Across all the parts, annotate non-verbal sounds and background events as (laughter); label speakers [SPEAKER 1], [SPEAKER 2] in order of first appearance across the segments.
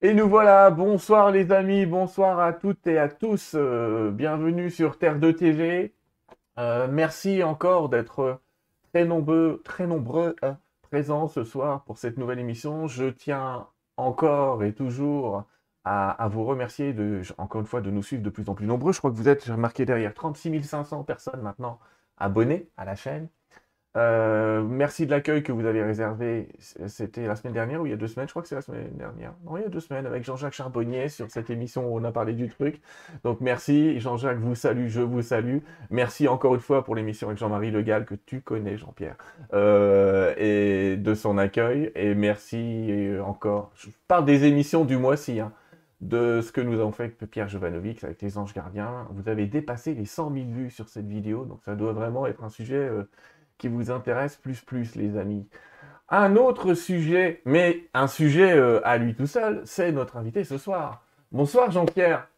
[SPEAKER 1] Et nous voilà, bonsoir les amis, bonsoir à toutes et à tous, euh, bienvenue sur Terre de TV. Euh, merci encore d'être très nombreux, très nombreux euh, présents ce soir pour cette nouvelle émission. Je tiens encore et toujours à, vous remercier de, encore une fois de nous suivre de plus en plus nombreux. Je crois que vous êtes, j'ai remarqué derrière, 36 500 personnes maintenant abonnées à la chaîne. Euh, merci de l'accueil que vous avez réservé. C'était la semaine dernière ou il y a deux semaines? Je crois que c'est la semaine dernière. Non, il y a deux semaines avec Jean-Jacques Charbonnier sur cette émission où on a parlé du truc. Donc merci. Jean-Jacques vous salue, je vous salue. Merci encore une fois pour l'émission avec Jean-Marie Le Gall que tu connais, Jean-Pierre, euh, et de son accueil. Et merci encore. Je parle des émissions du mois-ci. Hein, de ce que nous avons fait avec Pierre Jovanovic, avec les anges gardiens. Vous avez dépassé les 100 000 vues sur cette vidéo, donc ça doit vraiment être un sujet euh, qui vous intéresse plus plus, les amis. Un autre sujet, mais un sujet euh, à lui tout seul, c'est notre invité ce soir. Bonsoir Jean-Pierre.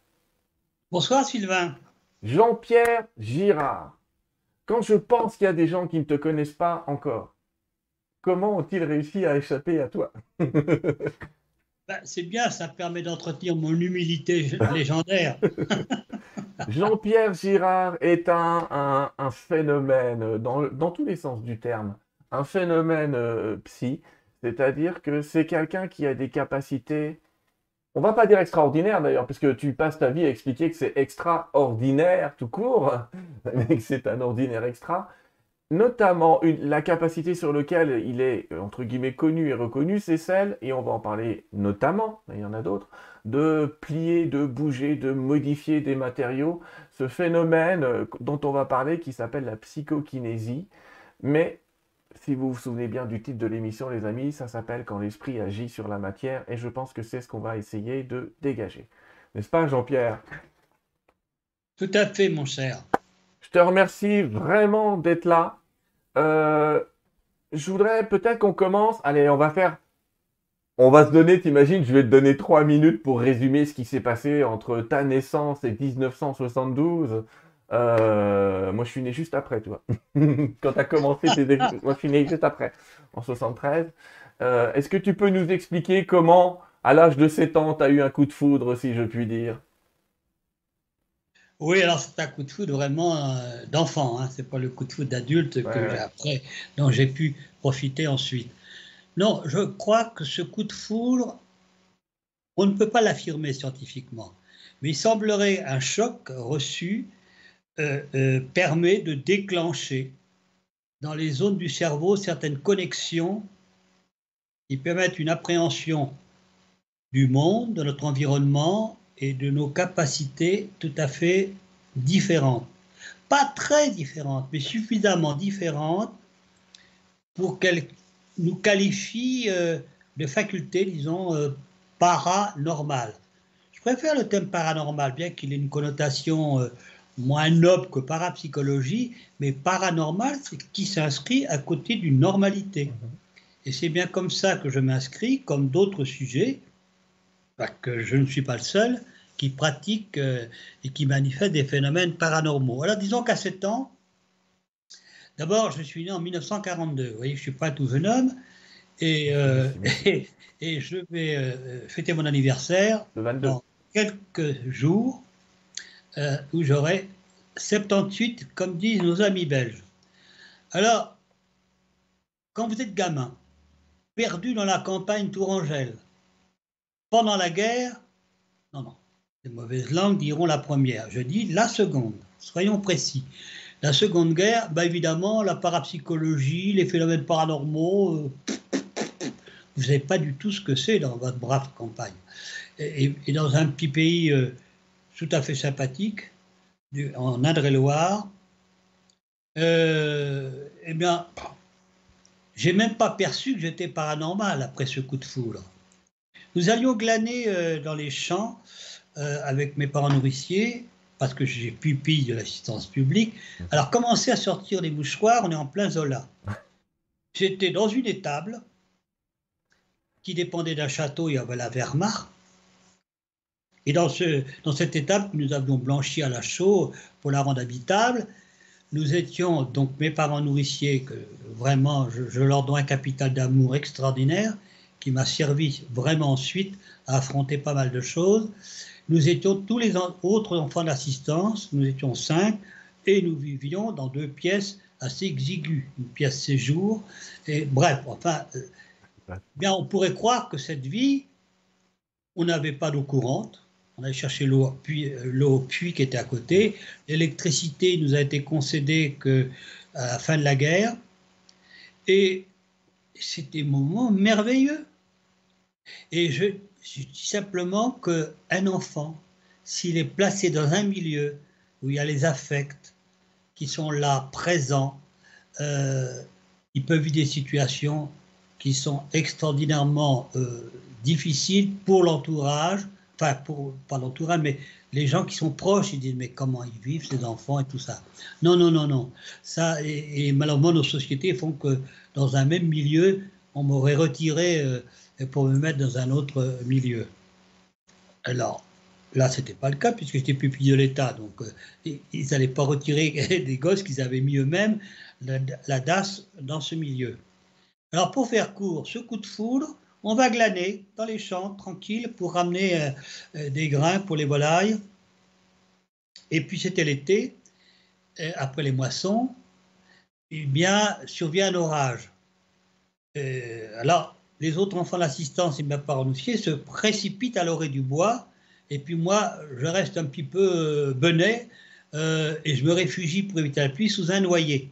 [SPEAKER 2] Bonsoir Sylvain.
[SPEAKER 1] Jean-Pierre Girard. Quand je pense qu'il y a des gens qui ne te connaissent pas encore, comment ont-ils réussi à échapper à toi? (laughs)
[SPEAKER 2] Bah, C'est bien, ça permet d'entretenir mon humilité (laughs) légendaire. (laughs)
[SPEAKER 1] Jean-Pierre Girard est un, phénomène, dans, tous les sens du terme, un phénomène euh, psy, c'est-à-dire que c'est quelqu'un qui a des capacités, on va pas dire extraordinaires d'ailleurs, puisque tu passes ta vie à expliquer que c'est extraordinaire tout court, (laughs) mais que c'est un ordinaire extra, notamment la capacité sur laquelle il est, entre guillemets, connu et reconnu, c'est celle, et on va en parler notamment, il y en a d'autres, de plier, de bouger, de modifier des matériaux, ce phénomène euh, dont on va parler qui s'appelle la psychokinésie. Mais si vous vous souvenez bien du titre de l'émission, les amis, ça s'appelle Quand l'esprit agit sur la matière, et je pense que c'est ce qu'on va essayer de dégager. N'est-ce pas, Jean-Pierre?
[SPEAKER 2] Tout à fait, mon cher.
[SPEAKER 1] Je te remercie vraiment d'être là. Euh, je voudrais peut-être qu'on commence. Allez, on va faire. On va se donner, t'imagines, je vais te donner trois minutes pour résumer ce qui s'est passé entre ta naissance et 1972. Euh, moi, je suis né juste après, tu vois. (laughs) Quand tu as commencé tes moi, je suis né juste après, en 73. Euh, est-ce que tu peux nous expliquer comment, à l'âge de 7 ans, tu as eu un coup de foudre, si je puis dire?
[SPEAKER 2] Oui, alors c'est un coup de foudre vraiment euh, d'enfant, hein. c'est pas le coup de foudre d'adulte que après, dont j'ai pu profiter ensuite. Non, je crois que ce coup de foudre, on ne peut pas l'affirmer scientifiquement, mais il semblerait un choc reçu euh, euh, permet de déclencher dans les zones du cerveau certaines connexions qui permettent une appréhension du monde, de notre environnement et de nos capacités tout à fait différentes. Pas très différentes, mais suffisamment différentes pour qu'elles nous qualifient euh, de facultés, disons, euh, paranormales. Je préfère le thème paranormal, bien qu'il ait une connotation euh, moins noble que parapsychologie, mais paranormal, c'est qui s'inscrit à côté d'une normalité. Mhm. Et c'est bien comme ça que je m'inscris, comme d'autres sujets, que je ne suis pas le seul, qui pratiquent euh, et qui manifestent des phénomènes paranormaux. Alors disons qu'à 7 ans, d'abord je suis né en 1942, vous voyez, je ne suis pas tout jeune homme, et, euh, (laughs) et, je vais euh, fêter mon anniversaire dans quelques jours où j'aurai 78, comme disent nos amis belges. Alors, quand vous êtes gamin, perdu dans la campagne tourangelle, pendant la guerre, non, non, les mauvaises langues diront la première. Je dis la seconde. Soyons précis. La seconde guerre, bah évidemment, la parapsychologie, les phénomènes paranormaux, euh, vous savez pas du tout ce que c'est dans votre brave campagne. Et, dans un petit pays euh, tout à fait sympathique, en Indre-et-Loire, euh, eh bien, j'ai même pas perçu que j'étais paranormal après ce coup de foudre. Nous allions glaner dans les champs avec mes parents nourriciers, parce que j'ai pupille de l'assistance publique. Alors, commencer à sortir les mouchoirs, on est en plein Zola. (laughs) J'étais dans une étable qui dépendait d'un château, il y avait la Wehrmacht. Et dans, ce, dans cette étable que nous avions blanchi à la chaux pour la rendre habitable, nous étions, donc mes parents nourriciers, que vraiment je, je leur dois un capital d'amour extraordinaire, qui m'a servi vraiment ensuite à affronter pas mal de choses. Nous étions tous les autres enfants d'assistance, nous étions cinq, et nous vivions dans deux pièces assez exiguës, une pièce séjour, et bref, enfin, euh, bien on pourrait croire que cette vie, on n'avait pas d'eau courante, on allait chercher l'eau au puits, puits qui était à côté, l'électricité nous a été concédée que à la fin de la guerre, et c'était un moment merveilleux. Et je, je dis simplement qu'un enfant, s'il est placé dans un milieu où il y a les affects qui sont là, présents, euh, il peut vivre des situations qui sont extraordinairement euh, difficiles pour l'entourage, enfin, pour, pas l'entourage, mais les gens qui sont proches, ils disent mais comment ils vivent ces enfants et tout ça. Non, non, non, non. Ça, et, malheureusement, nos sociétés font que dans un même milieu, on m'aurait retiré euh, pour me mettre dans un autre milieu. Alors, là, ce n'était pas le cas puisque j'étais pupille de l'État. Donc, euh, ils n'allaient pas retirer (laughs) des gosses qu'ils avaient mis eux-mêmes la, DAS dans ce milieu. Alors, pour faire court, ce coup de foudre, on va glaner dans les champs, tranquille, pour ramener euh, euh, des grains pour les volailles. Et puis, c'était l'été, après les moissons, eh bien, survient un orage. alors, les autres enfants d'assistance et ma parents se précipitent à l'orée du bois. Et puis moi, je reste un petit peu euh, benet euh, et je me réfugie pour éviter la pluie sous un noyer.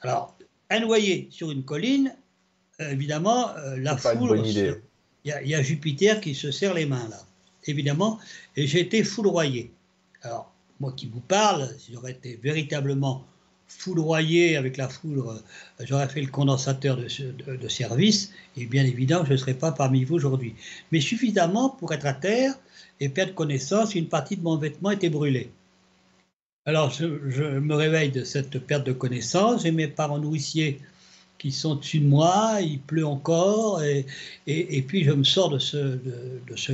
[SPEAKER 2] Alors, un noyer sur une colline, euh, évidemment, la foule. Il y, a Jupiter qui se serre les mains là, évidemment, et j'ai été foudroyé. Alors, moi qui vous parle, si j'aurais été véritablement foudroyé avec la foudre, euh, j'aurais fait le condensateur de, service, et bien évidemment, je ne serais pas parmi vous aujourd'hui. Mais suffisamment pour être à terre et perdre connaissance, une partie de mon vêtement était brûlée. Alors, je, me réveille de cette perte de connaissance, j'ai mes parents nourriciers qui sont dessus de moi, il pleut encore, et, et, puis je me sors de ce, de, ce,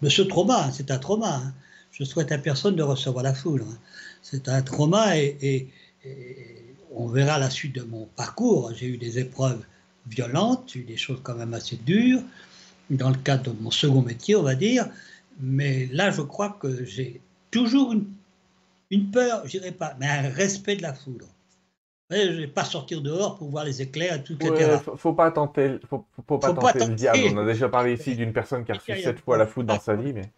[SPEAKER 2] de ce trauma, c'est un trauma. Hein. Je souhaite à personne de recevoir la foudre. Hein. C'est un trauma et on verra la suite de mon parcours. J'ai eu des épreuves violentes, eu des choses quand même assez dures, dans le cadre de mon second métier, on va dire. Mais là, je crois que j'ai toujours une, peur, je dirais pas, mais un respect de la foudre. Je ne vais pas sortir dehors pour voir les éclairs, etc.
[SPEAKER 1] Il faut, faut pas tenter, faut, faut pas tenter le diable. On a déjà parlé ici d'une personne qui a reçu sept fois la foudre dans sa vie, mais.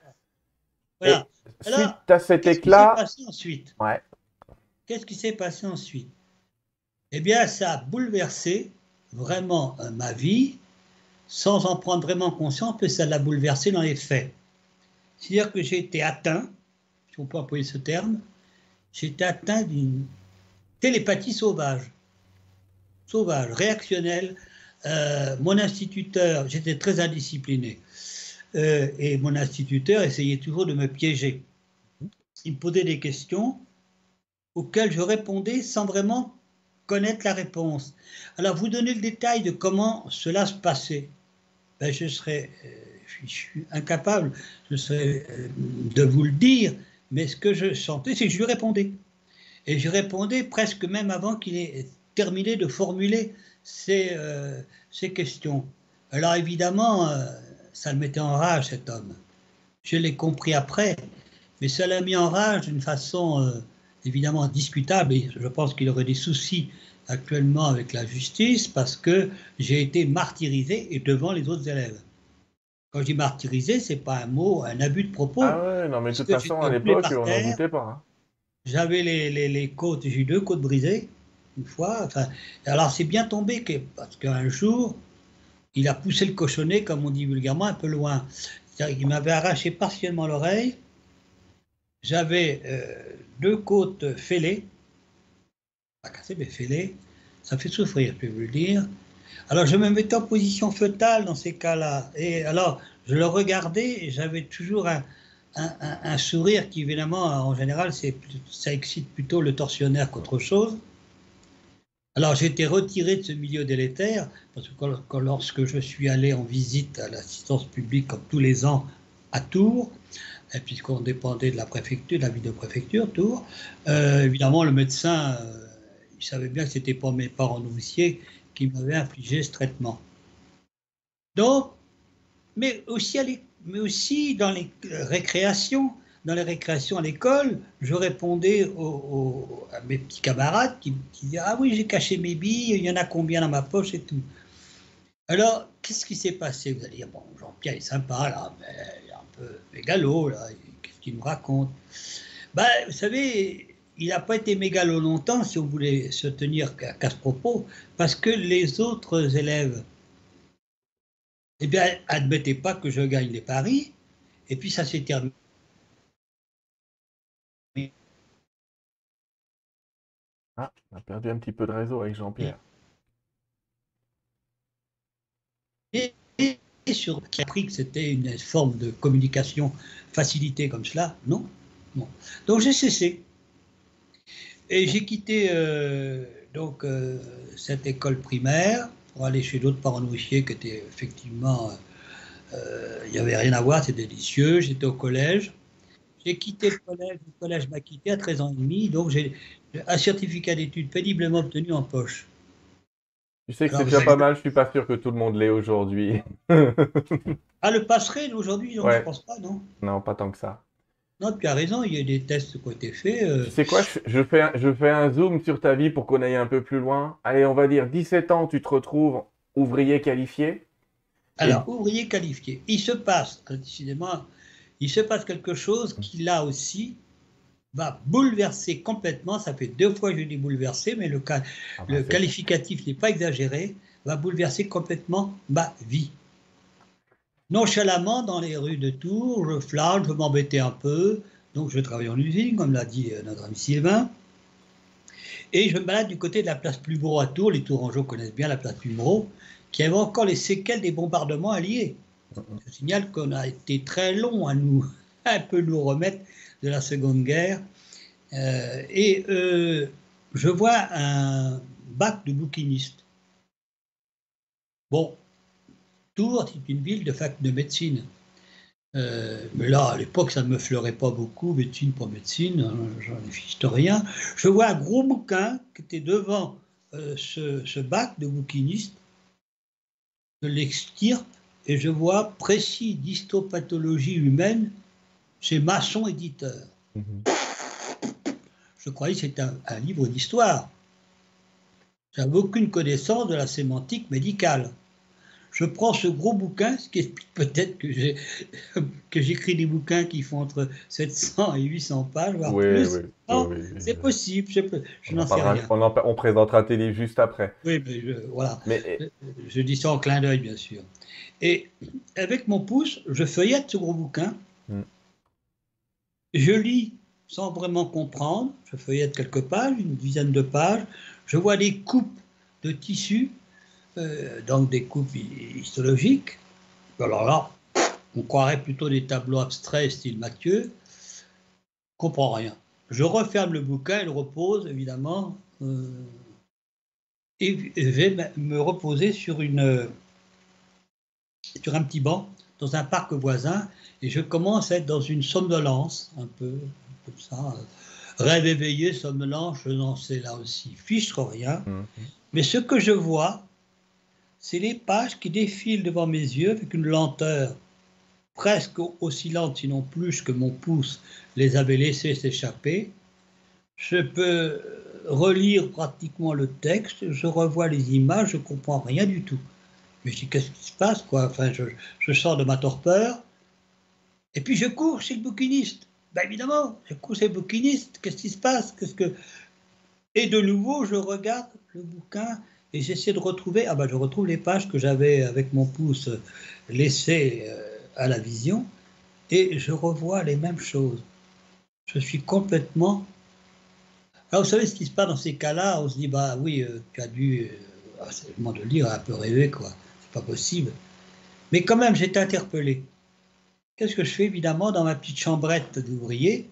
[SPEAKER 2] Voilà.
[SPEAKER 1] suite à cet éclat.
[SPEAKER 2] ensuite?
[SPEAKER 1] Ouais.
[SPEAKER 2] Qu'est-ce qui s'est passé ensuite? Eh bien, ça a bouleversé vraiment euh, ma vie, sans en prendre vraiment conscience, mais ça l'a bouleversé dans les faits. C'est-à-dire que j'ai été atteint, si on peut employer ce terme, j'ai été atteint d'une télépathie sauvage, sauvage, réactionnelle. Euh, mon instituteur, j'étais très indiscipliné, euh, et mon instituteur essayait toujours de me piéger. Il me posait des questions, auxquelles je répondais sans vraiment connaître la réponse. Alors, vous donnez le détail de comment cela se passait. Ben, je serais, euh, je suis incapable, je serais euh, de vous le dire, mais ce que je sentais, c'est que je lui répondais. Et je répondais presque même avant qu'il ait terminé de formuler ces, euh, ces questions. Alors évidemment, ça le mettait en rage, cet homme. Je l'ai compris après, mais ça l'a mis en rage d'une façon évidemment discutable et je pense qu'il aurait des soucis actuellement avec la justice parce que j'ai été martyrisé et devant les autres élèves. Quand je dis martyrisé, c'est pas un mot, un abus de propos.
[SPEAKER 1] Ah ouais, non, mais de toute façon, à l'époque, on n'en doutait pas. Hein.
[SPEAKER 2] J'avais les, les, les, côtes, j'ai eu deux côtes brisées, une fois. Enfin, alors c'est bien tombé que, parce qu'un jour, il a poussé le cochonnet, comme on dit vulgairement, un peu loin. Il m'avait arraché partiellement l'oreille j'avais euh, deux côtes fêlées, pas cassées, mais fêlées. Ça fait souffrir, je peux vous le dire. Alors je me mettais en position fœtale dans ces cas-là. Et alors je le regardais et j'avais toujours un, sourire qui, évidemment, en général, ça excite plutôt le torsionnaire qu'autre chose. Alors été retiré de ce milieu délétère, parce que lorsque je suis allé en visite à l'assistance publique, comme tous les ans, à Tours, puisqu'on dépendait de la préfecture, de la ville de préfecture, Tours. Euh, évidemment, le médecin, euh, il savait bien que ce n'était pas mes parents nourriciers qui m'avaient infligé ce traitement. Donc, mais aussi, dans les récréations. Dans les récréations à l'école, je répondais à mes petits camarades qui, qui disaient Ah oui, j'ai caché mes billes, il y en a combien dans ma poche et tout. Alors, qu'est-ce qui s'est passé? Vous allez dire Bon, Jean-Pierre est sympa là, mais mégalo là, qu'est-ce qu'il me raconte ben, Vous savez, il n'a pas été mégalo longtemps, si on voulait se tenir qu'à ce propos, parce que les autres élèves eh bien, admettez pas que je gagne les paris, et puis ça s'est terminé.
[SPEAKER 1] Ah, on a perdu un petit peu de réseau avec Jean-Pierre.
[SPEAKER 2] Et, sur qui a appris que c'était une forme de communication facilitée comme cela, non. Donc j'ai cessé. Et j'ai quitté euh, donc euh, cette école primaire pour aller chez d'autres parents qui étaient effectivement. Euh, il n'y avait rien à voir, c'était délicieux. J'étais au collège. J'ai quitté le collège, le collège m'a quitté à 13 ans et demi, donc j'ai un certificat d'études péniblement obtenu en poche.
[SPEAKER 1] Tu sais que c'est déjà pas mal, je suis pas sûr que tout le monde l'ait aujourd'hui. (laughs)
[SPEAKER 2] ah, le passerait aujourd'hui, je ne pense pas, non
[SPEAKER 1] Non, pas tant que ça.
[SPEAKER 2] Non, tu as raison, il y a des tests qui ont été faits. Euh.
[SPEAKER 1] Tu sais quoi, je fais, un, je fais un zoom sur ta vie pour qu'on aille un peu plus loin. Allez, on va dire 17 ans, tu te retrouves ouvrier qualifié.
[SPEAKER 2] Alors, ouvrier qualifié. Il se passe, décidément, il se passe quelque chose qui, là aussi, va bouleverser complètement. Ça fait deux fois que je dis bouleverser, mais le, ah bah, le qualificatif n'est pas exagéré. Va bouleverser complètement ma vie. Nonchalamment, dans les rues de Tours, je flanque, je m'embêtais un peu. Donc, je travaille en usine, comme l'a dit euh, notre ami Sylvain. Et je me balade du côté de la place Plumeau à Tours. Les Tourangeaux connaissent bien la place Plumeau, qui avait encore les séquelles des bombardements alliés. Je signale qu'on a été très long à nous, (laughs) un peu nous remettre de la Seconde Guerre. Euh, et euh, je vois un bac de bouquinistes. Bon, Tours c'est une ville de fac de médecine. Euh, mais là, à l'époque, ça ne me fleurait pas beaucoup, médecine pour médecine, hein, j'en ai rien. Je vois un gros bouquin qui était devant ce, bac de bouquiniste. Je l'extire et je vois précis d'histopathologie humaine chez Masson Éditeur. Mhm. Je croyais que c'était un, un livre d'histoire. J'avais aucune connaissance de la sémantique médicale je prends ce gros bouquin, ce qui explique peut-être que j'ai (laughs) que j'écris des bouquins qui font entre 700 et 800 pages, voire plus. Oui, c'est possible, je, je n'en sais rien.
[SPEAKER 1] On, on, présentera télé juste après.
[SPEAKER 2] Oui, mais je, voilà. Mais... Je, dis ça en clin d'œil, bien sûr. Et avec mon pouce, je feuillette ce gros bouquin. Hmm. Je lis sans vraiment comprendre. Je feuillette quelques pages, une dizaine de pages. Je vois des coupes de tissus euh, donc des coupes histologiques. Alors là, on croirait plutôt des tableaux abstraits style Mathieu. Je comprends rien. Je referme le bouquin, il repose évidemment, euh, et je vais me reposer sur, une, sur un petit banc dans un parc voisin, et je commence à être dans une somnolence, un peu comme ça. Rêve éveillé, somnolence, je n'en sais là aussi fiche rien. Mmh. Mais ce que je vois, c'est les pages qui défilent devant mes yeux avec une lenteur presque aussi lente, sinon plus que mon pouce les avait laissés s'échapper. Je peux relire pratiquement le texte, je revois les images, je comprends rien du tout. Je me dis qu'est-ce qui se passe quoi? Enfin, je, sors de ma torpeur et puis je cours chez le bouquiniste. Ben évidemment, je cours chez le bouquiniste. Qu'est-ce qui se passe? Qu'est-ce que Et de nouveau, je regarde le bouquin et j'essaie de retrouver, ah ben je retrouve les pages que j'avais avec mon pouce laissées euh, à la vision, et je revois les mêmes choses. Je suis complètement... Alors vous savez ce qui se passe dans ces cas-là, on se dit, bah oui, euh, tu as dû, euh, ah, le moment de le dire, un peu rêver, quoi, pas possible. Mais quand même, j'étais interpellé. Qu'est-ce que je fais évidemment dans ma petite chambrette d'ouvrier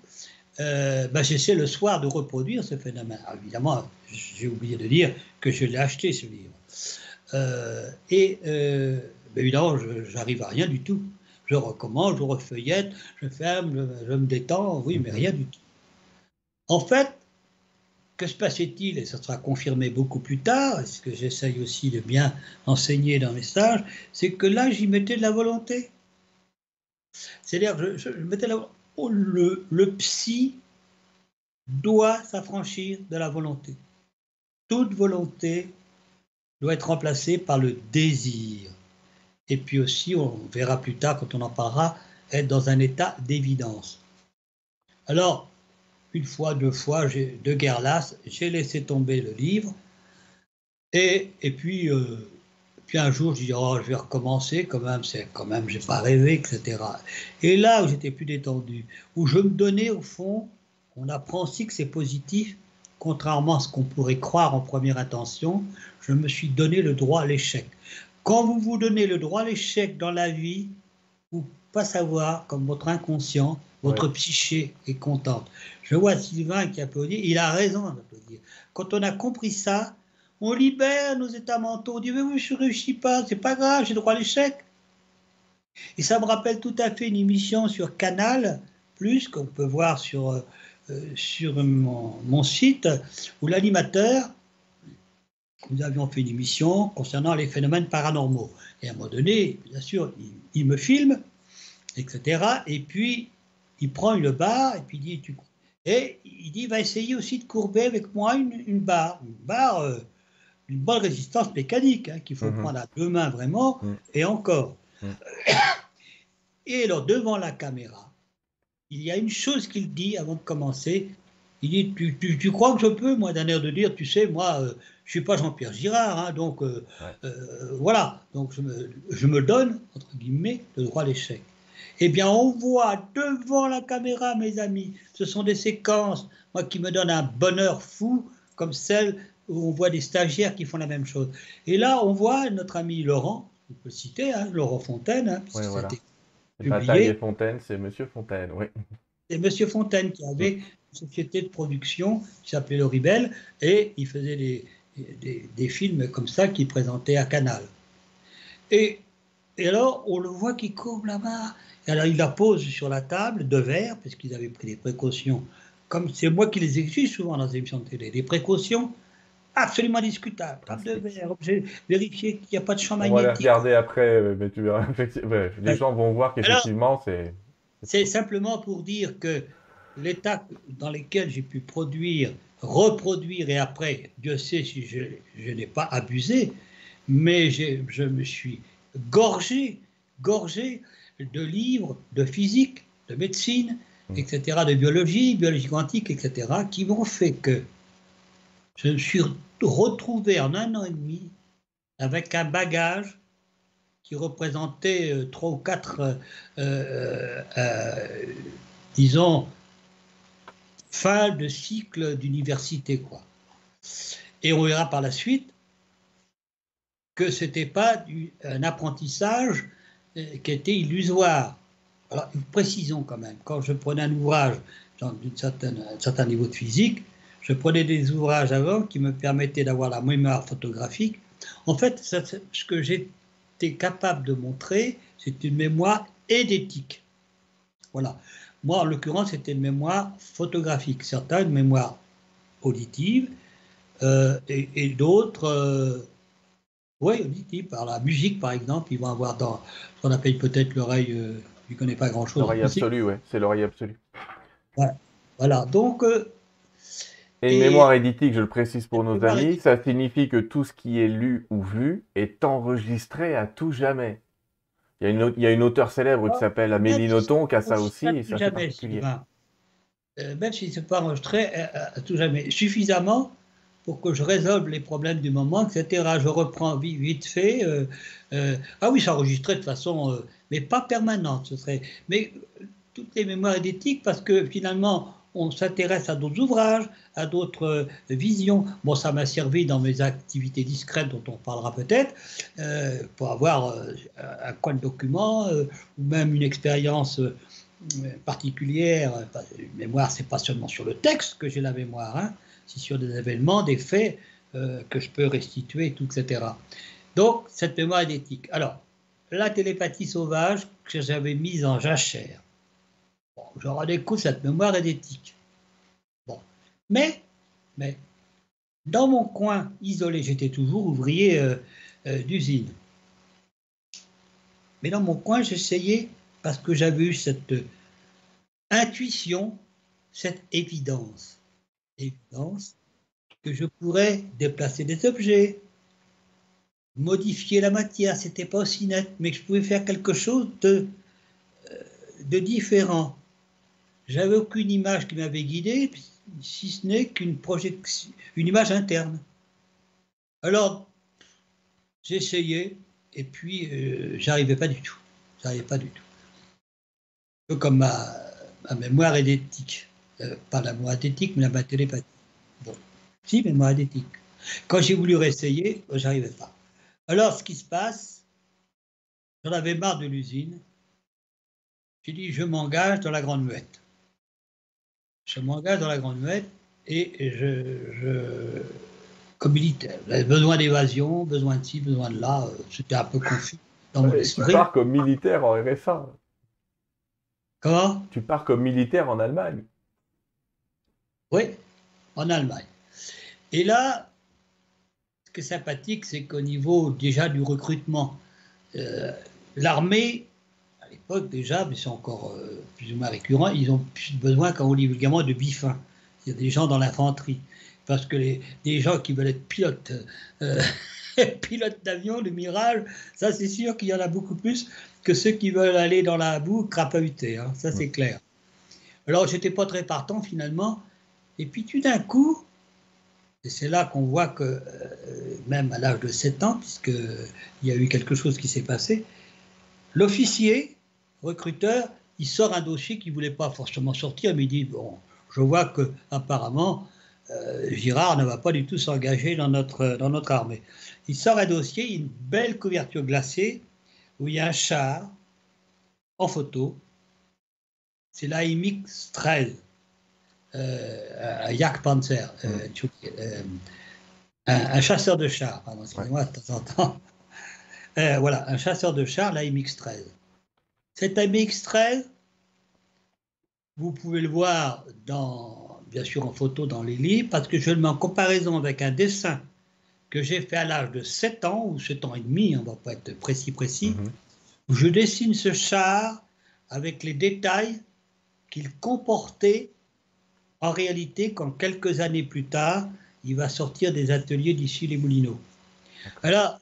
[SPEAKER 2] euh, ben, j'essaie le soir de reproduire ce phénomène. évidemment, j'ai oublié de dire que je l'ai acheté ce livre. Euh, et euh, ben, évidemment, j'arrive à rien du tout. Je recommence, je refeuillette, je ferme, je, me détends, oui, mais rien du tout. En fait, que se passait-il? Et ça sera confirmé beaucoup plus tard, ce que j'essaye aussi de bien enseigner dans mes stages, c'est que là, j'y mettais de la volonté. C'est-à-dire, je, mettais là, oh, le, le psy doit s'affranchir de la volonté. Toute volonté doit être remplacée par le désir. Et puis aussi, on verra plus tard quand on en parlera, être dans un état d'évidence. Alors, une fois, deux fois, de guerre lasse, j'ai laissé tomber le livre. Et, et puis, euh, puis un jour, je dis, oh, je vais recommencer, quand même, c'est quand même, j'ai pas rêvé, etc. Et là où j'étais plus détendu, où je me donnais, au fond, on apprend aussi que c'est positif, contrairement à ce qu'on pourrait croire en première intention, je me suis donné le droit à l'échec. Quand vous vous donnez le droit à l'échec dans la vie, vous pas savoir, comme votre inconscient, votre psyché est contente. Je vois Sylvain qui applaudit, il a raison d'applaudir. Quand on a compris ça, on libère nos états mentaux. On dit, mais oui, je ne réussis pas, c'est pas grave, j'ai droit à l'échec. Et ça me rappelle tout à fait une émission sur Canal, plus qu'on peut voir sur, euh, sur mon, site, où l'animateur, nous avions fait une émission concernant les phénomènes paranormaux. Et à un moment donné, bien sûr, il, me filme, etc. Et puis, il prend une barre et puis il dit, tu... et il dit, va essayer aussi de courber avec moi une, barre, une barre. Euh, une bonne résistance mécanique hein, qu'il faut mhm. prendre à deux mains vraiment, mhm. et encore. Mhm. Et alors, devant la caméra, il y a une chose qu'il dit avant de commencer. Il dit Tu, tu, crois que je peux, moi, d'un air de dire Tu sais, moi, euh, je ne suis pas Jean-Pierre Girard, hein, donc euh, euh, voilà. Donc, je me, je me, donne, entre guillemets, le droit à l'échec. Eh bien, on voit devant la caméra, mes amis, ce sont des séquences, moi, qui me donnent un bonheur fou, comme celle où on voit des stagiaires qui font la même chose. Et là, on voit notre ami Laurent, on peut le citer, hein, Laurent Fontaine. Hein,
[SPEAKER 1] oui, voilà. Bataille et Fontaine, c'est Monsieur Fontaine, oui.
[SPEAKER 2] C'est Monsieur Fontaine qui avait une société de production qui s'appelait Le Ribel et il faisait des, des, des, films comme ça qu'il présentait à Canal. Et, et alors, on le voit qui courbe là-bas. Et alors, il la pose sur la table de verre, parce qu'ils avaient pris des précautions. Comme c'est moi qui les exige souvent dans les émissions de télé, des précautions absolument discutable. vérifier qu'il n'y a pas de champ magnétique.
[SPEAKER 1] On va les regarder après, euh, mais tu verras. (laughs) les gens vont voir qu'effectivement, c'est.
[SPEAKER 2] C'est simplement pour dire que l'état dans lequel j'ai pu produire, reproduire, et après, Dieu sait si je, je n'ai pas abusé, mais je me suis gorgé, gorgé de livres de physique, de médecine, mmh. etc., de biologie, biologie quantique, etc., qui m'ont fait que je me suis retrouvé en un an et demi avec un bagage qui représentait euh, trois ou quatre, euh, euh, disons, fin de cycle d'université. quoi. Et on verra par la suite que ce n'était pas un apprentissage qui était illusoire. Alors, précisons quand même, quand je prenais un ouvrage d'un certain niveau de physique, je prenais des ouvrages avant qui me permettaient d'avoir la mémoire photographique. En fait, ce que j'étais capable de montrer, c'est une mémoire édétique. Voilà. Moi, en l'occurrence, c'était une mémoire photographique. Certains, une mémoire auditive, euh, et, d'autres, euh, oui, auditive, par la musique, par exemple. Ils vont avoir dans ce qu'on appelle peut-être l'oreille, euh, je ne connais pas grand-chose.
[SPEAKER 1] L'oreille absolue, oui, c'est l'oreille absolue.
[SPEAKER 2] Voilà. Donc,
[SPEAKER 1] et, une mémoire éditique, je le précise pour nos amis, ça signifie que tout ce qui est lu ou vu est enregistré à tout jamais. Il y a une, il y a une auteure célèbre qui s'appelle Amélie Nothomb qui a ça aussi. Et ça jamais,
[SPEAKER 2] euh, même si ce n'est pas enregistré euh, à, tout jamais, suffisamment pour que je résolve les problèmes du moment, etc. Je reprends vite, fait. Euh, ah oui, c'est enregistré de façon, mais pas permanente. Ce serait, mais toutes les mémoires éditiques, parce que finalement, on s'intéresse à d'autres ouvrages, à d'autres euh, visions. Bon, ça m'a servi dans mes activités discrètes dont on parlera peut-être, euh, pour avoir euh, un coin de document ou même une expérience particulière. Une mémoire, c'est pas seulement sur le texte que j'ai la mémoire, hein, c'est sur des événements, des faits que je peux restituer, etc. Donc, cette mémoire est éthique. Alors, la télépathie sauvage que j'avais mise en jachère Bon, je redécouvre cette mémoire édétique. Bon. Mais, mais, dans mon coin isolé, j'étais toujours ouvrier euh, euh, d'usine. Mais dans mon coin, j'essayais parce que j'avais eu cette intuition, cette évidence. Évidence que je pourrais déplacer des objets, modifier la matière, c'était pas aussi net, mais je pouvais faire quelque chose de, euh, de différent. J'avais aucune image qui m'avait guidé, si ce n'est qu'une projection, une image interne. Alors, j'essayais, et puis euh, j'arrivais pas du tout. J'arrivais pas du tout. Un peu comme ma, mémoire édétique. Euh, pas la mémoire édétique, mais la télépathie. Bon, si, mémoire édétique. Quand j'ai voulu réessayer, j'arrivais pas. Alors, ce qui se passe, j'en avais marre de l'usine. J'ai dit, je m'engage dans la grande muette. Je m'engage dans la grande muette et je, je comme militaire. J'avais besoin d'évasion, besoin de ci, besoin de là. Euh, c'était un peu confus dans mon esprit.
[SPEAKER 1] Tu pars comme militaire en RFA.
[SPEAKER 2] Comment?
[SPEAKER 1] Tu pars comme militaire en Allemagne.
[SPEAKER 2] Oui, en Allemagne. Et là, ce qui est sympathique, c'est qu'au niveau déjà du recrutement, euh, l'armée, à l'époque déjà, mais c'est encore euh, plus ou moins récurrent, ils ont plus besoin qu'en haut également de bifins. Il y a des gens dans l'infanterie parce que les, gens qui veulent être pilotes, euh, (laughs) pilotes d'avion, de Mirage, ça c'est sûr qu'il y en a beaucoup plus que ceux qui veulent aller dans la boue crapahuter, hein, ça c'est clair. Alors j'étais pas très partant finalement, et puis tout d'un coup, et c'est là qu'on voit que euh, même à l'âge de 7 ans, puisqu'il y a eu quelque chose qui s'est passé, l'officier, recruteur, il sort un dossier qu'il ne voulait pas forcément sortir, mais il dit, bon, je vois que apparemment euh, Girard ne va pas du tout s'engager dans notre, dans notre armée. Il sort un dossier, une belle couverture glacée, où il y a un char en photo. C'est l'AMX 13, euh, un Jagdpanzer, euh, mm. un, chasseur de chars, pardon, excusez-moi, de temps en temps. (laughs) voilà, un chasseur de chars, l'AMX 13. Cet AMX 13, vous pouvez le voir dans bien sûr en photo dans les livres, parce que je le mets en comparaison avec un dessin que j'ai fait à l'âge de 7 ans, ou 7 ans et demi, on va pas être précis, précis, où je dessine ce char avec les détails qu'il comportait en réalité quand quelques années plus tard, il va sortir des ateliers d'ici les Moulineaux. Alors,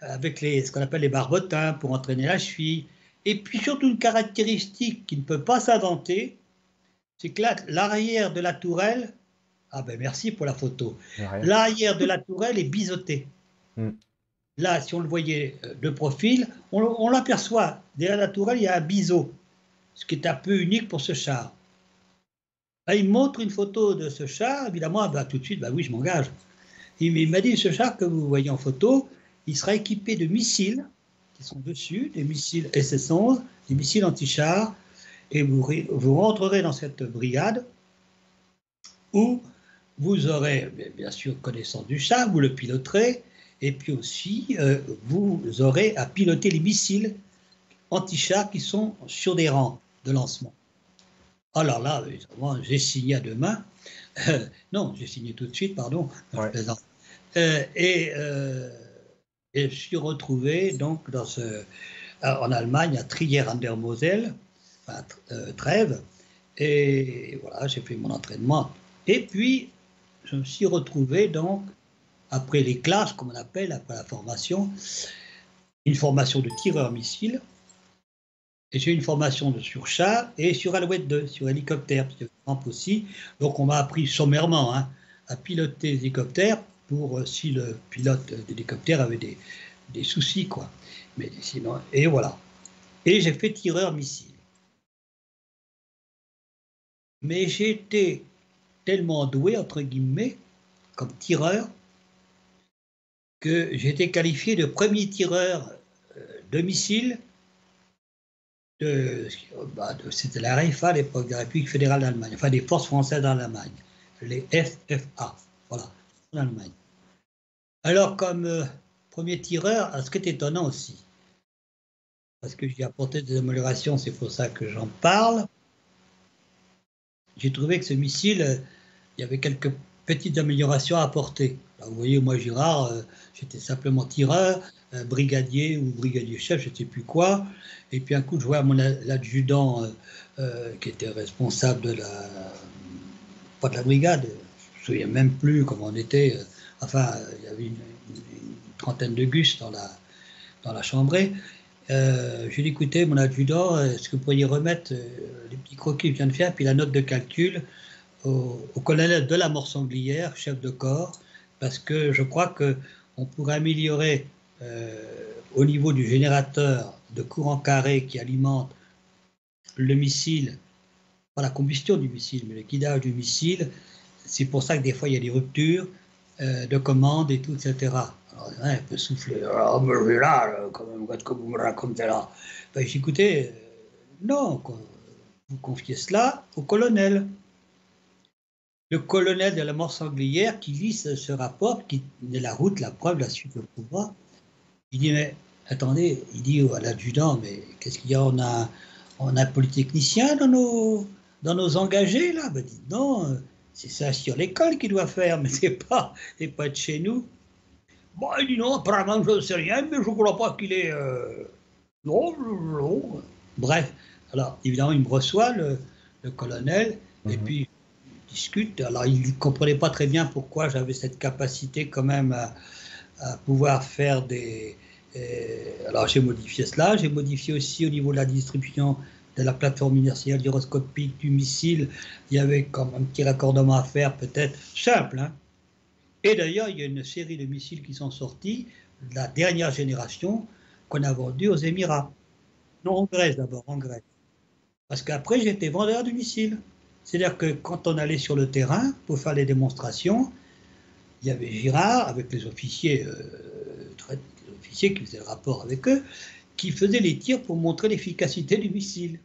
[SPEAKER 2] avec les, ce qu'on appelle les barbotins pour entraîner la cheville, et puis surtout une caractéristique qui ne peut pas s'inventer, c'est que l'arrière de la tourelle, ah ben merci pour la photo, l'arrière de la tourelle est biseauté. Hmm. Là, si on le voyait euh, de profil, on, l'aperçoit. Derrière la tourelle, il y a un biseau, ce qui est un peu unique pour ce char. Il montre une photo de ce char, évidemment, tout de suite, bah oui, je m'engage. Il, m'a dit, ce char que vous voyez en photo, il sera équipé de missiles qui sont dessus, des missiles SS-11, des missiles anti-chars, et vous, vous rentrerez dans cette brigade où vous aurez bien sûr connaissance du char, vous le piloterez, et puis aussi euh, vous aurez à piloter les missiles anti-chars qui sont sur des rangs de lancement. Alors là, j'ai signé à deux mains. non, j'ai signé tout de suite, pardon. Euh, et, euh, et, je suis retrouvé donc dans ce, en Allemagne, à Trier an der Moselle, euh, trêve. Et voilà, j'ai fait mon entraînement. Et puis, je me suis retrouvé donc, après les classes, comme on appelle, après la formation, une formation de tireur missile. Et j'ai une formation de sur chat et sur Alouette 2, sur hélicoptère, parce aussi. Donc, on m'a appris sommairement hein, à piloter les hélicoptères pour euh, si le pilote d'hélicoptère avait des, des soucis, quoi. Mais sinon, et voilà. Et j'ai fait tireur missile. Mais j'ai été tellement doué, entre guillemets, comme tireur, que été qualifié de premier tireur euh, de missile bah, c'était la RFA à l'époque, la République fédérale d'Allemagne, enfin des forces françaises en Allemagne, les FFA, voilà, en Allemagne. Alors, comme euh, premier tireur, ce qui est étonnant aussi, parce que j'ai apporté des améliorations, c'est pour ça que j'en parle, j'ai trouvé que ce missile, euh, il y avait quelques petites améliorations à apporter. vous voyez, moi, Girard, euh, j'étais simplement tireur. Brigadier ou brigadier chef, je ne sais plus quoi. Et puis un coup, je vois mon adjudant qui était responsable de la, pas de la brigade, je ne me souviens même plus comment on était. enfin, il y avait une, trentaine de gus dans la, dans la chambrée. Euh, je lui ai écoutez, mon adjudant, est-ce que vous pourriez remettre les petits croquis que je viens de faire, puis la note de calcul au, colonel de la mort sanglière, chef de corps, parce que je crois qu'on pourrait améliorer euh, au niveau du générateur de courant carré qui alimente le missile, pas la combustion du missile, mais le guidage du missile. C'est pour ça que des fois il y a des ruptures euh, de commandes et tout, etc. Alors, un peut souffler. Ah, mais là, même, que vous me racontez là. Ben, j'ai écouté, euh, non, vous confiez cela au colonel le colonel de la mort sanglière qui lit ce, rapport, qui de la route, la preuve, la suite au pouvoir. Il dit, mais attendez, il dit à l'adjudant, mais qu'est-ce qu'il y a? On a, on a un polytechnicien dans nos, dans nos engagés, là ben, dit, non, c'est ça sur l'école qu'il doit faire, mais c'est pas, pas de chez nous. Bon, il dit, non, apparemment, je ne sais rien, mais je ne crois pas qu'il est... Euh, non, non. Bref, alors, évidemment, il me reçoit, le, colonel, et mhm. puis discute. Alors, il ne comprenait pas très bien pourquoi j'avais cette capacité quand même à, pouvoir faire des... Alors, j'ai modifié cela. J'ai modifié aussi au niveau de la distribution de la plateforme inertielle gyroscopique du missile. Il y avait comme un petit raccordement à faire, peut-être simple. Hein. Et d'ailleurs, il y a une série de missiles qui sont sortis, la dernière génération, qu'on a vendue aux Émirats. Non, en Grèce d'abord, en Grèce. Parce qu'après, j'étais vendeur de missiles. C'est-à-dire que quand on allait sur le terrain pour faire les démonstrations, il y avait Girard avec les officiers, euh, officiers qui faisaient le rapport avec eux, qui faisaient les tirs pour montrer l'efficacité du missile.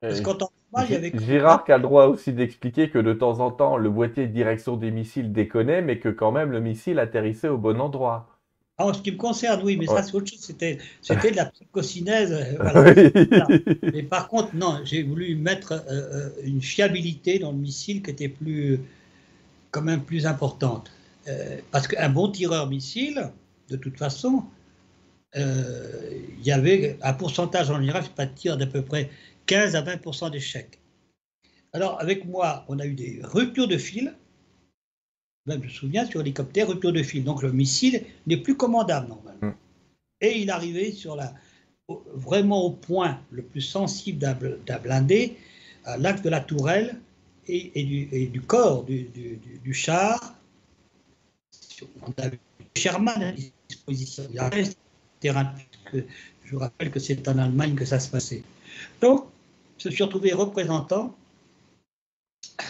[SPEAKER 1] Parce qu'en temps normal, il y avait... Girard qui a le droit aussi d'expliquer que de temps en temps, le boîtier de direction des missiles déconnait, mais que quand même le missile atterrissait au bon endroit.
[SPEAKER 2] Ah, en ce qui me concerne, oui, mais ça, c'est autre chose. C'était, c'était de la psychocinèse. Euh, (laughs) mais par contre, non, j'ai voulu mettre euh, euh, une fiabilité dans le missile qui était plus, quand même plus importante. parce qu'un bon tireur missile, de toute façon, il y avait un pourcentage en général, pas de tir d'à peu près 15 à 20% d'échecs. Alors, avec moi, on a eu des ruptures de fil même je me souviens, sur l'hélicoptère, rupture de fil. Donc le missile n'est plus commandable normalement. Mm. Et il arrivait sur la, vraiment au point le plus sensible d'un blindé, à l'axe de la tourelle et, du, corps du, char. On avait Sherman à disposition. Il y terrain, je rappelle que c'est en Allemagne que ça se passait. Donc, je me suis retrouvé représentant,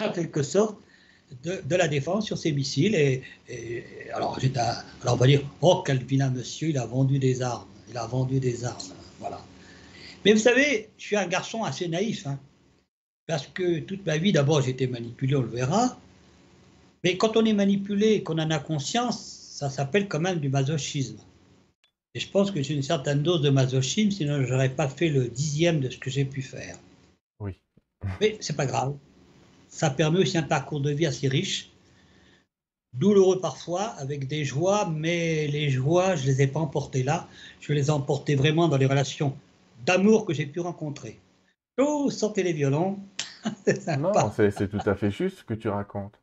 [SPEAKER 2] en quelque sorte, de, la défense sur ces missiles. Et, alors, on va dire, oh, quel vilain monsieur, il a vendu des armes. Il a vendu des armes. Voilà. Mais vous savez, je suis un garçon assez naïf. Hein, parce que toute ma vie, d'abord, été manipulé, on le verra. Mais quand on est manipulé et qu'on en a conscience, ça s'appelle quand même du masochisme. Et je pense que j'ai une certaine dose de masochisme, sinon je n'aurais pas fait le dixième de ce que j'ai pu faire.
[SPEAKER 1] Oui.
[SPEAKER 2] Mais c'est pas grave ça permet aussi un parcours de vie assez riche, douloureux parfois, avec des joies, mais les joies, je ne les ai pas emportées là, je les ai emportées vraiment dans les relations d'amour que j'ai pu rencontrer. Oh, sortez les violons. (laughs)
[SPEAKER 1] non, c'est tout à fait juste ce que tu racontes.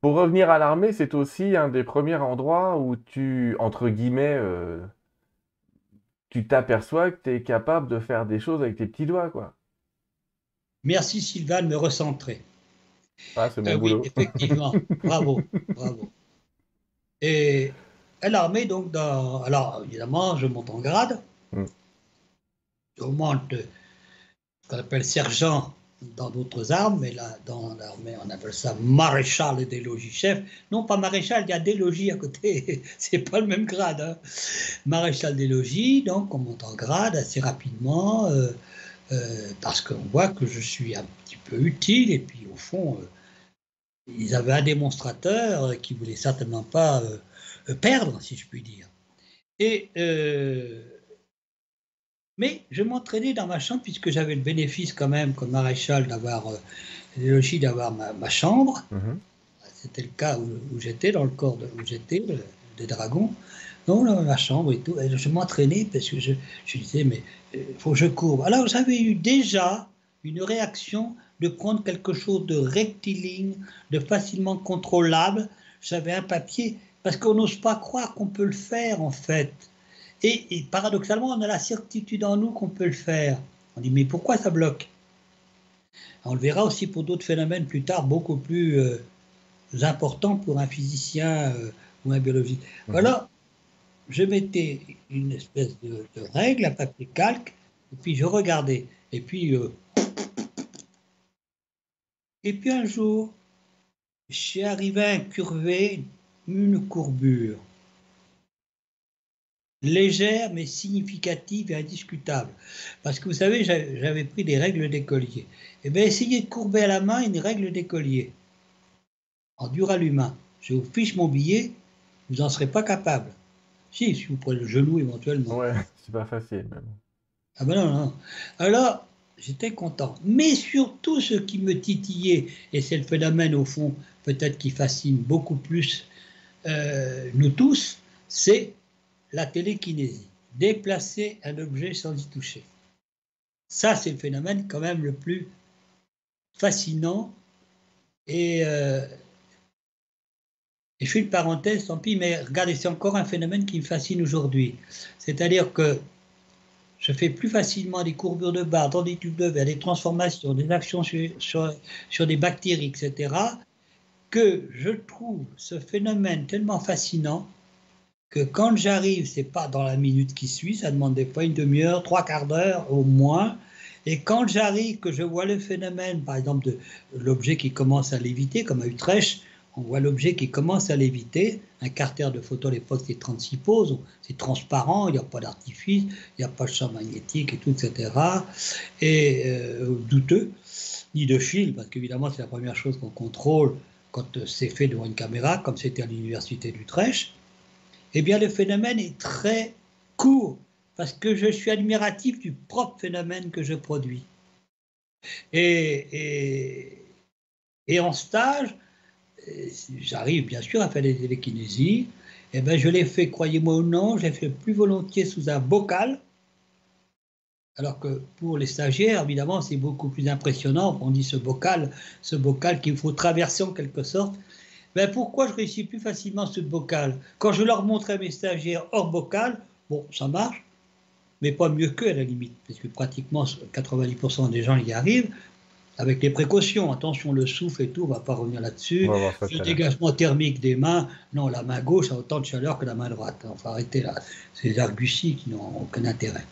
[SPEAKER 1] Pour revenir à l'armée, c'est aussi un des premiers endroits où tu, entre guillemets, euh, tu t'aperçois que tu es capable de faire des choses avec tes petits doigts, quoi.
[SPEAKER 2] Merci Sylvain de me recentrer.
[SPEAKER 1] Ah, c'est mon euh,
[SPEAKER 2] Oui, effectivement. (laughs) bravo, bravo. Et à l'armée, donc, dans... alors évidemment, je monte en grade. Mm. Je monte ce qu'on appelle sergent dans d'autres armes, mais là, dans l'armée, on appelle ça maréchal des logis chef. Non, pas maréchal, il y a des logis à côté, (laughs) c'est pas le même grade. Hein. Maréchal des logis, donc on monte en grade assez rapidement. Euh, euh, parce qu'on voit que je suis un petit peu utile, et puis au fond, euh, ils avaient un démonstrateur qui voulait certainement pas perdre, si je puis dire. Et, mais je m'entraînais dans ma chambre, puisque j'avais le bénéfice quand même, comme maréchal, d'avoir logis d'avoir ma, chambre. Mhm. C'était le cas où, j'étais, dans le corps où j'étais, des dragons. dans ma chambre et tout. Et je m'entraînais parce que je, je disais, mais il euh, faut que je courbe. Alors j'avais eu déjà une réaction de prendre quelque chose de rectiligne, de facilement contrôlable. J'avais un papier, parce qu'on n'ose pas croire qu'on peut le faire en fait. Et, paradoxalement, on a la certitude en nous qu'on peut le faire. On dit, mais pourquoi ça bloque? On le verra aussi pour d'autres phénomènes plus tard, beaucoup plus euh, importants pour un physicien euh, ou un biologiste. Mhm. Voilà, je mettais une espèce de, règle, à papier calque, et puis je regardais. Et puis, euh, et puis un jour, j'ai arrivé à incurver une courbure légère mais significative et indiscutable. Parce que vous savez, j'avais pris des règles d'écolier. Et eh bien, essayez de courber à la main une règle d'écolier en dur à l'humain. Je vous fiche mon billet, vous n'en serez pas capable. Si, si vous prenez le genou éventuellement.
[SPEAKER 1] Ouais, (laughs) c'est pas facile même.
[SPEAKER 2] Ah ben non, non. Alors, j'étais content. Mais surtout, ce qui me titillait, et c'est le phénomène au fond, peut-être qui fascine beaucoup plus euh, nous tous, c'est la télékinésie. Déplacer un objet sans y toucher. Ça, c'est le phénomène quand même le plus fascinant. Et, euh, et je fais une parenthèse, tant pis, mais regardez, c'est encore un phénomène qui me fascine aujourd'hui. C'est-à-dire que je fais plus facilement des courbures de barre dans des tubes de verre, des transformations, des actions sur, des bactéries, etc., que je trouve ce phénomène tellement fascinant que quand j'arrive, c'est pas dans la minute qui suit, ça demande des fois une demi-heure, trois quarts d'heure au moins. Et quand j'arrive, que je vois le phénomène, par exemple, de l'objet qui commence à léviter, comme à Utrecht, on voit l'objet qui commence à léviter. Un carter de photo à l'époque, c'est 36 poses. C'est transparent, il n'y a pas d'artifice, il n'y a pas de champ magnétique et tout, etc. Et euh, douteux, ni de fil, parce qu'évidemment, c'est la première chose qu'on contrôle quand c'est fait devant une caméra, comme c'était à l'université d'Utrecht. Eh bien, le phénomène est très court, parce que je suis admiratif du propre phénomène que je produis. Et, et, et en stage, j'arrive bien sûr à faire des télékinésies, eh ben je l'ai fait, croyez-moi ou non, je l'ai fait plus volontiers sous un bocal, alors que pour les stagiaires, évidemment, c'est beaucoup plus impressionnant. On dit ce bocal, ce bocal qu'il faut traverser en quelque sorte. Ben, pourquoi je réussis plus facilement ce bocal Quand je leur montre à mes stagiaires hors bocal, bon, ça marche, mais pas mieux qu'eux à la limite, parce que pratiquement 90% des gens y arrivent avec des précautions. Attention, le souffle et tout, on ne va pas revenir là-dessus. Le dégagement thermique des mains, non, la main gauche a autant de chaleur que la main droite. On va arrêter là. Ces arguties qui n'ont aucun intérêt.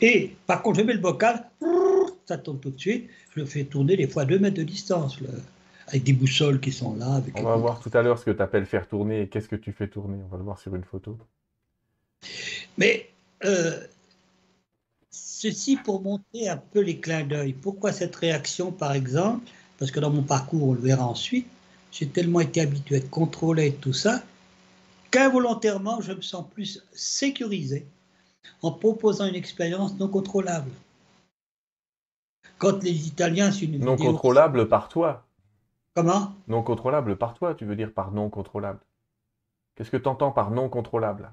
[SPEAKER 2] Et par contre, je mets le bocal, ça tombe tout de suite. Je le fais tourner des fois à 2 mètres de distance, avec des boussoles qui sont là.
[SPEAKER 1] on va voir tout à l'heure ce que tu appelles faire tourner et qu'est-ce que tu fais tourner. On va le voir sur une photo.
[SPEAKER 2] Mais euh, Ceci pour montrer un peu les clins d'œil. Pourquoi cette réaction, par exemple? Parce que dans mon parcours, on le verra ensuite, j'ai tellement été habitué à être contrôlé et tout ça, qu'involontairement, je me sens plus sécurisé en proposant une expérience non contrôlable. Quand les Italiens...
[SPEAKER 1] Une non contrôlable par toi
[SPEAKER 2] Comment?
[SPEAKER 1] Non contrôlable par toi, tu veux dire par non contrôlable. Qu'est-ce que tu entends par non contrôlable?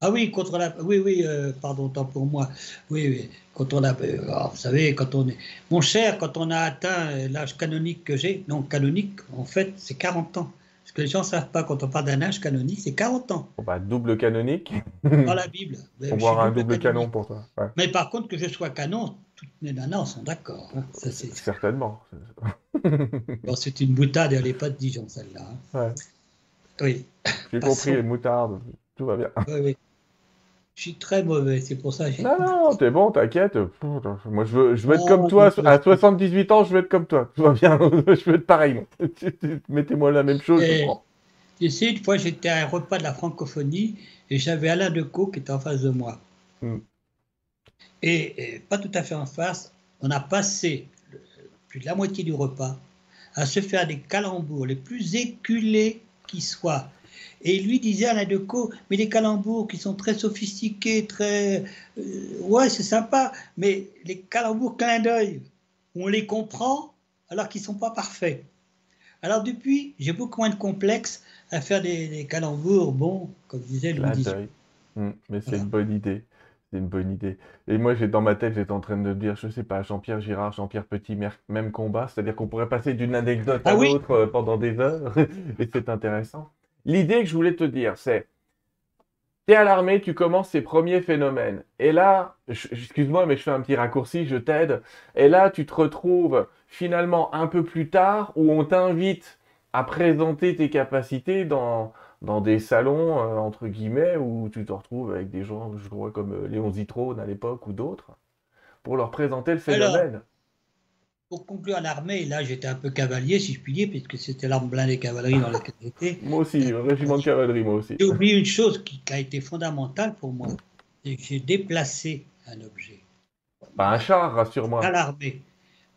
[SPEAKER 2] Ah oui, contre la. Oui, oui, euh, pardon, tant pour moi. Oui, oui. Quand on a. Euh, ah, vous savez, quand on est. Mon cher, quand on a atteint l'âge canonique que j'ai, non, canonique, en fait, c'est 40 ans. Ce que les gens ne savent pas quand on parle d'un âge canonique, c'est 40 ans.
[SPEAKER 1] bah, double canonique.
[SPEAKER 2] Dans la Bible. (laughs)
[SPEAKER 1] On va un double canon pour toi.
[SPEAKER 2] Mais par contre, que je sois canon, toutes les nanas sont d'accord. Hein. (laughs)
[SPEAKER 1] Certainement. (laughs)
[SPEAKER 2] bon, c'est une boutade et elle n'est pas de Dijon, celle-là. Hein.
[SPEAKER 1] Oui. J'ai compris les moutardes. Tout va bien. Oui, oui.
[SPEAKER 2] Je suis très mauvais, c'est pour ça.
[SPEAKER 1] Non, non, t'es bon, t'inquiète. Moi, je veux, je veux être comme toi. À 78 ans, je veux être comme toi. Tout va bien. (laughs) je veux être pareil. Mettez-moi la même chose. Et,
[SPEAKER 2] sais, une fois, j'étais à un repas de la francophonie et j'avais Alain Decaux qui était en face de moi. Hmm. Et, pas tout à fait en face, on a passé plus de la moitié du repas à se faire des calembours les plus éculés qui soient et lui disait à la Decaux, mais les calembours qui sont très sophistiqués, très... Euh, ouais, c'est sympa, mais les calembours clin d'œil, on les comprend alors qu'ils ne sont pas parfaits. Alors depuis, j'ai beaucoup moins de complexe à faire des, calembours, bon, comme disait Louis.
[SPEAKER 1] Hum, mais c'est une bonne idée. C'est une bonne idée. Et moi, j'ai dans ma tête, j'étais en train de dire, je sais pas, Jean-Pierre Girard, Jean-Pierre Petit, même combat. C'est-à-dire qu'on pourrait passer d'une anecdote à ah l'autre euh, pendant des heures. (laughs) et c'est intéressant. L'idée que je voulais te dire, c'est, tu es à l'armée, tu commences ces premiers phénomènes. Et là, excuse-moi, mais je fais un petit raccourci, je t'aide. Et là, tu te retrouves finalement un peu plus tard où on t'invite à présenter tes capacités dans, dans des salons, euh, entre guillemets, où tu te retrouves avec des gens, je crois, comme euh, Léon Zitrone à l'époque ou d'autres, pour leur présenter le phénomène.
[SPEAKER 2] pour conclure à l'armée, là j'étais un peu cavalier, si je puis dire, puisque c'était l'arme blindée cavalerie dans laquelle (laughs) j'étais.
[SPEAKER 1] moi aussi, le régiment de cavalerie, moi aussi.
[SPEAKER 2] J'ai oublié une chose qui, a été fondamentale pour moi, c'est que j'ai déplacé un objet.
[SPEAKER 1] Pas un char, rassure-moi.
[SPEAKER 2] À l'armée.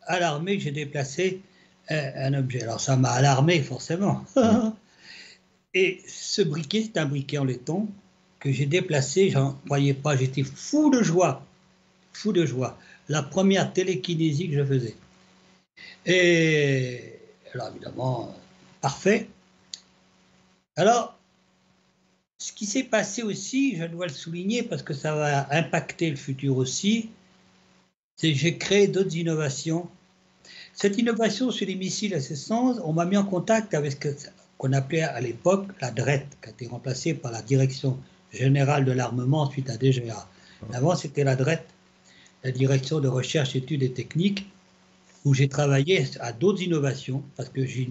[SPEAKER 2] À l'armée, j'ai déplacé euh, un objet. Alors ça m'a alarmé, forcément. (laughs) Et ce briquet, c'est un briquet en laiton que j'ai déplacé, j'en voyais pas, j'étais fou de joie, fou de joie. La première télékinésie que je faisais. Et alors évidemment, parfait. Alors, ce qui s'est passé aussi, je dois le souligner parce que ça va impacter le futur aussi, c'est que j'ai créé d'autres innovations. Cette innovation sur les missiles à 1600, on m'a mis en contact avec qu'on appelait à l'époque la DRET, qui a été remplacée par la Direction générale de l'armement suite à DGA. Avant, c'était la DRET, la Direction de recherche, études et techniques, où j'ai travaillé à d'autres innovations, parce que j'ai.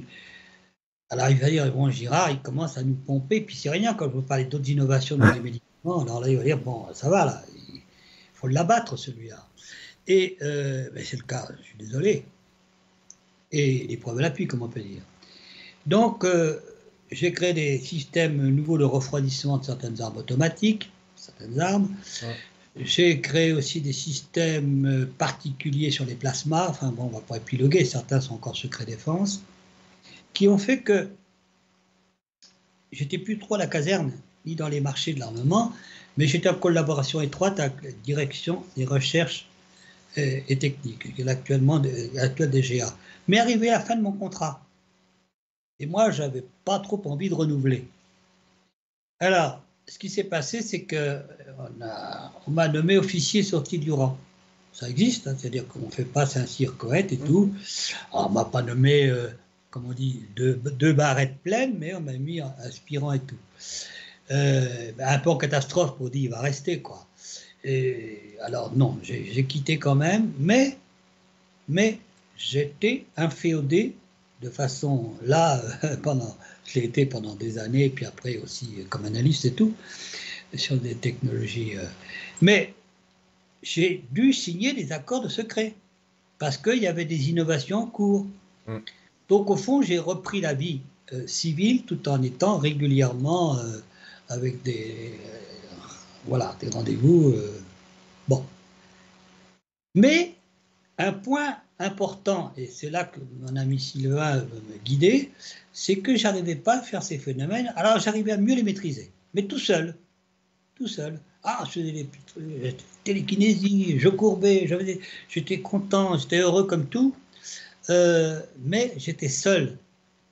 [SPEAKER 2] Alors, il va dire, bon, Girard, il commence à nous pomper, puis c'est rien quand je veux parler d'autres innovations dans les (laughs) médicaments. Alors là, il va dire, bon, ça va, là, il faut l'abattre, celui-là. Et euh, ben, c'est le cas, je suis désolé. Et les preuves l'appui, comme on peut dire. Donc, euh, j'ai créé des systèmes nouveaux de refroidissement de certaines armes automatiques, certaines armes. J'ai créé aussi des systèmes euh, particuliers sur les plasmas, enfin bon, on va pas épiloguer, certains sont encore secret défense, qui ont fait que j'étais plus trop à la caserne, ni dans les marchés de l'armement, mais j'étais en collaboration étroite avec la direction des recherches euh, et techniques, actuellement actuelle DGA. Mais arrivé à la fin de mon contrat, et moi, je n'avais pas trop envie de renouveler. Alors, ce qui s'est passé, c'est qu'on on m'a nommé officier sorti du rang. Ça existe, hein, c'est-à-dire qu'on fait passer un circuit et tout. Alors, on m'a pas nommé, euh, comme on dit, deux, barrettes pleines, mais on m'a mis aspirant et tout. Euh, un peu en catastrophe pour dire il va rester, quoi. Et, alors, non, j'ai quitté quand même, mais, mais j'étais inféodé de façon là, (laughs) pendant, je l'ai été pendant des années, puis après aussi comme analyste et tout, sur des technologies. Euh. Mais j'ai dû signer des accords de secret parce qu'il y avait des innovations en cours. Mm. Donc au fond, j'ai repris la vie euh, civile tout en étant régulièrement euh, avec des, voilà, des rendez-vous. bon. Mais un point important, et c'est là que mon ami Sylvain me guider, c'est que j'arrivais pas à faire ces phénomènes. Alors j'arrivais à mieux les maîtriser, mais tout seul, tout seul. Ah, je faisais des télékinésie, je courbais, j'étais content, j'étais heureux comme tout, euh, mais j'étais seul.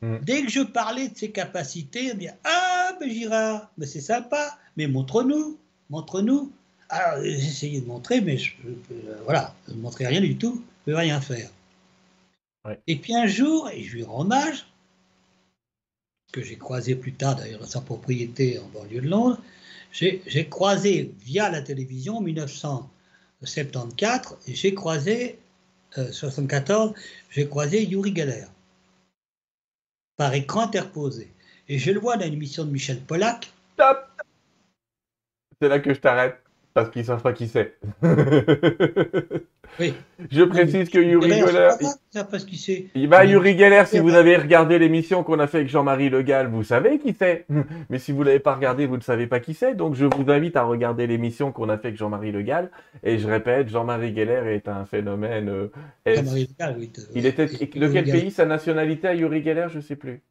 [SPEAKER 2] Mm. Dès que je parlais de ses capacités, on me disait Ah, mais Girard, mais c'est sympa, mais montre-nous, montre-nous. Alors j'essayais de montrer, mais je, voilà, je ne montrais rien du tout ne peut rien faire. Et puis un jour, et je lui rends hommage, que j'ai croisé plus tard d'ailleurs dans sa propriété en banlieue de Londres, j'ai croisé via la télévision en 1974, et j'ai croisé, 74, euh, j'ai croisé Yuri Geller, par écran interposé. Et je le vois dans l'émission de Michel Pollack.
[SPEAKER 1] Stop C'est là que je t'arrête, parce qu'ils ne savent pas qui c'est. (laughs) Je précise que Yuri Geller. Il va Yuri Geller, si vous avez regardé l'émission qu'on a fait avec Jean-Marie Le Gall, vous savez qui c'est. (laughs) Mais si vous l'avez pas regardé, vous ne savez pas qui c'est. Donc je vous invite à regarder l'émission qu'on a fait avec Jean-Marie Le Gall. Et je répète, Jean-Marie Geller est un phénomène. Euh, Jean-Marie Le oui. Il était de quel pays sa nationalité à Yuri Geller, je sais plus.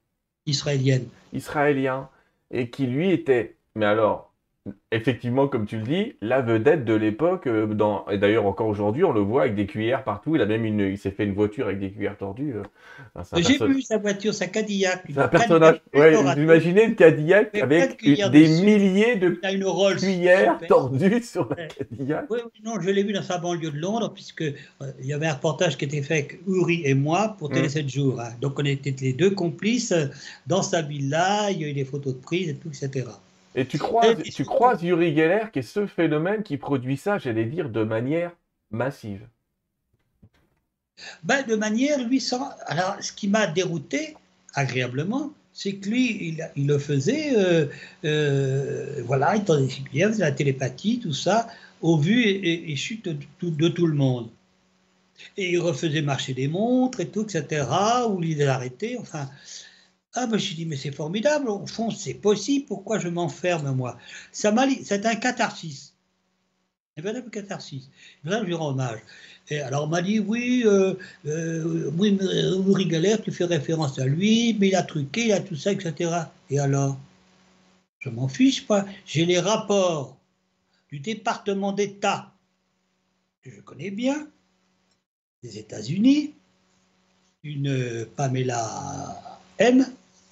[SPEAKER 2] Israélienne.
[SPEAKER 1] Israélien et qui lui était, mais alors effectivement, comme tu le dis, la vedette de l'époque, euh, dans... et d'ailleurs encore aujourd'hui, on le voit avec des cuillères partout. Il a même une, il s'est fait une voiture avec des cuillères tordues.
[SPEAKER 2] Euh. J'ai vu sa voiture, sa Cadillac.
[SPEAKER 1] C'est un personnage. Ouais, vous imaginez une Cadillac avec des milliers de cuillères tordues (laughs) sur la Cadillac.
[SPEAKER 2] Oui, non, je l'ai vu dans sa banlieue de Londres, puisque euh, y avait un reportage qui était fait avec Uri et moi pour Télé 7 mmh. jours. Hein. Donc on était les deux complices dans sa villa. Il y a eu des photos de prise et tout, etc.
[SPEAKER 1] Et tu croises, tu croises Yuri Geller, qui est ce phénomène qui produit ça, j'allais dire, de manière massive?
[SPEAKER 2] Ben, de manière, lui. Alors, ce qui m'a dérouté, agréablement, c'est que lui, il, le faisait, euh, euh, voilà, il faisait la télépathie, tout ça, au vu et, chute de, de, tout le monde. Et il refaisait marcher des montres et tout, etc., ou il les arrêtait, enfin... Ah ben je dit mais c'est formidable, au fond c'est possible, pourquoi je m'enferme moi? C'est un catharsis, un véritable catharsis. Là je rends hommage. Et alors on m'a dit oui, euh, euh, oui, Uri Geller, tu fais référence à lui, mais il a truqué, il a tout ça, etc. Et alors? Je m'en fiche pas. J'ai les rapports du département d'État que je connais bien, des États-Unis, une Pamela M,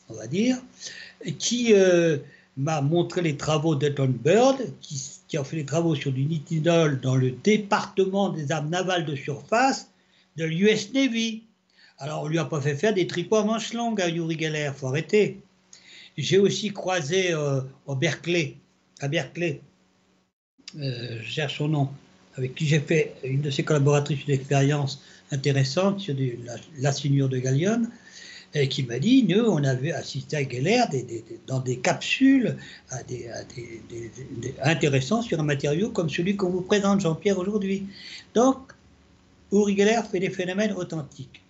[SPEAKER 2] on va dire, qui euh, m'a montré les travaux d'Eton Bird, qui, a fait les travaux sur du nitinol dans le département des armes navales de surface de l'US Navy. Alors, on lui a pas fait faire des tricots à manches longues à Yuri Geller, faut arrêter. J'ai aussi croisé euh, au Berkeley, à Berkeley, euh, je cherche son nom, avec qui j'ai fait une de ses collaboratrices d'expérience intéressante sur la, la de Gallium, et qui m'a dit, nous, on avait assisté à Geller dans des capsules à sur un matériau comme celui qu'on vous présente, Jean-Pierre, aujourd'hui. Donc, Uri Geller fait des phénomènes authentiques.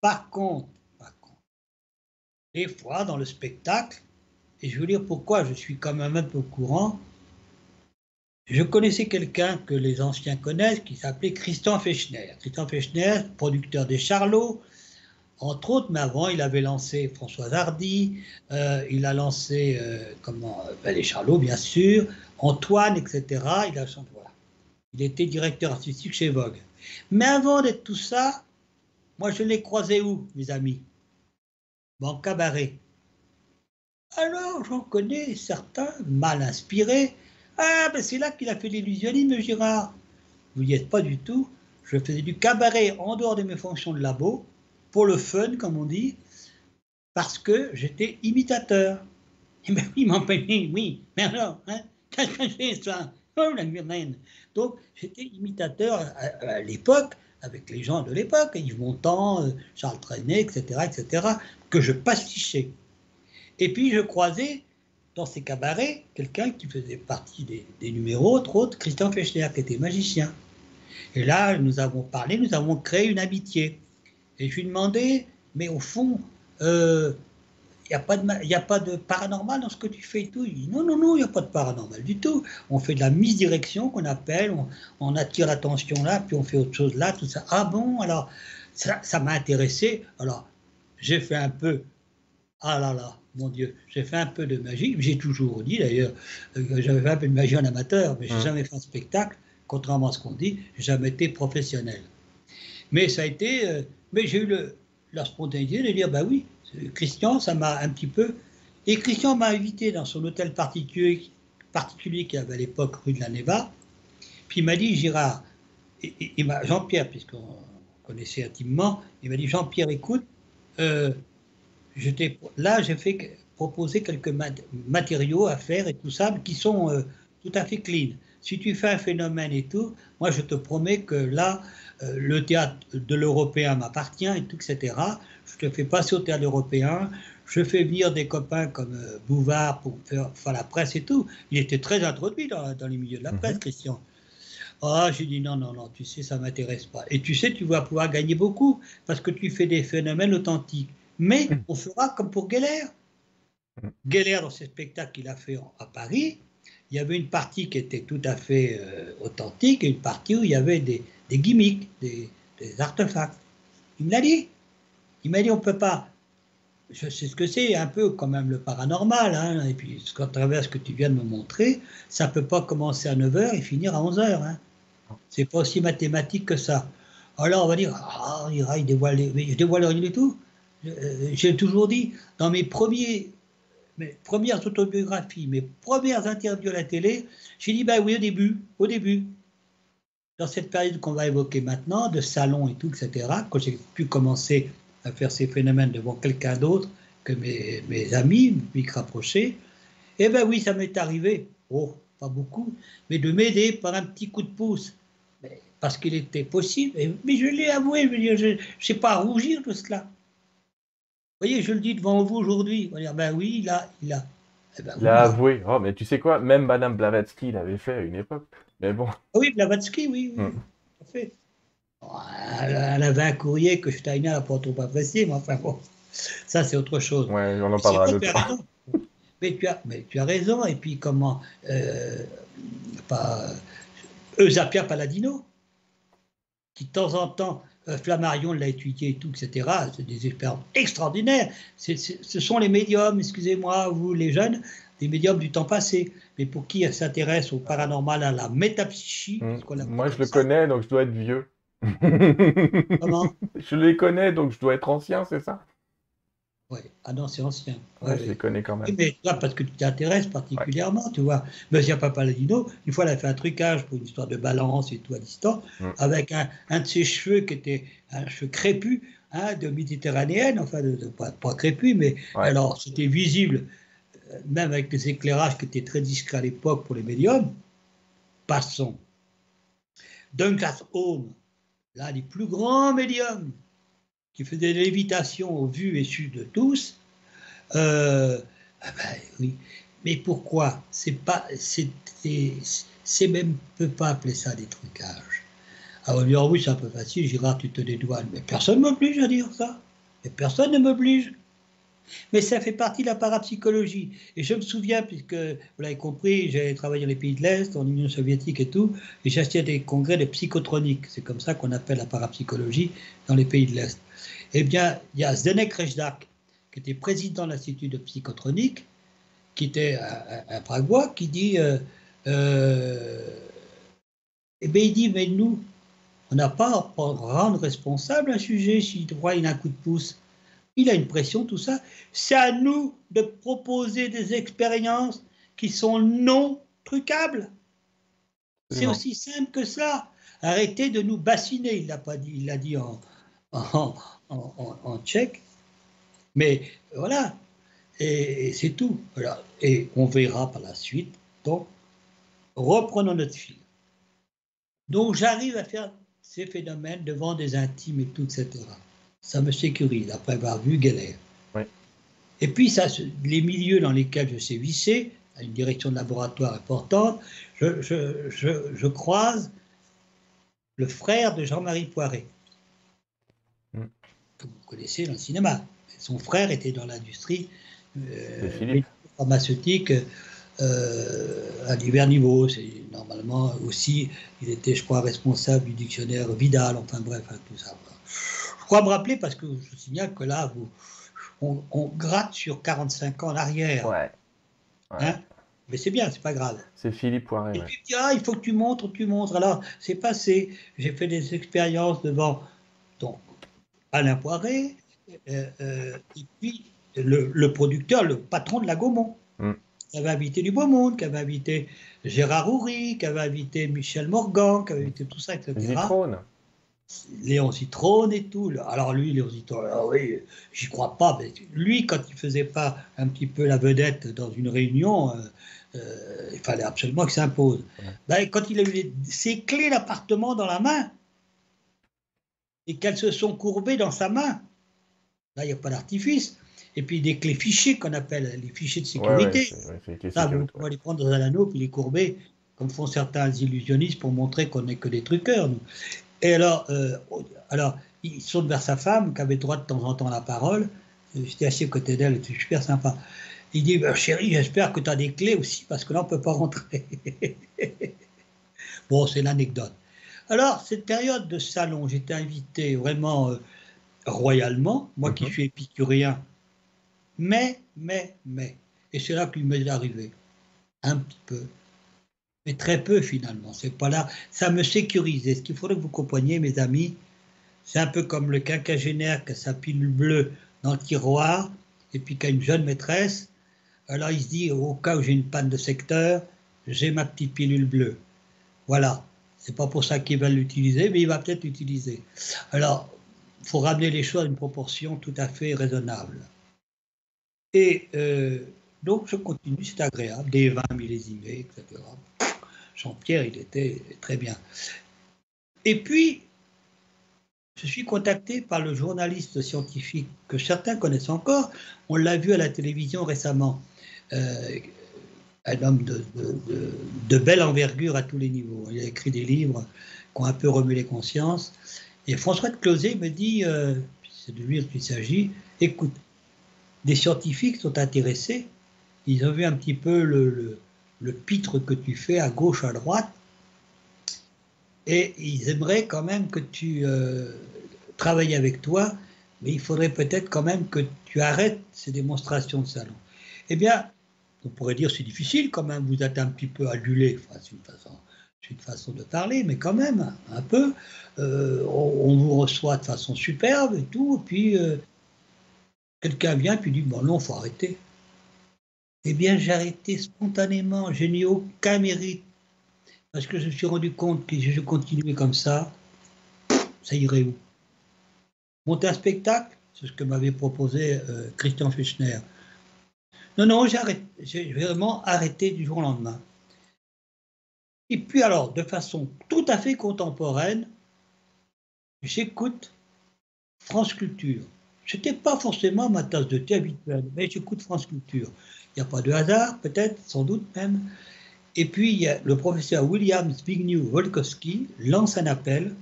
[SPEAKER 2] Par contre, par contre, des fois, dans le spectacle, et je vous dire pourquoi je suis quand même un peu au courant, je connaissais quelqu'un que les anciens connaissent qui s'appelait Christian Fechner. Christian Fechner, producteur des Charlots, entre autres, mais avant, il avait lancé François Hardy, euh, il a lancé euh, comment, ben, les Charlots, bien sûr, Antoine, etc. Il, a, voilà. il était directeur artistique chez Vogue. Mais avant d'être tout ça, moi, je l'ai croisé où, mes amis? En cabaret. Alors, j'en connais certains mal inspirés. Ah, ben c'est là qu'il a fait l'illusionnisme, Girard. Vous n'y êtes pas du tout. Je faisais du cabaret en dehors de mes fonctions de labo pour le fun, comme on dit, parce que j'étais imitateur. Et (laughs) eh bien oui, mon pays, oui, mais alors, hein, (laughs) qu'est-ce que c'est ça? Oh, la Donc, j'étais imitateur à, l'époque, avec les gens de l'époque, Yves Montand, euh, Charles Trenet, etc., etc., que je pastichais. Et puis, je croisais dans ces cabarets quelqu'un qui faisait partie des, des numéros, entre autres, Christian Fechner, qui était magicien. Et là, nous avons parlé, nous avons créé une amitié. Et je lui ai demandé, mais au fond, il euh, n'y a, pas de, a pas de paranormal dans ce que tu fais et tout? Il dit, non, non, non, il n'y a pas de paranormal du tout. On fait de la misdirection qu'on appelle, on, attire l'attention là, puis on fait autre chose là, tout ça. Ah bon, alors, ça m'a intéressé. Alors, j'ai fait un peu, ah là là, mon Dieu, j'ai fait un peu de magie. J'ai toujours dit d'ailleurs que euh, j'avais fait un peu de magie en amateur, mais je n'ai jamais fait un spectacle, contrairement à ce qu'on dit, j'ai jamais été professionnel. Mais ça a été, euh, mais j'ai eu la spontanéité de dire, bah oui, Christian, ça m'a un petit peu. Et Christian m'a invité dans son hôtel particulier, particulier qu'il avait à l'époque rue de la Neva. Puis il m'a dit, Girard, et, Jean-Pierre, puisqu'on connaissait intimement, il m'a dit, Jean-Pierre, écoute, euh, là, j'ai fait proposer quelques matériaux à faire et tout ça, qui sont euh, tout à fait clean. Si tu fais un phénomène et tout, moi je te promets que là, euh, le théâtre de l'européen m'appartient et tout, etc. Je te fais passer au théâtre européen, je fais venir des copains comme euh, Bouvard pour faire, la presse et tout. Il était très introduit dans, les milieux de la presse, mhm. Christian. Ah, j'ai dit non, non, non, tu sais, ça m'intéresse pas. Et tu sais, tu vas pouvoir gagner beaucoup parce que tu fais des phénomènes authentiques. Mais mhm. on fera comme pour Geller. Mhm. Geller, dans ses spectacles qu'il a fait à Paris, il y avait une partie qui était tout à fait euh, authentique et une partie où il y avait des, gimmicks, des, artefacts. Il me l'a dit. Il m'a dit on ne peut pas je sais ce que c'est, un peu quand même le paranormal. Hein, et puis, à travers ce que tu viens de me montrer, ça ne peut pas commencer à 9h et finir à 11h. Hein. C'est pas aussi mathématique que ça. Alors, on va dire, ah, il dévoile rien du tout. Euh, j'ai toujours dit, dans mes premiers mes premières autobiographies, mes premières interviews à la télé, j'ai dit, ben oui, au début, au début, dans cette période qu'on va évoquer maintenant, de salon et tout, etc., quand j'ai pu commencer à faire ces phénomènes devant quelqu'un d'autre que mes, mes amis, me rapprochés, eh ben oui, ça m'est arrivé, oh, pas beaucoup, mais de m'aider par un petit coup de pouce. parce qu'il était possible, mais je l'ai avoué, je ne sais pas rougir de cela voyez, je le dis devant vous aujourd'hui. On va dire, ben oui, a. Il a,
[SPEAKER 1] eh ben, il a avoué. Oh, mais tu sais quoi, même Madame Blavatsky l'avait fait à une époque. Mais bon.
[SPEAKER 2] Oui, Blavatsky, oui, oui. Hmm. Fait. elle avait un courrier que Steiner n'a pas trop apprécié, mais enfin bon, ça c'est autre chose.
[SPEAKER 1] Ouais, on en parlera l'autre
[SPEAKER 2] fois. Mais tu, as, mais tu as raison, et puis comment euh, pas, Eusapia Paladino, qui de temps en temps euh, Flammarion l'a étudié et tout, etc. C'est des expériences extraordinaires. ce sont les médiums, excusez-moi, vous les jeunes, des médiums du temps passé. Mais pour qui s'intéresse au paranormal, à la métapsychie
[SPEAKER 1] mmh. Moi, je le connais, donc je dois être vieux.
[SPEAKER 2] Comment? (laughs)
[SPEAKER 1] Je les connais, donc je dois être ancien, c'est ça?
[SPEAKER 2] Oui, ah non, c'est ancien.
[SPEAKER 1] Ouais, je les connais quand même.
[SPEAKER 2] Mais toi, parce que tu t'intéresses particulièrement, tu vois. Monsieur Papaladino, une fois, elle a fait un trucage pour une histoire de balance et tout à distance, mm. avec un, un, de ses cheveux qui était un cheveu crépus, hein, de méditerranéenne, enfin, de, pas, pas, crépus, mais alors c'était visible, euh, même avec des éclairages qui étaient très discrets à l'époque pour les médiums. Passons. Douglas Home, l'un des plus grands médiums qui faisait lévitation au vu et su de tous, euh, ah ben oui. Mais pourquoi? C'est pas, c'est, même, peut pas appeler ça des trucages. Alors on dit, oh oui, c'est un peu facile, Girard, tu te dédouanes. Mais personne ne m'oblige à dire ça. Mais personne ne m'oblige. Mais ça fait partie de la parapsychologie. Et je me souviens, puisque vous l'avez compris, j'ai travaillé dans les pays de l'Est, en Union soviétique et tout, et j'assistais à des congrès de psychotronique. C'est comme ça qu'on appelle la parapsychologie dans les pays de l'Est. Eh bien, il y a Zdenek Rejdak, qui était président de l'Institut de psychotronique, qui était un, Pragois, qui dit euh, euh, Eh bien, il dit, mais nous, on n'a pas à rendre responsable un sujet s'il voit un coup de pouce. Il a une pression, tout ça. C'est à nous de proposer des expériences qui sont non trucables. C'est aussi simple que ça. Arrêtez de nous bassiner. Il l'a pas dit, il l'a dit en, en, tchèque. Mais voilà, et, c'est tout. Voilà. Et on verra par la suite. Donc, reprenons notre fil. Donc, j'arrive à faire ces phénomènes devant des intimes et tout, etc. Ça me sécurise après avoir vu Geller. Et puis, ça, les milieux dans lesquels je sévissais, à une direction de laboratoire importante, je, je, je croise le frère de Jean-Marie Poiret que vous connaissez dans le cinéma. Son frère était dans l'industrie euh, pharmaceutique euh, à divers niveaux. C'est normalement aussi, il était, je crois, responsable du dictionnaire Vidal, enfin bref, hein, tout ça. Je crois me rappeler parce que je signale que là, vous, on, gratte sur 45 ans en arrière.
[SPEAKER 1] Ouais.
[SPEAKER 2] Hein? Mais c'est bien, c'est pas grave.
[SPEAKER 1] C'est Philippe Poiret.
[SPEAKER 2] Et puis, ah, il faut que tu montres, tu montres. Alors, c'est passé. J'ai fait des expériences devant Alain Poiret, euh, euh, et puis le, producteur, le patron de la Gaumont, mm. qui avait invité du beau monde, qui avait invité Gérard Houry, qui avait invité Michel Morgan, qui avait invité tout ça, etc.
[SPEAKER 1] Zitrone.
[SPEAKER 2] Léon Zitrone et tout. Alors lui, Léon Zitrone, ah oui, j'y crois pas. Mais lui, quand il faisait pas un petit peu la vedette dans une réunion, euh, il fallait absolument qu'il s'impose. Ben, quand il a eu ses clés d'appartement dans la main, et qu'elles se sont courbées dans sa main. Là, il n'y a pas d'artifice. Et puis des clés fichiers qu'on appelle les fichiers de sécurité. ça, vous pouvez les prendre dans un anneau puis les courber, comme font certains illusionnistes pour montrer qu'on n'est que des truqueurs. Et alors, euh, alors, il saute vers sa femme, qui avait droit de temps en temps à la parole. J'étais assis à côté d'elle, c'était super sympa. Il dit bah, Chérie, j'espère que tu as des clés aussi, parce que là, on ne peut pas rentrer. (laughs) bon, c'est l'anecdote. Alors, cette période de salon, j'étais invité vraiment euh, royalement, moi qui mhm. suis épicurien, Mais, mais, mais, et c'est là qu'il m'est arrivé, un petit peu, mais très peu finalement. C'est pas là. Ça me sécurisait. Ce qu'il faudrait que vous compreniez, mes amis, c'est un peu comme le quinquagénaire qui a sa pilule bleue dans le tiroir et puis qui a une jeune maîtresse. Alors il se dit, au cas où j'ai une panne de secteur, j'ai ma petite pilule bleue. Voilà. C'est pas pour ça qu'il va l'utiliser, mais il va peut-être l'utiliser. Alors, il faut ramener les choses à une proportion tout à fait raisonnable. Et euh, donc, je continue, c'est agréable, des vins millésimés, etc. Jean-Pierre, il était très bien. Et puis, je suis contacté par le journaliste scientifique que certains connaissent encore. On l'a vu à la télévision récemment. Euh, un homme de, de, belle envergure à tous les niveaux. Il a écrit des livres qui ont un peu remué les consciences. Et François de Closet me dit, euh, c'est de lui qu'il s'agit, écoute, des scientifiques sont intéressés, ils ont vu un petit peu le, le, pitre que tu fais à gauche, à droite, et ils aimeraient quand même que tu euh, travailles avec toi, mais il faudrait peut-être quand même que tu arrêtes ces démonstrations de salon. Eh bien, on pourrait dire c'est difficile quand même, vous êtes un petit peu adulé, c'est une façon, façon de parler, mais quand même, un peu, euh, on, vous reçoit de façon superbe et tout, et puis euh, quelqu'un vient et puis dit, bon non, faut arrêter. Eh bien, j'ai arrêté spontanément, je n'ai aucun mérite, parce que je me suis rendu compte que si je continuais comme ça, ça irait où? Monter un spectacle, c'est ce que m'avait proposé euh, Christian Fechner. Non, non, j'ai vraiment arrêté du jour au lendemain. Et puis alors, de façon tout à fait contemporaine, j'écoute France Culture. Ce n'était pas forcément ma tasse de thé habituelle, mais j'écoute France Culture. Il n'y a pas de hasard, peut-être, sans doute même. Et puis, le professeur William Zbigniew Wolkowski lance un appel.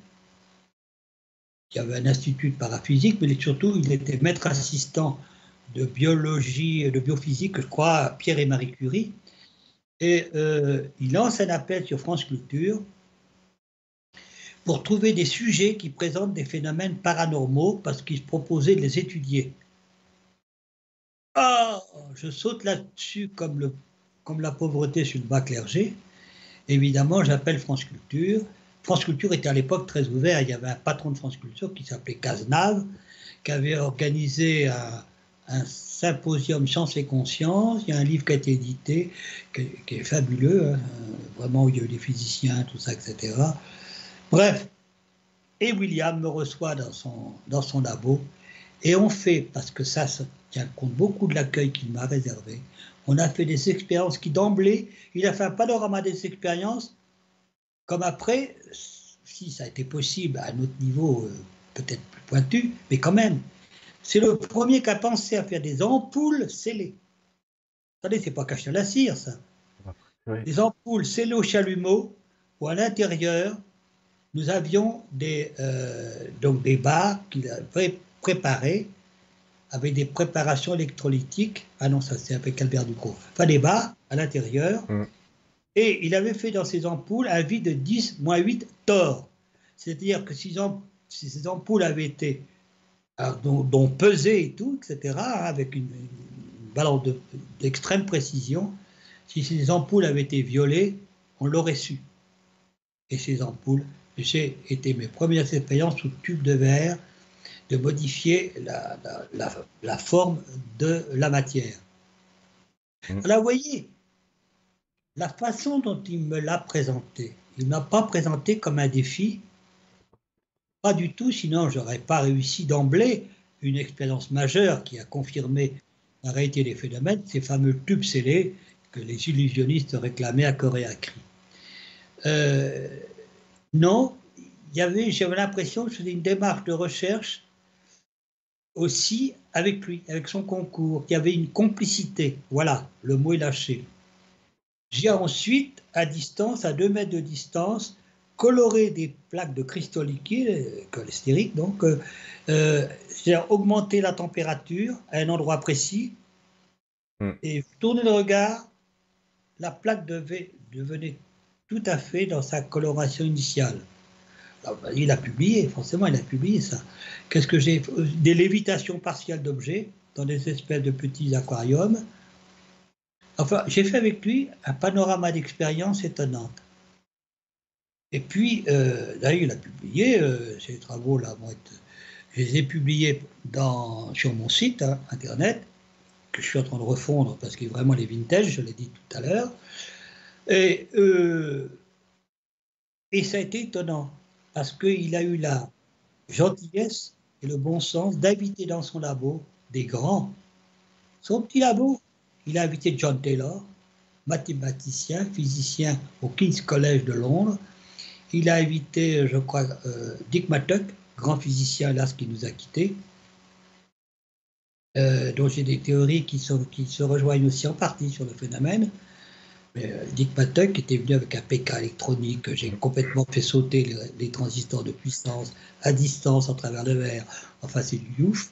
[SPEAKER 2] Il y avait un institut de paraphysique, mais surtout, il était maître assistant de biologie de biophysique, je crois, Pierre et Marie Curie. Et euh, il lance un appel sur France Culture pour trouver des sujets qui présentent des phénomènes paranormaux parce qu'il se proposait de les étudier. Ah, je saute là-dessus comme, comme la pauvreté sur le bas clergé. Évidemment, j'appelle France Culture. France Culture était à l'époque très ouvert. Il y avait un patron de France Culture qui s'appelait Cazenave, qui avait organisé un, un symposium Science et Conscience. Il y a un livre qui a été édité, qui, est fabuleux, hein, vraiment, où il y a eu des physiciens, tout ça, etc. Bref, et William me reçoit dans son, dans son labo, et on fait, parce que ça, ça tient compte beaucoup de l'accueil qu'il m'a réservé, on a fait des expériences qui, d'emblée, il a fait un panorama des expériences, comme après, si ça a été possible à un autre niveau, euh, peut-être plus pointu, mais quand même, c'est le premier qui a pensé à faire des ampoules scellées. Attendez, c'est pas caché à la cire, ça. Des ampoules scellées au chalumeau, où à l'intérieur, nous avions des, euh, donc des bas qu'il avait préparés avec des préparations électrolytiques. Ah non, ça c'est avec Albert Ducrot. Enfin, des bas à l'intérieur. Mm. Et il avait fait dans ces ampoules un vide de 10 moins 8 torts. C'est-à-dire que si ces ampoules avaient été dont, peser et tout, etc., avec une, balance d'extrême précision. Si ces ampoules avaient été violées, on l'aurait su. Et ces ampoules, j'ai été mes premières expériences sous tube de verre de modifier la, la, forme de la matière. Mmh. Alors, vous voyez, la façon dont il me l'a présenté, il ne m'a pas présenté comme un défi, du tout, sinon j'aurais pas réussi d'emblée une expérience majeure qui a confirmé la réalité des phénomènes, ces fameux tubes scellés que les illusionnistes réclamaient à corée à cri. Euh, non, j'avais l'impression que je une démarche de recherche aussi avec lui, avec son concours. Il y avait une complicité. Voilà, le mot est lâché. J'ai ensuite, à distance, à deux mètres de distance, colorer des plaques de cristaux liquides, cholestériques, donc, euh, euh augmenter la température à un endroit précis, hmm. et tourner le regard, la plaque devait, devenait tout à fait dans sa coloration initiale. Bah, il a publié, forcément, il a publié ça. Qu'est-ce que j'ai Des lévitations partielles d'objets, dans des espèces de petits aquariums. Enfin, j'ai fait avec lui un panorama d'expériences étonnantes. Et puis, euh, d'ailleurs, il a publié, euh, ces travaux-là je les ai publiés sur mon site hein, internet, que je suis en train de refondre parce qu'il est vraiment les vintage, je l'ai dit tout à l'heure. Et, euh, et ça a été étonnant, parce qu'il a eu la gentillesse et le bon sens d'inviter dans son labo des grands. Son petit labo, il a invité John Taylor, mathématicien, physicien au King's College de Londres, il a invité, je crois, euh, Dick Mattock, grand physicien, là, qui nous a quittés, euh, dont j'ai des théories qui, se rejoignent aussi en partie sur le phénomène. Euh, Dick Mattock était venu avec un PK électronique, j'ai complètement fait sauter les, transistors de puissance à distance en travers le verre. Enfin, c'est du ouf.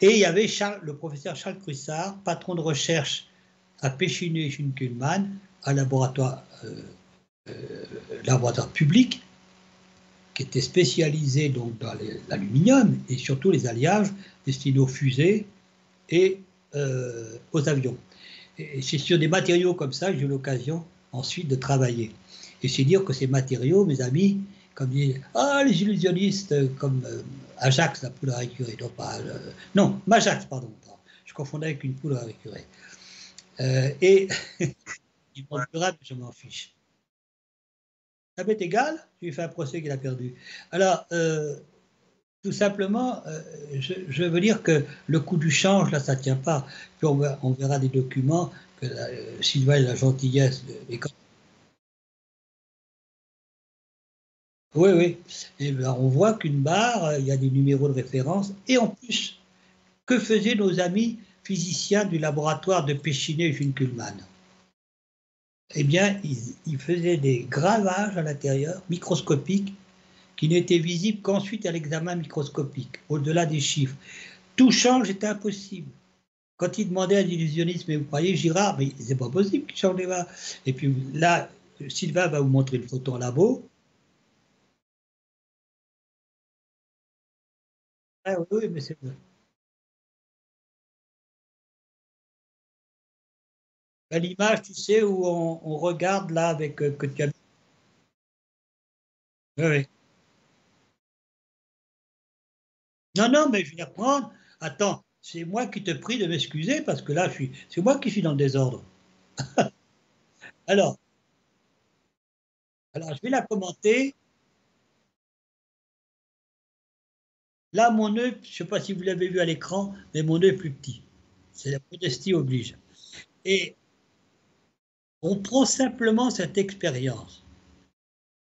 [SPEAKER 2] Et il y avait Charles, le professeur Charles Crussard, patron de recherche à Péchiné et Kuhlmann, à laboratoire laboratoire public qui était spécialisé donc dans l'aluminium et surtout les alliages destinés aux fusées et euh, aux avions. C'est sur des matériaux comme ça que j'ai eu l'occasion ensuite de travailler. Et c'est dire que ces matériaux, mes amis, comme ah, les illusionnistes, comme euh, Ajax, la poule à récurer, non, pas, non, Majax, pardon, je confondais avec une poule à récurer. et (laughs) m'ont je m'en fiche ça m'est égal, lui fais un procès qu'il a perdu. Alors, euh, tout simplement, euh, je, veux dire que le coût du change, là, ça ne tient pas. Puis on, verra des documents que euh, Sylvain la gentillesse Oui, oui. Et ben, on voit qu'une barre, il y a des numéros de référence. Et en plus, que faisaient nos amis physiciens du laboratoire de Péchinet et Kuhlmann eh bien, il, faisait des gravages à l'intérieur, microscopiques, qui n'étaient visibles qu'ensuite à l'examen microscopique, au-delà des chiffres. Tout change est impossible. Quand il demandait à l'illusionnisme, mais vous croyez Girard, mais c'est pas possible qu'il change les Et puis là, Sylvain va vous montrer une photo en labo. Ah. L'image, tu sais, où on, regarde là avec euh, que tu as. Oui, Non, non, mais je vais les reprendre. Attends, c'est moi qui te prie de m'excuser parce que là, je suis, c'est moi qui suis dans le désordre. (laughs) alors, alors, je vais la commenter. Là, mon œil, je ne sais pas si vous l'avez vu à l'écran, mais mon œil est plus petit. C'est la modestie oblige. Et on prend simplement cette expérience.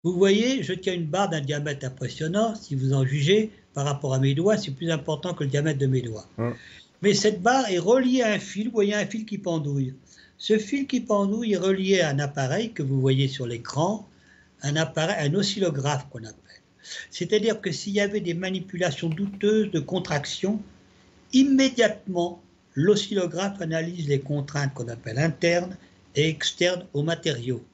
[SPEAKER 2] Vous voyez, je tiens une barre d'un diamètre impressionnant. Si vous en jugez par rapport à mes doigts, c'est plus important que le diamètre de mes doigts. Mais cette barre est reliée à un fil. Vous voyez un fil qui pendouille. Ce fil qui pendouille est relié à un appareil que vous voyez sur l'écran, un appareil, un oscillographe qu'on appelle. C'est-à-dire que s'il y avait des manipulations douteuses de contraction, immédiatement, l'oscillographe analyse les contraintes qu'on appelle internes et externe aux matériaux.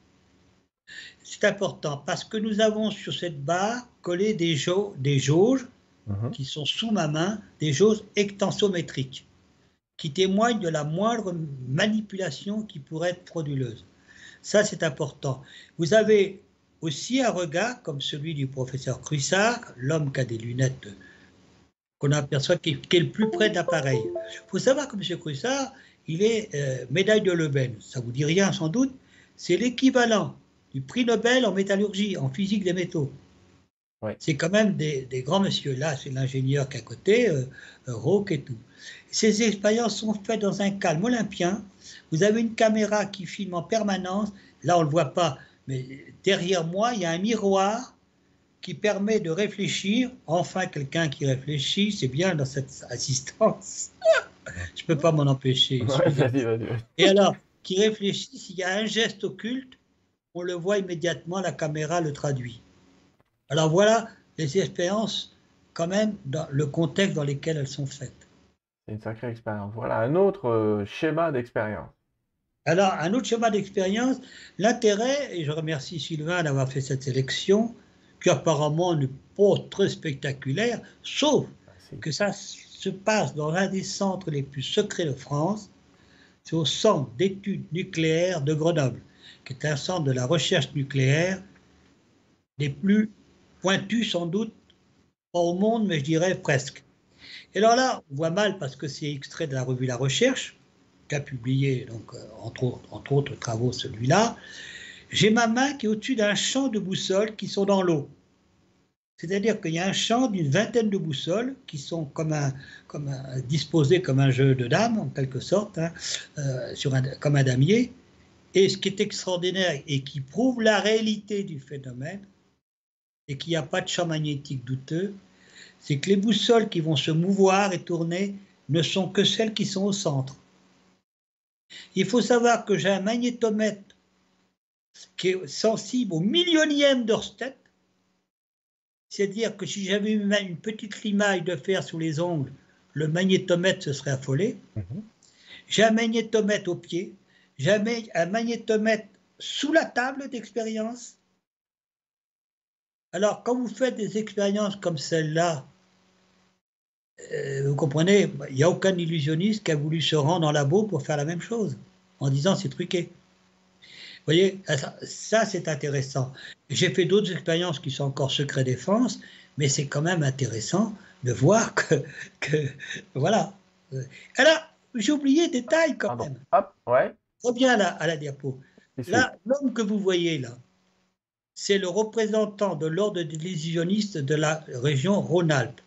[SPEAKER 2] C'est important parce que nous avons sur cette barre collé des, des jauges mhm. qui sont sous ma main, des jauges extensométriques qui témoignent de la moindre manipulation qui pourrait être frauduleuse. Ça, c'est important. Vous avez aussi un regard comme celui du professeur Crussard, l'homme qui a des lunettes qu'on aperçoit qui, est le plus près d'appareil. Il faut savoir que M. Crussard, il est euh, médaille de Leben. Ça vous dit rien sans doute C'est l'équivalent du prix Nobel en métallurgie, en physique des métaux. C'est quand même des, grands messieurs. Là, c'est l'ingénieur qui est à côté, euh, euh et tout. Ces expériences sont faites dans un calme olympien. Vous avez une caméra qui filme en permanence. Là, on ne le voit pas, mais derrière moi, il y a un miroir qui permet de réfléchir. Enfin, quelqu'un qui réfléchit, c'est bien dans cette assistance. (laughs) (laughs) Je ne peux pas m'en empêcher. Et alors, qui réfléchit, s'il y a un geste occulte, on le voit immédiatement, la caméra le traduit. Alors voilà les expériences, quand même, dans le contexte dans lequel elles sont faites.
[SPEAKER 1] C'est une sacrée expérience. Voilà un autre euh, schéma d'expérience.
[SPEAKER 2] Alors, un autre schéma d'expérience, l'intérêt, et je remercie Sylvain d'avoir fait cette sélection, qui apparemment n'est pas très spectaculaire, sauf que ça se passe dans l'un des centres les plus secrets de France. C'est au Centre d'études nucléaires de Grenoble, qui est un centre de la recherche nucléaire des plus pointus sans doute, pas au monde, mais je dirais presque. Et alors là, on voit mal parce que c'est extrait de la revue La Recherche, qui a publié, donc, euh, entre, autres, entre autres travaux, celui-là. J'ai ma main qui est au-dessus d'un champ de boussoles qui sont dans l'eau. C'est-à-dire qu'il y a un champ d'une vingtaine de boussoles qui sont disposées comme un jeu de dames, en quelque sorte, hein, euh, comme un damier. Et ce qui est extraordinaire et qui prouve la réalité du phénomène, et qu'il n'y a pas de champ magnétique douteux, c'est que les boussoles qui vont se mouvoir et tourner ne sont que celles qui sont au centre. Il faut savoir que j'ai un magnétomètre qui est sensible au millionième d'Orsted, c'est-à-dire que si j'avais une petite limaille de fer sous les ongles, le magnétomètre se serait affolé. Mhm. J'ai un magnétomètre au pied, j'ai un magnétomètre sous la table d'expérience. Alors, quand vous faites des expériences comme celle-là, euh, vous comprenez, il n'y a aucun illusionniste qui a voulu se rendre en labo pour faire la même chose, en disant c'est truqué. Vous voyez, ça, c'est intéressant. J'ai fait d'autres expériences qui sont encore secret défense, mais c'est quand même intéressant de voir que, que voilà. Alors, j'ai oublié des détail quand même.
[SPEAKER 1] Hop, ouais.
[SPEAKER 2] Reviens là, à la diapo. Là, l'homme que vous voyez là, c'est le représentant de l'ordre des illusionnistes de la région Rhône-Alpes.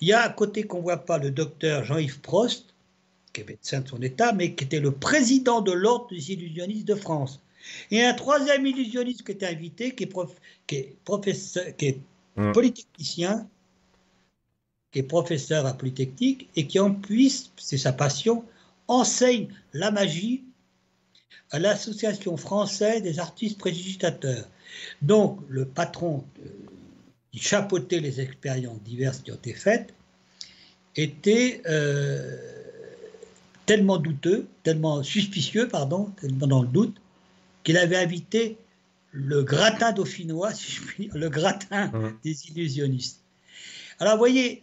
[SPEAKER 2] Il y a à côté qu'on ne voit pas le docteur Jean-Yves Prost, qui est médecin de son état, mais qui était le président de l'ordre des illusionnistes de France. Et un troisième illusionniste qui était invité, qui est, professeur, qui est mm. polytechnicien, qui est professeur à Polytechnique et qui en puisse, c'est sa passion, enseigne la magie à l'Association française des artistes prédigitateurs. Donc, le patron qui chapeautait les expériences diverses qui ont été faites était euh, tellement douteux, tellement suspicieux, pardon, tellement dans le doute, qu'il avait invité le gratin dauphinois, si je puis dire, le gratin mmh. des illusionnistes. Alors, vous voyez,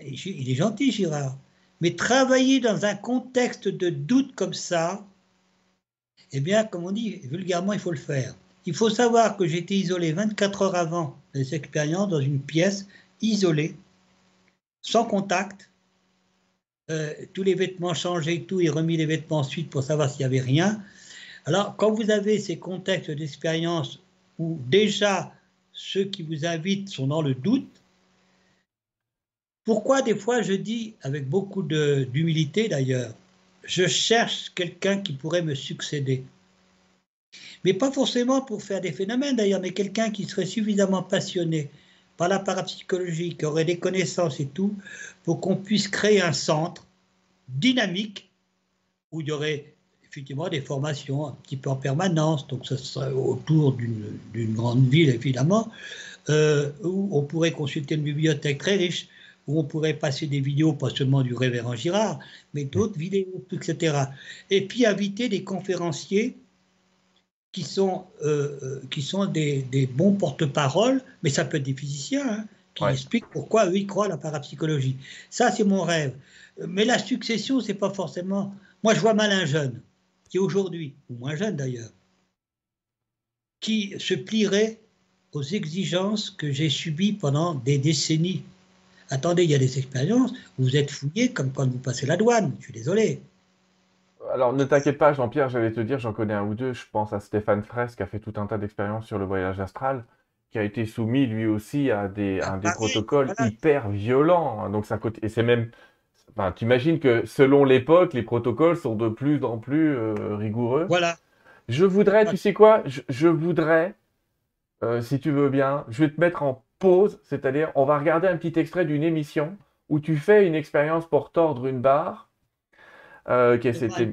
[SPEAKER 2] il est gentil, Girard, mais travailler dans un contexte de doute comme ça, eh bien, comme on dit vulgairement, il faut le faire. Il faut savoir que j'étais isolé 24 heures avant les expériences dans une pièce isolée, sans contact, euh, tous les vêtements changés, tout, et remis les vêtements ensuite pour savoir s'il n'y avait rien. Alors, quand vous avez ces contextes d'expérience où déjà ceux qui vous invitent sont dans le doute, pourquoi des fois je dis, avec beaucoup d'humilité d'ailleurs, je cherche quelqu'un qui pourrait me succéder? Mais pas forcément pour faire des phénomènes d'ailleurs, mais quelqu'un qui serait suffisamment passionné par la parapsychologie, qui aurait des connaissances et tout, pour qu'on puisse créer un centre dynamique où il y aurait effectivement des formations un petit peu en permanence, donc ce serait autour d'une grande ville évidemment, euh, où on pourrait consulter une bibliothèque très riche, où on pourrait passer des vidéos, pas seulement du révérend Girard, mais d'autres vidéos, etc. Et puis inviter des conférenciers qui sont, euh, euh, qui sont des, des bons porte-parole, mais ça peut être des physiciens, hein, qui expliquent pourquoi eux, ils croient à la parapsychologie. Ça, c'est mon rêve. Mais la succession, c'est pas forcément. Moi, je vois mal un jeune, qui aujourd'hui, ou moins jeune d'ailleurs, qui se plierait aux exigences que j'ai subies pendant des décennies. Attendez, il y a des expériences où vous êtes fouillé comme quand vous passez la douane. Je suis désolé
[SPEAKER 1] alors ne t'inquiète pas, Jean-Pierre, j'allais te dire, j'en connais un ou deux. Je pense à Stéphane Fraisse qui a fait tout un tas d'expériences sur le voyage astral, qui a été soumis lui aussi à des, ah, des protocoles hyper violents. Donc ça et c'est même, enfin, tu imagines que selon l'époque, les protocoles sont de plus en plus euh, rigoureux.
[SPEAKER 2] Voilà.
[SPEAKER 1] Je voudrais, tu sais quoi, je, voudrais, euh, si tu veux bien, je vais te mettre en pause, c'est-à-dire on va regarder un petit extrait d'une émission où tu fais une expérience pour tordre une barre
[SPEAKER 2] euh, c'était...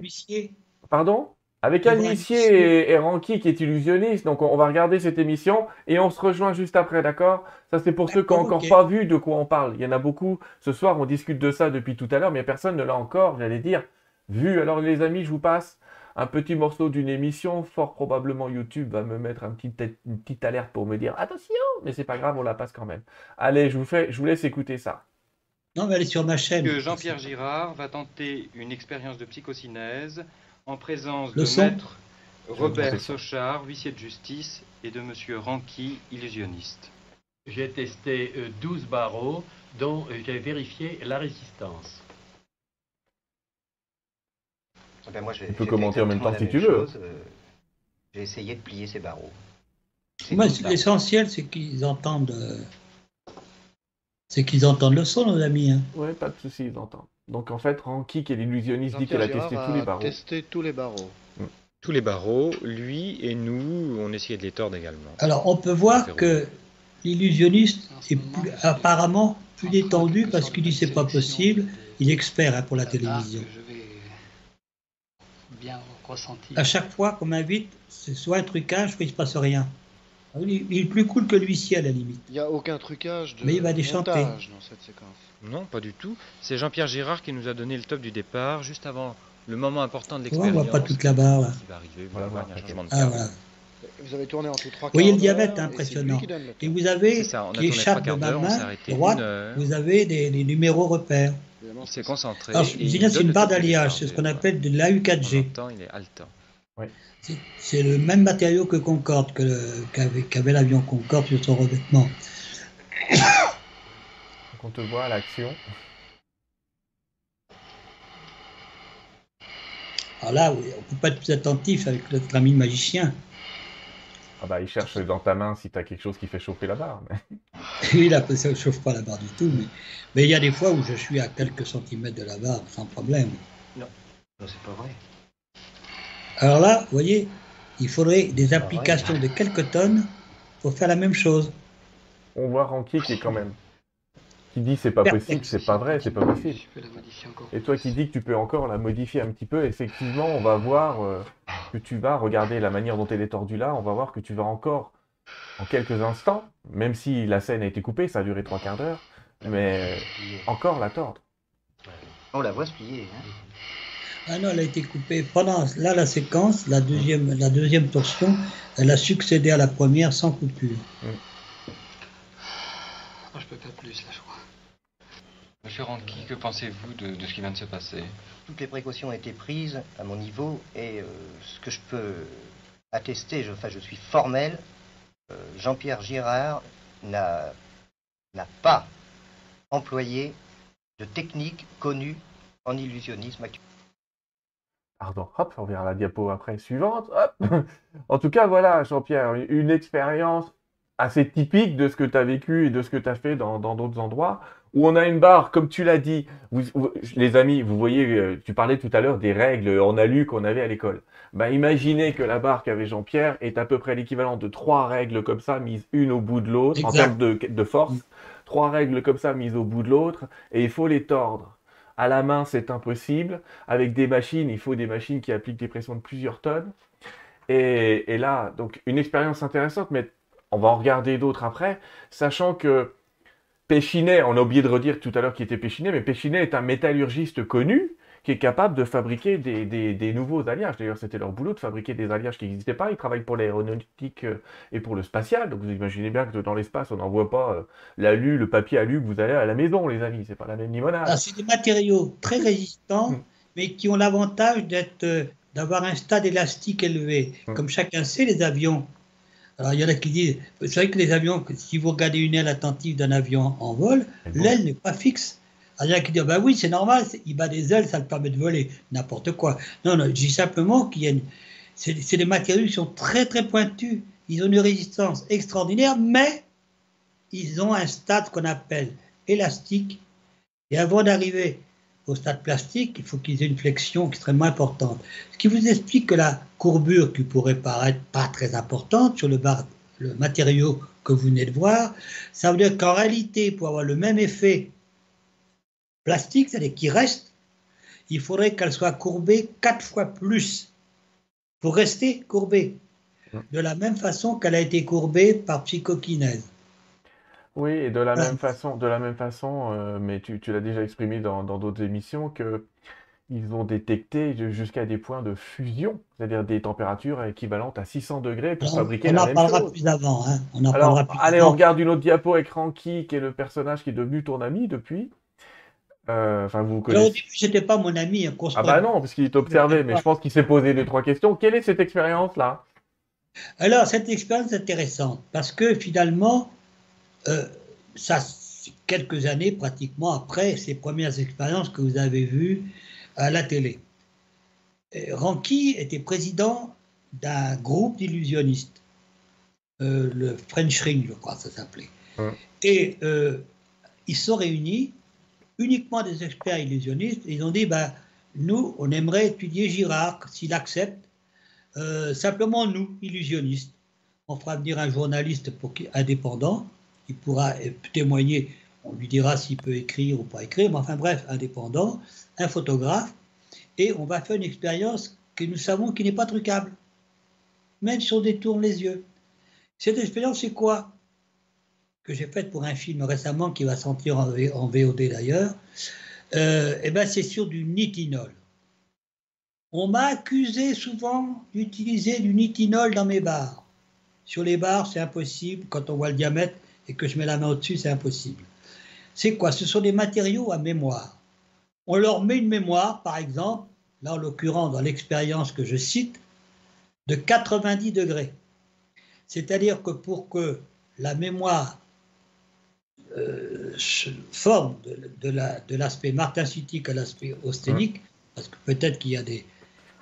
[SPEAKER 1] Pardon? Avec un huissier et, Ranky qui est illusionniste. Donc on, va regarder cette émission et on se rejoint juste après, d'accord? Ça c'est pour ceux qui n'ont encore pas vu de quoi on parle. Il y en a beaucoup. Ce soir on discute de ça depuis tout à l'heure, mais personne ne l'a encore, j'allais dire, vu. Alors les amis, je vous passe un petit morceau d'une émission. Fort probablement YouTube va me mettre un petit, une petite alerte pour me dire attention, mais c'est pas grave, on la passe quand même. Allez, je vous, fais, je vous laisse écouter ça.
[SPEAKER 2] Non, mais elle est sur ma chaîne.
[SPEAKER 3] Que Jean-Pierre Girard va tenter une expérience de psychocinèse en présence de maître Robert. Sochard, huissier de justice, et de monsieur Ranqui, illusionniste.
[SPEAKER 4] J'ai testé euh, 12 barreaux dont euh, j'ai vérifié la résistance.
[SPEAKER 5] Eh ben, moi, j'ai-
[SPEAKER 1] Tu peux commenter en même temps si tu veux.
[SPEAKER 5] euh, J'ai essayé de plier ces barreaux.
[SPEAKER 2] L'essentiel, c'est qu'ils entendent. euh, C'est qu'ils entendent le son, nos amis. hein.
[SPEAKER 1] Ouais, pas de souci, ils entendent. Donc en fait, Ranky, qui est l'illusionniste, dit qu'elle a testé tous les barreaux.
[SPEAKER 6] testé tous les barreaux.
[SPEAKER 7] Tous les barreaux, lui et nous, on essayait de les tordre également.
[SPEAKER 2] Alors, on peut voir que l'illusionniste est plus- apparemment plus détendu parce qu'il dit c'est pas possible. Il est expert hein, pour la télévision.
[SPEAKER 8] que je vais bien ressentir.
[SPEAKER 2] À chaque fois qu'on m'invite, c'est soit un trucage, soit il se passe rien. Il il est plus cool que l'huissier à la limite.
[SPEAKER 6] Il n'y a aucun trucage de
[SPEAKER 2] Mais il va déchanter.
[SPEAKER 6] montage dans cette séquence.
[SPEAKER 7] Non, pas du tout. C'est Jean-Pierre Girard qui nous a donné le top du départ, juste avant le moment important de
[SPEAKER 2] vois, on
[SPEAKER 7] l'expérience.
[SPEAKER 2] voit pas toute la barre là.
[SPEAKER 7] Qui va arriver,
[SPEAKER 1] Voilà,
[SPEAKER 7] voilà, il y a un
[SPEAKER 1] voilà,
[SPEAKER 7] changement de
[SPEAKER 2] Ah voilà.
[SPEAKER 6] Vous avez tourné en tout trois
[SPEAKER 2] voyez
[SPEAKER 6] quarts
[SPEAKER 2] le diabète,
[SPEAKER 6] et
[SPEAKER 2] impressionnant. Et vous avez,
[SPEAKER 7] ça, on a
[SPEAKER 2] qui échappe de ma main droite, vous avez des, des numéros repères.
[SPEAKER 7] Il
[SPEAKER 6] c'est
[SPEAKER 7] s'est concentré.
[SPEAKER 2] Alors, je c'est une barre d'alliage, c'est ce qu'on appelle de l'AU4G.
[SPEAKER 7] En même temps, il est haletant.
[SPEAKER 2] C'est- C'est le même matériau que Concorde, que le- qu'avait qu'avait l'avion Concorde sur son revêtement. (coughs)
[SPEAKER 1] Donc on te voit à l'action.
[SPEAKER 2] Alors là, oui, on peut pas être plus attentif avec notre ami magicien.
[SPEAKER 1] Ah bah, il cherche dans ta main si t'as quelque chose qui fait chauffer la barre. mais- (laughs)
[SPEAKER 2] Lui, là, ça ne chauffe pas la barre du tout. Mais, mais il y a des fois où je suis à quelques centimètres de la barre sans problème.
[SPEAKER 5] Non, c'est pas vrai.
[SPEAKER 2] Alors là, vous voyez, il faudrait des applications de quelques tonnes pour faire la même chose.
[SPEAKER 1] On voit Ranky qui est quand même. qui dit c'est pas possible, c'est pas vrai, c'est pas possible. Et toi qui dis que tu peux encore la modifier un petit peu, effectivement, on va voir euh, que tu vas regarder la manière dont elle est tordue là, on va voir que tu vas encore, en quelques instants, même si la scène a été coupée, ça a duré trois quarts d'heure, mais encore la tordre.
[SPEAKER 5] On la voit se plier. Hein.
[SPEAKER 2] Ah non, elle a été coupée pendant là la séquence, la deuxième, la deuxième torsion, elle a succédé à la première sans coupure.
[SPEAKER 8] Ah, je peux pas plus là, je crois.
[SPEAKER 3] Monsieur Ranqui, que pensez-vous de, de ce qui vient de se passer?
[SPEAKER 5] Toutes les précautions ont été prises à mon niveau et euh, ce que je peux attester, je, enfin je suis formel, euh, Jean-Pierre Girard n'a n'a pas employé de technique connue en illusionnisme actuel.
[SPEAKER 1] Pardon, hop, on verra la diapo après suivante. Hop. (laughs) En tout cas, voilà, Jean-Pierre, une expérience assez typique de ce que tu as vécu et de ce que tu as fait dans d'autres endroits, où on a une barre, comme tu l'as dit, vous, vous- les amis, vous voyez, euh, tu parlais tout à l'heure des règles en alu qu'on avait à l'école. Bah, imaginez que la barre qu'avait Jean-Pierre est à peu près l'équivalent de trois règles comme ça, mises une au bout de l'autre, en termes de, de force. Trois règles comme ça, mises au bout de l'autre, et il faut les tordre. À la main, c'est impossible. Avec des machines, il faut des machines qui appliquent des pressions de plusieurs tonnes. Et, là, donc, une expérience intéressante, mais on va en regarder d'autres après, sachant que Péchinet, on a oublié de redire tout à l'heure qui était Péchinet, mais Péchinet est un métallurgiste connu qui est capable de fabriquer des, des- des nouveaux alliages. D'ailleurs, c'était leur boulot de fabriquer des alliages qui n'existaient pas. Ils travaillent pour l'aéronautique euh, et pour le spatial. Donc vous imaginez bien que dans l'espace, on n'envoie pas euh, l'alu, le papier alu que vous avez à la maison, les amis. C'est pas la même limonade.
[SPEAKER 2] Ah, c'est des matériaux très résistants,
[SPEAKER 1] Mm.
[SPEAKER 2] mais qui ont l'avantage d'être, euh, d'avoir un stade élastique élevé.
[SPEAKER 1] Mm.
[SPEAKER 2] Comme chacun sait, les avions. Alors, il y en a qui disent, vous savez que les avions, si vous regardez une aile attentive d'un avion en vol, l'aile n'est pas fixe. Il y en a qui disent, bah oui, c'est normal, il bat des ailes, ça le permet de voler. N'importe quoi. Non, non, je dis simplement qu'il y a. C'est des matériaux qui sont très, très pointus. Ils ont une résistance extraordinaire, mais ils ont un stade qu'on appelle élastique. Et avant d'arriver au stade plastique, il faut qu'ils aient une flexion extrêmement importante. Ce qui vous explique que la courbure qui pourrait paraître pas très importante sur le, le matériau que vous venez de voir, ça veut dire qu'en réalité, pour avoir le même effet plastique, c'est-à-dire qu'il reste, il faudrait qu'elle soit courbée quatre fois plus pour rester courbée. De la même façon qu'elle a été courbée par psychokinèse.
[SPEAKER 1] Oui, et de la
[SPEAKER 2] Voilà.
[SPEAKER 1] même façon, de la même façon, euh, mais tu, tu l'as déjà exprimé dans d'autres émissions, que ils ont détecté ju- jusqu'à des points de fusion, c'est-à-dire des températures équivalentes à 600 degrés pour fabriquer
[SPEAKER 2] on
[SPEAKER 1] la
[SPEAKER 2] en
[SPEAKER 1] même
[SPEAKER 2] parlera
[SPEAKER 1] chose.
[SPEAKER 2] plus avant. hein. On en
[SPEAKER 1] Alors,
[SPEAKER 2] parlera plus
[SPEAKER 1] allez,
[SPEAKER 2] avant.
[SPEAKER 1] on regarde une autre diapo avec Ranky, qui est le personnage qui est devenu ton ami depuis. Euh, Enfin, vous
[SPEAKER 2] Alors, au
[SPEAKER 1] connaissez.
[SPEAKER 2] début, c'était pas mon ami. hein,
[SPEAKER 1] Ah bah non, parce qu'il t'observait, mais je pense qu'il s'est posé deux, trois questions. Quelle est cette expérience-là?
[SPEAKER 2] Alors, cette expérience est intéressante parce que finalement, euh, ça, quelques années pratiquement après ces premières expériences que vous avez vues à la télé. Euh, Ranky était président d'un groupe d'illusionnistes, euh, le French Ring, je crois, ça s'appelait. Et euh, ils se sont réunis, uniquement des experts illusionnistes, ils ont dit, ben, nous, on aimerait étudier Girard, s'il accepte, euh, simplement nous, illusionnistes. On fera venir un journaliste qui- indépendant, il pourra euh, témoigner, on lui dira s'il peut écrire ou pas écrire, mais enfin bref, indépendant, un photographe, et on va faire une expérience que nous savons qui n'est pas trucable, même si on détourne les yeux. Cette expérience, c'est quoi? Que j'ai faite pour un film récemment qui va sortir en, VOD d'ailleurs. Euh, eh ben, c'est sur du nitinol. On m'a accusé souvent d'utiliser du nitinol dans mes bars. Sur les bars, c'est impossible. Quand on voit le diamètre et que je mets la main au-dessus, c'est impossible. C'est quoi? Ce sont des matériaux à mémoire. On leur met une mémoire, par exemple, là en l'occurrence dans l'expérience que je cite, de 90 degrés. C'est-à-dire que pour que la mémoire forme de, de la- l'aspect martinsitique à l'aspect austénique, parce que peut-être qu'il y a des,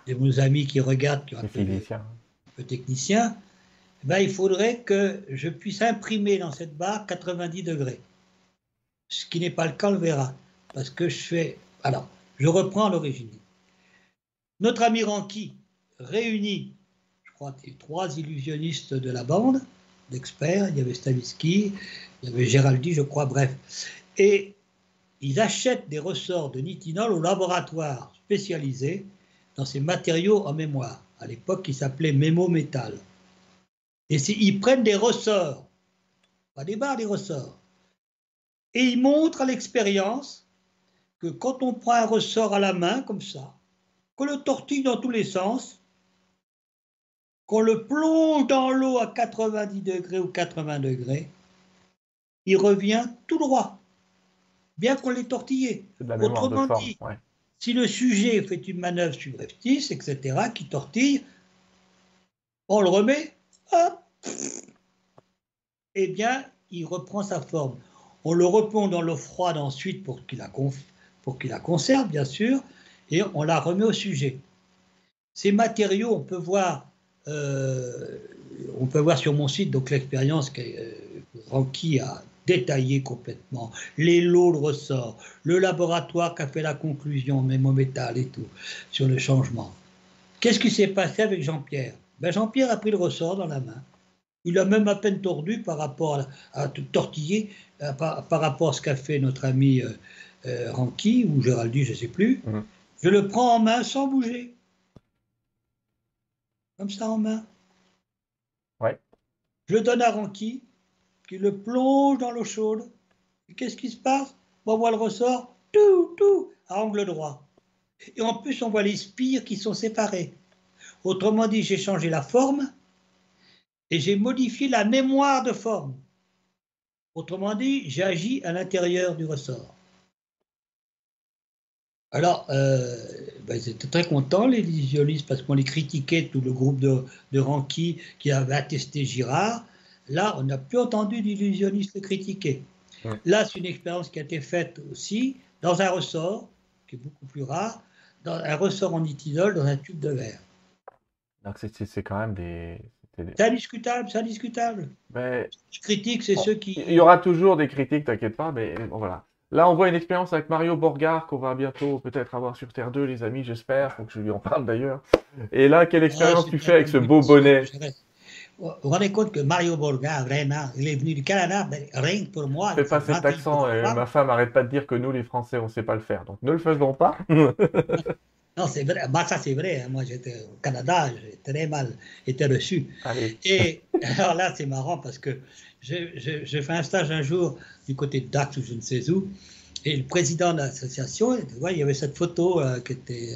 [SPEAKER 2] de nos amis qui regardent, qui ont un peu, peu technicien, eh ben, il faudrait que je puisse imprimer dans cette barre 90 degrés. Ce qui n'est pas le cas, on le verra. Parce que je fais. Alors, je reprends l'origine. Notre ami Ranky réunit, je crois, les trois illusionnistes de la bande, d'experts. Il y avait Stavisky, Géraldi, je crois, bref. Et ils achètent des ressorts de nitinol au laboratoire spécialisé dans ces matériaux en mémoire. À l'époque, qui s'appelait mémo-métal. Et c'est- ils prennent des ressorts, pas des barres, des ressorts. Et ils montrent à l'expérience que quand on prend un ressort à la main, comme ça, qu'on le tortille dans tous les sens, qu'on le plonge dans l'eau à 90 degrés ou 80 degrés, il revient tout droit, bien qu'on l'ait tortillé. Autrement
[SPEAKER 1] forme.
[SPEAKER 2] dit,
[SPEAKER 1] ouais.
[SPEAKER 2] Si le sujet fait une manœuvre subreptice, etc., qui tortille, on le remet, hop, eh bien, il reprend sa forme. On le replonge dans l'eau froide ensuite pour qu'il la, qu'il la conserve, bien sûr, et on la remet au sujet. Ces matériaux, on peut voir, euh, on peut voir sur mon site donc l'expérience que euh, Ranky a détaillée complètement, les lots de ressort, le laboratoire qui a fait la conclusion, même au métal et tout, sur le changement. Qu'est-ce qui s'est passé avec Jean-Pierre? Ben Jean-Pierre a pris le ressort dans la main. Il a même à peine tordu par rapport à, à tortiller euh, par, par rapport à ce qu'a fait notre ami euh, euh, Ranky ou Géraldi, je ne sais plus.
[SPEAKER 1] Mhm.
[SPEAKER 2] Je le prends en main sans bouger. Comme ça en main.
[SPEAKER 1] Ouais.
[SPEAKER 2] Je le donne à Ranky, qui le plonge dans l'eau chaude. Qu'est-ce qui se passe? On voit le ressort, tout, tout, à angle droit. Et en plus, on voit les spires qui sont séparés. Autrement dit, j'ai changé la forme et j'ai modifié la mémoire de forme. Autrement dit, j'ai agi à l'intérieur du ressort. Alors, euh, ben, ils étaient très contents, les illusionnistes, parce qu'on les critiquait, tout le groupe de, de qui avait attesté Girard. Là, on n'a plus entendu d'illusionnistes critiquer.
[SPEAKER 1] Ouais.
[SPEAKER 2] Là, c'est une expérience qui a été faite aussi dans un ressort, qui est beaucoup plus rare, dans un ressort en nitinol dans un tube de verre.
[SPEAKER 1] Donc c'est- quand même des.
[SPEAKER 2] C'est indiscutable, c'est indiscutable.
[SPEAKER 1] Mais
[SPEAKER 2] Les critiques, c'est
[SPEAKER 1] Bon,
[SPEAKER 2] ceux qui.
[SPEAKER 1] il y aura toujours des critiques, t'inquiète pas, mais bon, voilà. Là, on voit une expérience avec Mario Borgard qu'on va bientôt peut-être avoir sur Terre 2, les amis, j'espère. Faut que je lui en parle d'ailleurs. Et là, quelle expérience
[SPEAKER 2] Ah,
[SPEAKER 1] tu
[SPEAKER 2] c'est
[SPEAKER 1] fais avec ce beau bonnet?
[SPEAKER 2] Vous vous rendez compte que Mario Borga, vraiment, il est venu du Canada, ben, rien que pour moi.
[SPEAKER 1] Fais pas cet accent, et
[SPEAKER 2] moi.
[SPEAKER 1] ma femme arrête pas de dire que nous, les Français, on sait pas le faire. Donc ne le faisons pas. (laughs)
[SPEAKER 2] Non, c'est vrai. Bah, ça, c'est vrai. hein. Moi, j'étais au Canada, j'ai très mal été reçu.
[SPEAKER 1] Allez.
[SPEAKER 2] Et (laughs) alors là, c'est marrant parce que j'ai fait un stage un jour du côté de Dax ou je ne sais où. Et le président de l'association, il y avait cette photo euh, qui était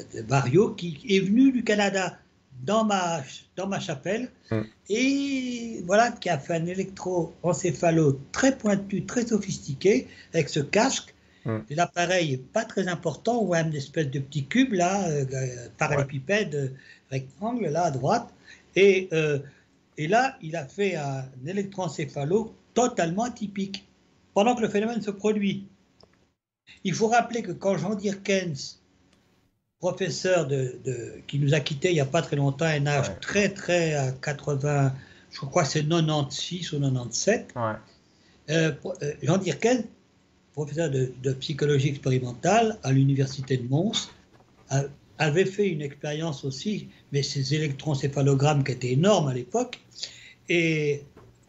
[SPEAKER 2] euh, de Mario qui est venu du Canada dans ma, dans ma chapelle
[SPEAKER 1] Mm.
[SPEAKER 2] et voilà, qui a fait un électroencéphalo très pointu, très sophistiqué avec ce casque
[SPEAKER 1] Mm.
[SPEAKER 2] L'appareil n'est pas très important, on voit une espèce de petit cube là, euh, euh, parallépipède, euh, rectangle là à droite. Et, euh, et là, il a fait un électroencéphalo totalement atypique, pendant que le phénomène se produit. Il faut rappeler que quand Jean Dirkens, professeur de, de- qui nous a quittés il n'y a pas très longtemps, à un âge
[SPEAKER 1] Ouais.
[SPEAKER 2] très très à 80, je crois c'est 96 ou 97,
[SPEAKER 1] Ouais.
[SPEAKER 2] euh, euh, Jean Dirken, professeur de, de psychologie expérimentale à l'université de Mons, a- avait fait une expérience aussi, mais ces électroencéphalogrammes qui étaient énormes à l'époque. Et,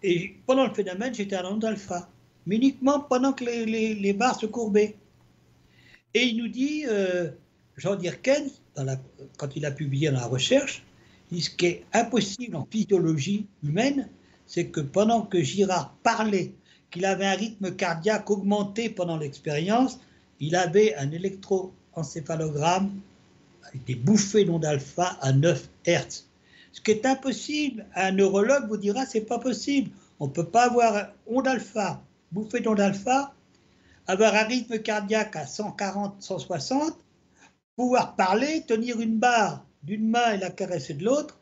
[SPEAKER 2] et pendant le phénomène, j'étais en onde alpha, mais uniquement pendant que les, les- les barres se courbaient. Et il nous dit, euh, Jean Dirken, quand il a publié dans la recherche, dit ce qui est impossible en physiologie humaine, c'est que pendant que Girard parlait, qu'il avait un rythme cardiaque augmenté pendant l'expérience, il avait un électroencéphalogramme avec des bouffées d'onde alpha à 9 Hertz. Ce qui est impossible, un neurologue vous dira c'est pas possible. On ne peut pas avoir onde alpha, bouffée d'onde alpha, avoir un rythme cardiaque à 140, 160, pouvoir parler, tenir une barre d'une main et la caresser de l'autre.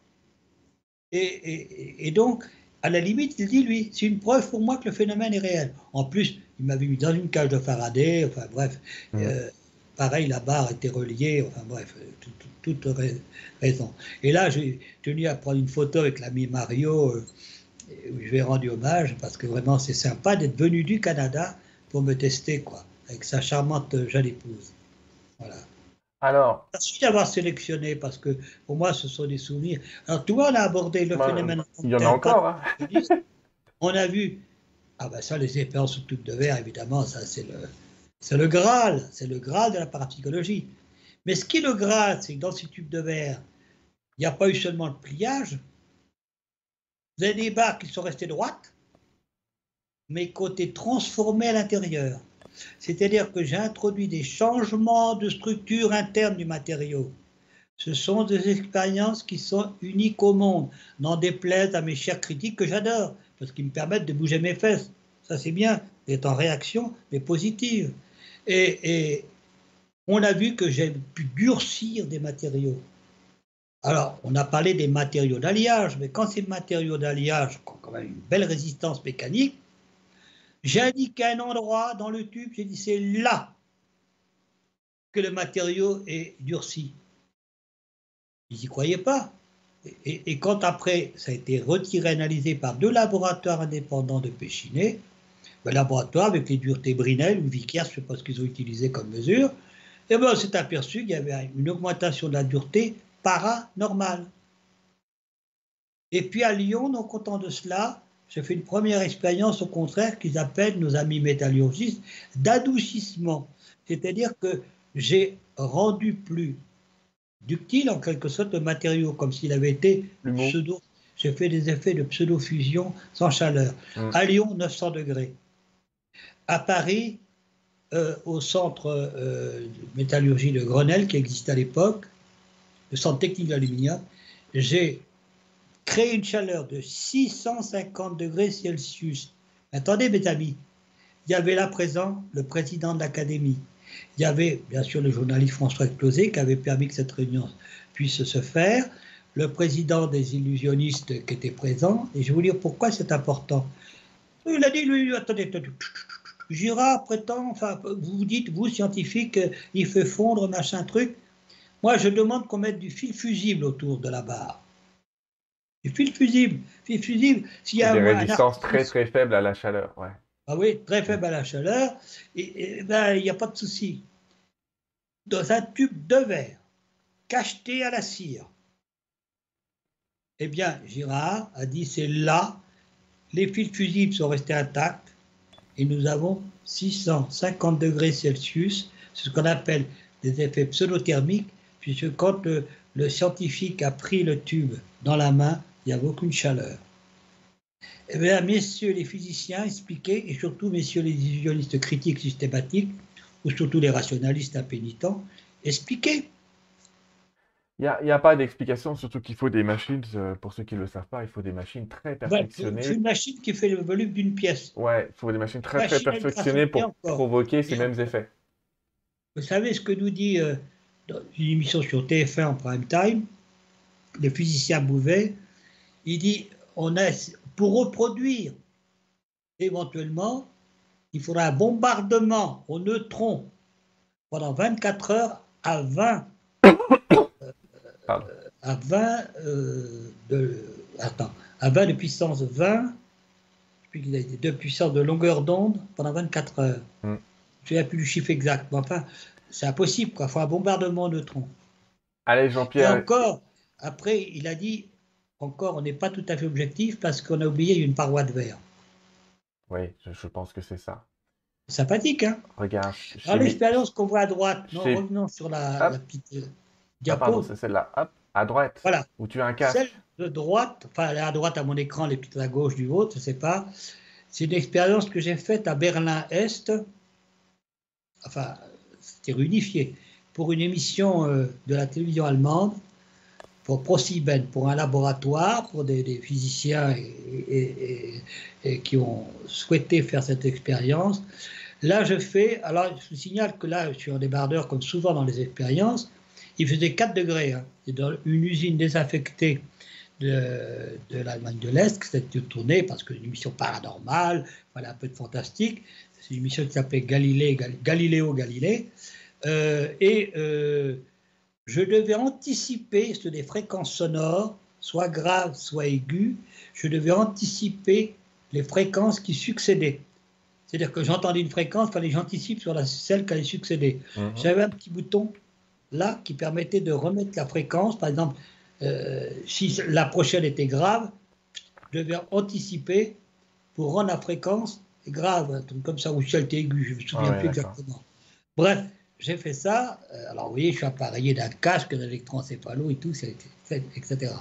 [SPEAKER 2] Et, et- et donc, à la limite, il dit, lui, c'est une preuve pour moi que le phénomène est réel. En plus, il m'avait mis dans une cage de Faraday, enfin bref, euh, pareil, la barre était reliée, enfin bref, euh, tout- tout- toute rai- raison. Et là, j'ai tenu à prendre une photo avec l'ami Mario, euh, où je lui ai rendu hommage, parce que vraiment, c'est sympa d'être venu du Canada pour me tester, quoi, avec sa charmante euh, jeune épouse. Voilà.
[SPEAKER 1] Alors,
[SPEAKER 2] Merci d'avoir sélectionné, parce que pour moi, ce sont des souvenirs. Alors, tu vois, on a abordé le
[SPEAKER 1] bah,
[SPEAKER 2] phénomène.
[SPEAKER 1] il y en a encore. hein.
[SPEAKER 2] On a vu, ah ben ça, les expériences sous tube de verre, évidemment, ça c'est le, c'est le Graal, c'est le Graal de la parapsychologie. Mais ce qui est le Graal, c'est que dans ces tubes de verre, il n'y a pas eu seulement le pliage. Vous avez des barres qui sont restées droites, mais été transformées à l'intérieur. C'est-à-dire que j'ai introduit des changements de structure interne du matériau. Ce sont des expériences qui sont uniques au monde, n'en déplaise à mes chers critiques que j'adore, parce qu'ils me permettent de bouger mes fesses. Ça, c'est bien, d'être en réaction, mais positive. Et, et on a vu que j'ai pu durcir des matériaux. Alors, on a parlé des matériaux d'alliage, mais quand ces matériaux d'alliage ont quand même une belle résistance mécanique, j'ai indiqué un endroit dans le tube, j'ai dit c'est là que le matériau est durci. Ils n'y croyaient pas. Et, quand après, ça a été retiré, analysé par deux laboratoires indépendants de Péchiné, le laboratoire avec les duretés Brinell ou Vickers, je ne sais pas ce qu'ils ont utilisé comme mesure, et ben, on s'est aperçu qu'il y avait une augmentation de la dureté paranormale. Et puis à Lyon, non content de cela, j'ai fait une première expérience au contraire qu'ils appellent nos amis métallurgistes d'adoucissement. C'est-à-dire que j'ai rendu plus ductile en quelque sorte le matériau, comme s'il avait été pseudo. J'ai fait des effets de pseudo-fusion sans chaleur.
[SPEAKER 1] Mm.
[SPEAKER 2] À Lyon, 900 degrés. À Paris, euh, au centre euh, de métallurgie de Grenelle, qui existait à l'époque, le centre technique d'aluminium, j'ai créé une chaleur de 650 degrés Celsius. Attendez, mes amis, il y avait là présent le président de l'académie. Il y avait bien sûr le journaliste François Closet qui avait permis que cette réunion puisse se faire, le président des illusionnistes qui était présent, et je vais vous dire pourquoi c'est important. Il a dit, lui, attendez, attendez, Girard prétend, enfin, vous dites, vous, scientifique, il fait fondre, machin truc. Moi, je demande qu'on mette du fil fusible autour de la barre. Du fil fusible. Fil fusible, s'il y a
[SPEAKER 1] Des
[SPEAKER 2] un-
[SPEAKER 1] résistances très très faibles à la chaleur. Ouais.
[SPEAKER 2] ah oui, très faible à la chaleur, et, et ben, il n'y a pas de souci. Dans un tube de verre, cacheté à la cire, eh bien, Girard a dit c'est là, les fils fusibles sont restés intacts, et nous avons 650 degrés Celsius, c'est ce qu'on appelle des effets pseudothermiques, puisque quand le, le scientifique a pris le tube dans la main, il n'y avait aucune chaleur. Eh bien, messieurs les physiciens, expliquez, et surtout messieurs les illusionnistes critiques systématiques, ou surtout les rationalistes impénitents, expliquez.
[SPEAKER 1] Il n'y a, pas d'explication, surtout qu'il faut des machines, euh, pour ceux qui ne le savent pas, il faut des machines très perfectionnées.
[SPEAKER 2] c'est une machine qui fait le volume d'une pièce.
[SPEAKER 1] Ouais, il faut des machines très très
[SPEAKER 2] Machine
[SPEAKER 1] perfectionnées pour
[SPEAKER 2] encore.
[SPEAKER 1] provoquer ces mêmes effets.
[SPEAKER 2] Vous savez ce que nous dit euh, dans une émission sur TF1 en prime time, le physicien Bouvet, il dit on a, pour reproduire éventuellement, il faudra un bombardement aux neutrons pendant 24 heures à 20 (coughs)
[SPEAKER 1] Pardon.
[SPEAKER 2] à 20 euh, de attends, à 20 de puissance 20 je sais plus qu'il a été de puissance de longueur d'onde pendant 24 heures.
[SPEAKER 1] Mm.
[SPEAKER 2] Je ne sais plus le chiffre exact, mais enfin, c'est impossible, quoi. Il faut un bombardement de neutrons.
[SPEAKER 1] Allez,
[SPEAKER 2] Et
[SPEAKER 1] Jean-Pierre.
[SPEAKER 2] encore, après, il a dit, encore, on n'est pas tout à fait objectif parce qu'on a oublié une paroi de verre.
[SPEAKER 1] Oui, je, je pense que c'est ça.
[SPEAKER 2] Sympathique, hein?
[SPEAKER 1] Regarde.
[SPEAKER 2] Alors,
[SPEAKER 1] mis-
[SPEAKER 2] l'expérience qu'on voit à droite, non, revenons sur la, la petite euh,
[SPEAKER 1] Ah,
[SPEAKER 2] diapo.
[SPEAKER 1] pardon, c'est celle-là. Hop, à droite.
[SPEAKER 2] Voilà.
[SPEAKER 1] Où tu as un casque.
[SPEAKER 2] Celle de droite, enfin à droite à mon écran, les petites à gauche du vôtre, je ne sais pas. C'est une expérience que j'ai faite à Berlin-Est, enfin, c'était unifié, pour une émission euh, de la télévision allemande, pour ProSieben, pour un laboratoire, pour des, physiciens qui ont souhaité faire cette expérience. Là, je fais, alors je vous signale que là, je suis en débardeur, comme souvent dans les expériences, il faisait 4 degrés. Hein. Dans une usine désaffectée de, l'Allemagne de l'Est que c'était tourné parce que une émission paranormale, voilà un peu de fantastique. C'est une émission qui s'appelait Galilée, Gal- Galiléo Galilée. Euh, et euh, je devais anticiper sur des fréquences sonores, soit graves, soit aiguës, je devais anticiper les fréquences qui succédaient. C'est-à-dire que j'entendais une fréquence, il fallait que j'anticipe sur la, celle qui allait succéder.
[SPEAKER 1] Mhm.
[SPEAKER 2] J'avais un petit bouton là qui permettait de remettre la fréquence. Par exemple, euh, si la prochaine était grave, je devais anticiper pour rendre la fréquence grave, comme ça, ou si elle était aiguë, je ne me souviens
[SPEAKER 1] Ah ouais,
[SPEAKER 2] plus exactement. Bref, j'ai fait ça. Euh, Alors, vous voyez, je suis appareillé d'un casque, d'un électroencéphalo et tout, etc.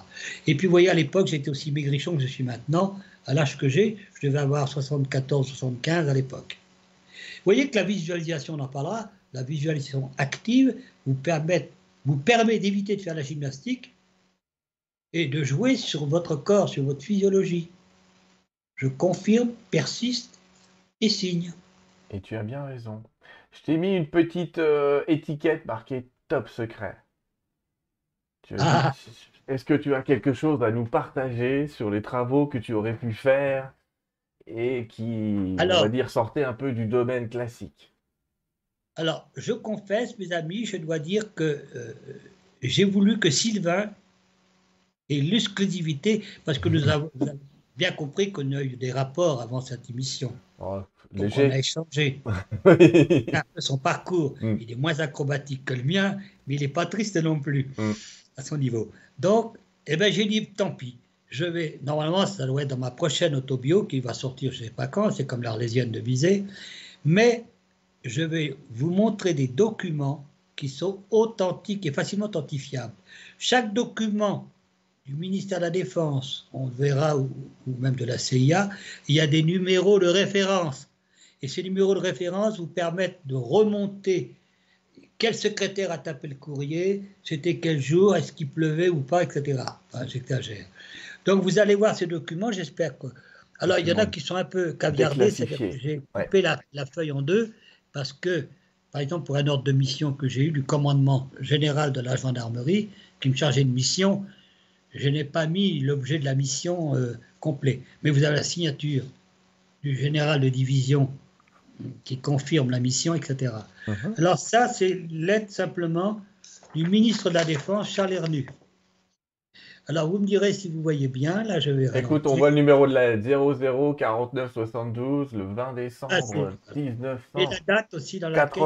[SPEAKER 2] Et puis, vous voyez, à l'époque, j'étais aussi maigrichon que je suis maintenant. À l'âge que j'ai, je devais avoir 74, 75 à l'époque. Vous voyez que la visualisation, on en parlera, la visualisation active vous permet, vous permet d'éviter de faire la gymnastique et de jouer sur votre corps, sur votre physiologie. Je confirme, persiste et signe.
[SPEAKER 1] Et tu as bien raison. Je t'ai mis une petite euh, étiquette marquée top secret.
[SPEAKER 2] Ah.
[SPEAKER 1] Est-ce que tu as quelque chose à nous partager sur les travaux que tu aurais pu faire et qui,
[SPEAKER 2] Alors.
[SPEAKER 1] on va dire, sortaient un peu du domaine classique?
[SPEAKER 2] Alors, je confesse, mes amis, je dois dire que euh, j'ai voulu que Sylvain ait l'exclusivité, parce que nous (laughs) avons, bien compris qu'on a eu des rapports avant cette émission.
[SPEAKER 1] Oh,
[SPEAKER 2] Donc, on a échangé son parcours.
[SPEAKER 1] Mm.
[SPEAKER 2] Il est moins acrobatique que le mien, mais il n'est pas triste non plus
[SPEAKER 1] Mm.
[SPEAKER 2] à son niveau. Donc, eh ben, j'ai dit, tant pis. Je vais, normalement, ça doit être dans ma prochaine autobio qui va sortir, je ne sais pas quand, c'est comme l'Arlésienne de Bizet. Mais je vais vous montrer des documents qui sont authentiques et facilement authentifiables. Chaque document du ministère de la Défense, on le verra, ou, ou même de la CIA, il y a des numéros de référence. Et ces numéros de référence vous permettent de remonter quel secrétaire a tapé le courrier, c'était quel jour, est-ce qu'il pleuvait ou pas, etc. Enfin, J'exagère. Donc vous allez voir ces documents, j'espère que. Alors il y en a qui sont un peu caviardés, c'est-à-dire que
[SPEAKER 1] Déclassifiés.
[SPEAKER 2] j'ai coupé la, la feuille en deux parce que, par exemple, pour un ordre de mission que j'ai eu du commandement général de la gendarmerie qui me chargeait de mission, je n'ai pas mis l'objet de la mission euh, complet. Mais vous avez la signature du général de division qui confirme la mission, etc.
[SPEAKER 1] Mhm.
[SPEAKER 2] Alors ça, c'est l'aide simplement du ministre de la Défense, Charles Hernu. Alors vous me direz si vous voyez bien, là je vais
[SPEAKER 1] Écoute, on voit le numéro de la 00 49 72 le 20
[SPEAKER 2] Ah,
[SPEAKER 1] décembre
[SPEAKER 2] Et
[SPEAKER 1] 1983.
[SPEAKER 2] la date aussi dans laquelle...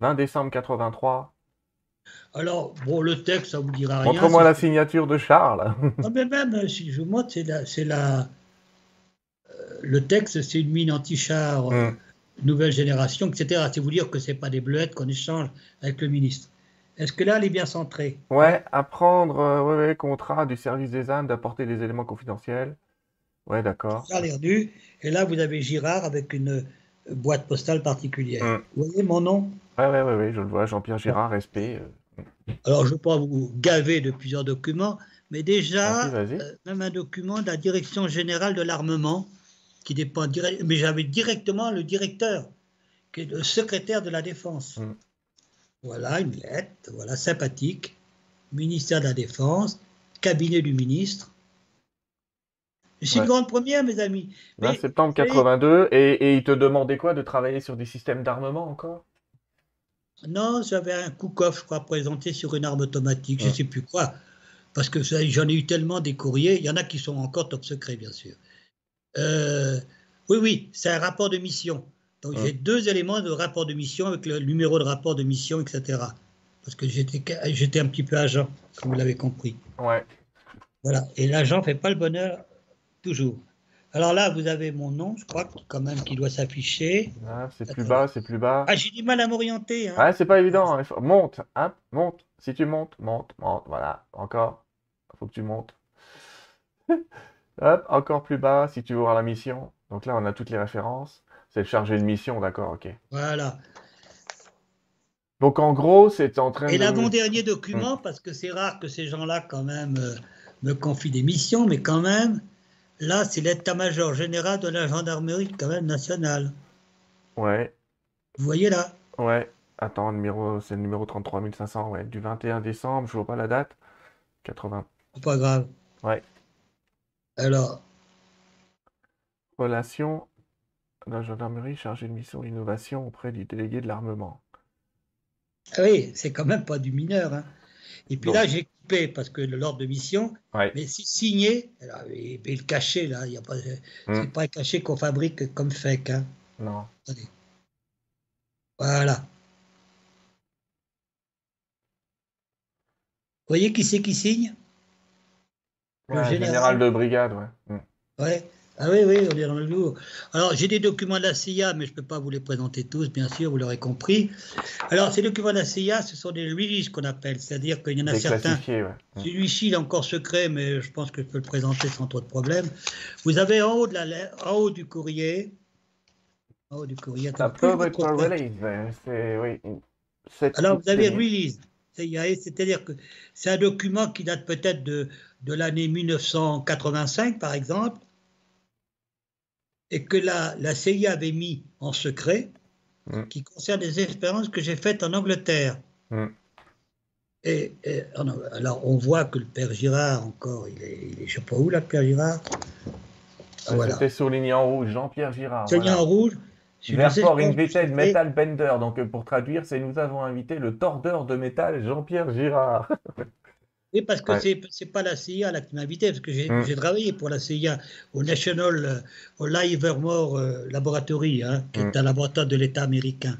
[SPEAKER 1] 20 décembre 83.
[SPEAKER 2] Alors, bon, le texte, ça vous dira rien.
[SPEAKER 1] Montre-moi la signature de Charles.
[SPEAKER 2] Ah, mais même, si je vous montre, c'est la... la- le texte, c'est une mine anti-char euh,
[SPEAKER 1] Mm.
[SPEAKER 2] nouvelle génération, etc. C'est vous dire que c'est pas des bleuettes qu'on échange avec le ministre. Est-ce que là, elle est bien centrée?
[SPEAKER 1] Ouais, apprendre, euh, ouais, ouais, contrat du service des âmes d'apporter des éléments confidentiels. Ouais, d'accord.
[SPEAKER 2] Charles Hernu. Et là, vous avez Girard avec une euh, boîte postale particulière.
[SPEAKER 1] Mm.
[SPEAKER 2] Vous voyez mon nom?
[SPEAKER 1] Ouais, ouais, ouais, ouais, je le vois, Jean-Pierre Girard, respect. euh.
[SPEAKER 2] Alors, je ne vais pas vous gaver de plusieurs documents, mais déjà, euh, même un document de la Direction générale de l'armement, qui dépend direct, mais j'avais directement le directeur, qui est le secrétaire de la Défense.
[SPEAKER 1] Mm.
[SPEAKER 2] Voilà une lettre, voilà sympathique, ministère de la Défense, cabinet du ministre. C'est
[SPEAKER 1] Ouais.
[SPEAKER 2] une grande première, mes amis.
[SPEAKER 1] 20
[SPEAKER 2] Mais-
[SPEAKER 1] septembre
[SPEAKER 2] mais-
[SPEAKER 1] 82, et, et il te demandait quoi? De travailler sur des systèmes d'armement encore?
[SPEAKER 2] Non, j'avais un Koukov, je crois, présenté sur une arme automatique, je ne
[SPEAKER 1] Ouais.
[SPEAKER 2] sais plus quoi. Parce que j'en ai eu tellement des courriers. Il y en a qui sont encore top secret, bien sûr. Euh, oui, oui, c'est un rapport de mission. Donc
[SPEAKER 1] Ouais.
[SPEAKER 2] j'ai deux éléments de rapport de mission avec le numéro de rapport de mission, etc. Parce que j'étais un petit peu agent, comme vous l'avez compris.
[SPEAKER 1] Ouais.
[SPEAKER 2] Voilà. Et l'agent fait pas le bonheur toujours. Alors là, vous avez mon nom, je crois, quand même, qui doit s'afficher.
[SPEAKER 1] Ah, c'est plus bas, c'est plus bas.
[SPEAKER 2] Ah, j'ai du mal à m'orienter. Hein.
[SPEAKER 1] Ouais, c'est pas évident. hein. Monte, hein, monte. Si tu montes, monte, monte. Voilà, encore. Faut que tu montes. (laughs) Hop, encore plus bas si tu veux voir la mission. Donc là, on a toutes les références. C'est le chargé de mission, d'accord, ok.
[SPEAKER 2] Voilà.
[SPEAKER 1] Donc en gros, c'est en train
[SPEAKER 2] Et
[SPEAKER 1] de.
[SPEAKER 2] l'avant-dernier document, parce que c'est rare que ces gens-là, quand même, euh, me confient des missions, mais quand même, là, c'est l'état-major général de la gendarmerie, quand même, nationale.
[SPEAKER 1] Ouais,
[SPEAKER 2] Vous voyez là?
[SPEAKER 1] Ouais. Attends, numéro, c'est le numéro 33500, ouais. Du 21 décembre, je vois pas la date. 80.
[SPEAKER 2] C'est pas grave.
[SPEAKER 1] Ouais.
[SPEAKER 2] Alors,
[SPEAKER 1] Relation de la gendarmerie chargée de mission innovation auprès du délégué de l'armement.
[SPEAKER 2] ah oui, c'est quand même pas du mineur. hein. Et puis
[SPEAKER 1] Non.
[SPEAKER 2] là, j'ai coupé, parce que l'ordre de mission,
[SPEAKER 1] Ouais.
[SPEAKER 2] mais c'est signé, alors, et, et le cachet, là, il y a pas,
[SPEAKER 1] Mm.
[SPEAKER 2] c'est pas un cachet qu'on fabrique comme fake. Hein.
[SPEAKER 1] Non.
[SPEAKER 2] Attendez. Voilà. Vous voyez qui c'est qui signe? Le
[SPEAKER 1] Ouais,
[SPEAKER 2] général.
[SPEAKER 1] général de brigade, ouais. Mm.
[SPEAKER 2] Ouais. Ah oui, oui, on est dans le lourd. Alors, j'ai des documents de la CIA, mais je ne peux pas vous les présenter tous, bien sûr, vous l'aurez compris. Alors, ces documents de la CIA, ce sont des releases qu'on appelle, c'est-à-dire qu'il y en a certains.
[SPEAKER 1] ouais. Mm.
[SPEAKER 2] Celui-ci, il est encore secret, mais je pense que je peux le présenter sans trop de problème. Vous avez en haut, de la, en haut du courrier. En haut du courrier.
[SPEAKER 1] Ça peut être
[SPEAKER 2] votre-
[SPEAKER 1] release, oui. Cette-
[SPEAKER 2] Alors, vous avez release. CIA, C'est-à-dire que c'est un document qui date peut-être de, de l'année 1985, par exemple, et que la, la CIA avait mis en secret,
[SPEAKER 1] Mm.
[SPEAKER 2] qui concerne des expériences que j'ai faites en Angleterre.
[SPEAKER 1] Mm.
[SPEAKER 2] Et, alors, on voit que le père Girard, encore, il est, il est je sais pas où, là, le père Girard? Ah, voilà.
[SPEAKER 1] C'était souligné en rouge, Jean-Pierre Girard.
[SPEAKER 2] C'est
[SPEAKER 1] voilà.
[SPEAKER 2] en rouge. expériences
[SPEAKER 1] Invited Metal Bender. Donc, euh, pour traduire, c'est nous avons invité le tordeur de métal Jean-Pierre Girard. (laughs)
[SPEAKER 2] Oui, parce que
[SPEAKER 1] Ouais.
[SPEAKER 2] c'est pas la CIA là, qui m'a invité, parce que j'ai
[SPEAKER 1] Mm.
[SPEAKER 2] travaillé pour la CIA au National euh, au Livermore euh, Laboratory, hein, qui
[SPEAKER 1] Mm.
[SPEAKER 2] est un laboratoire de l'État américain.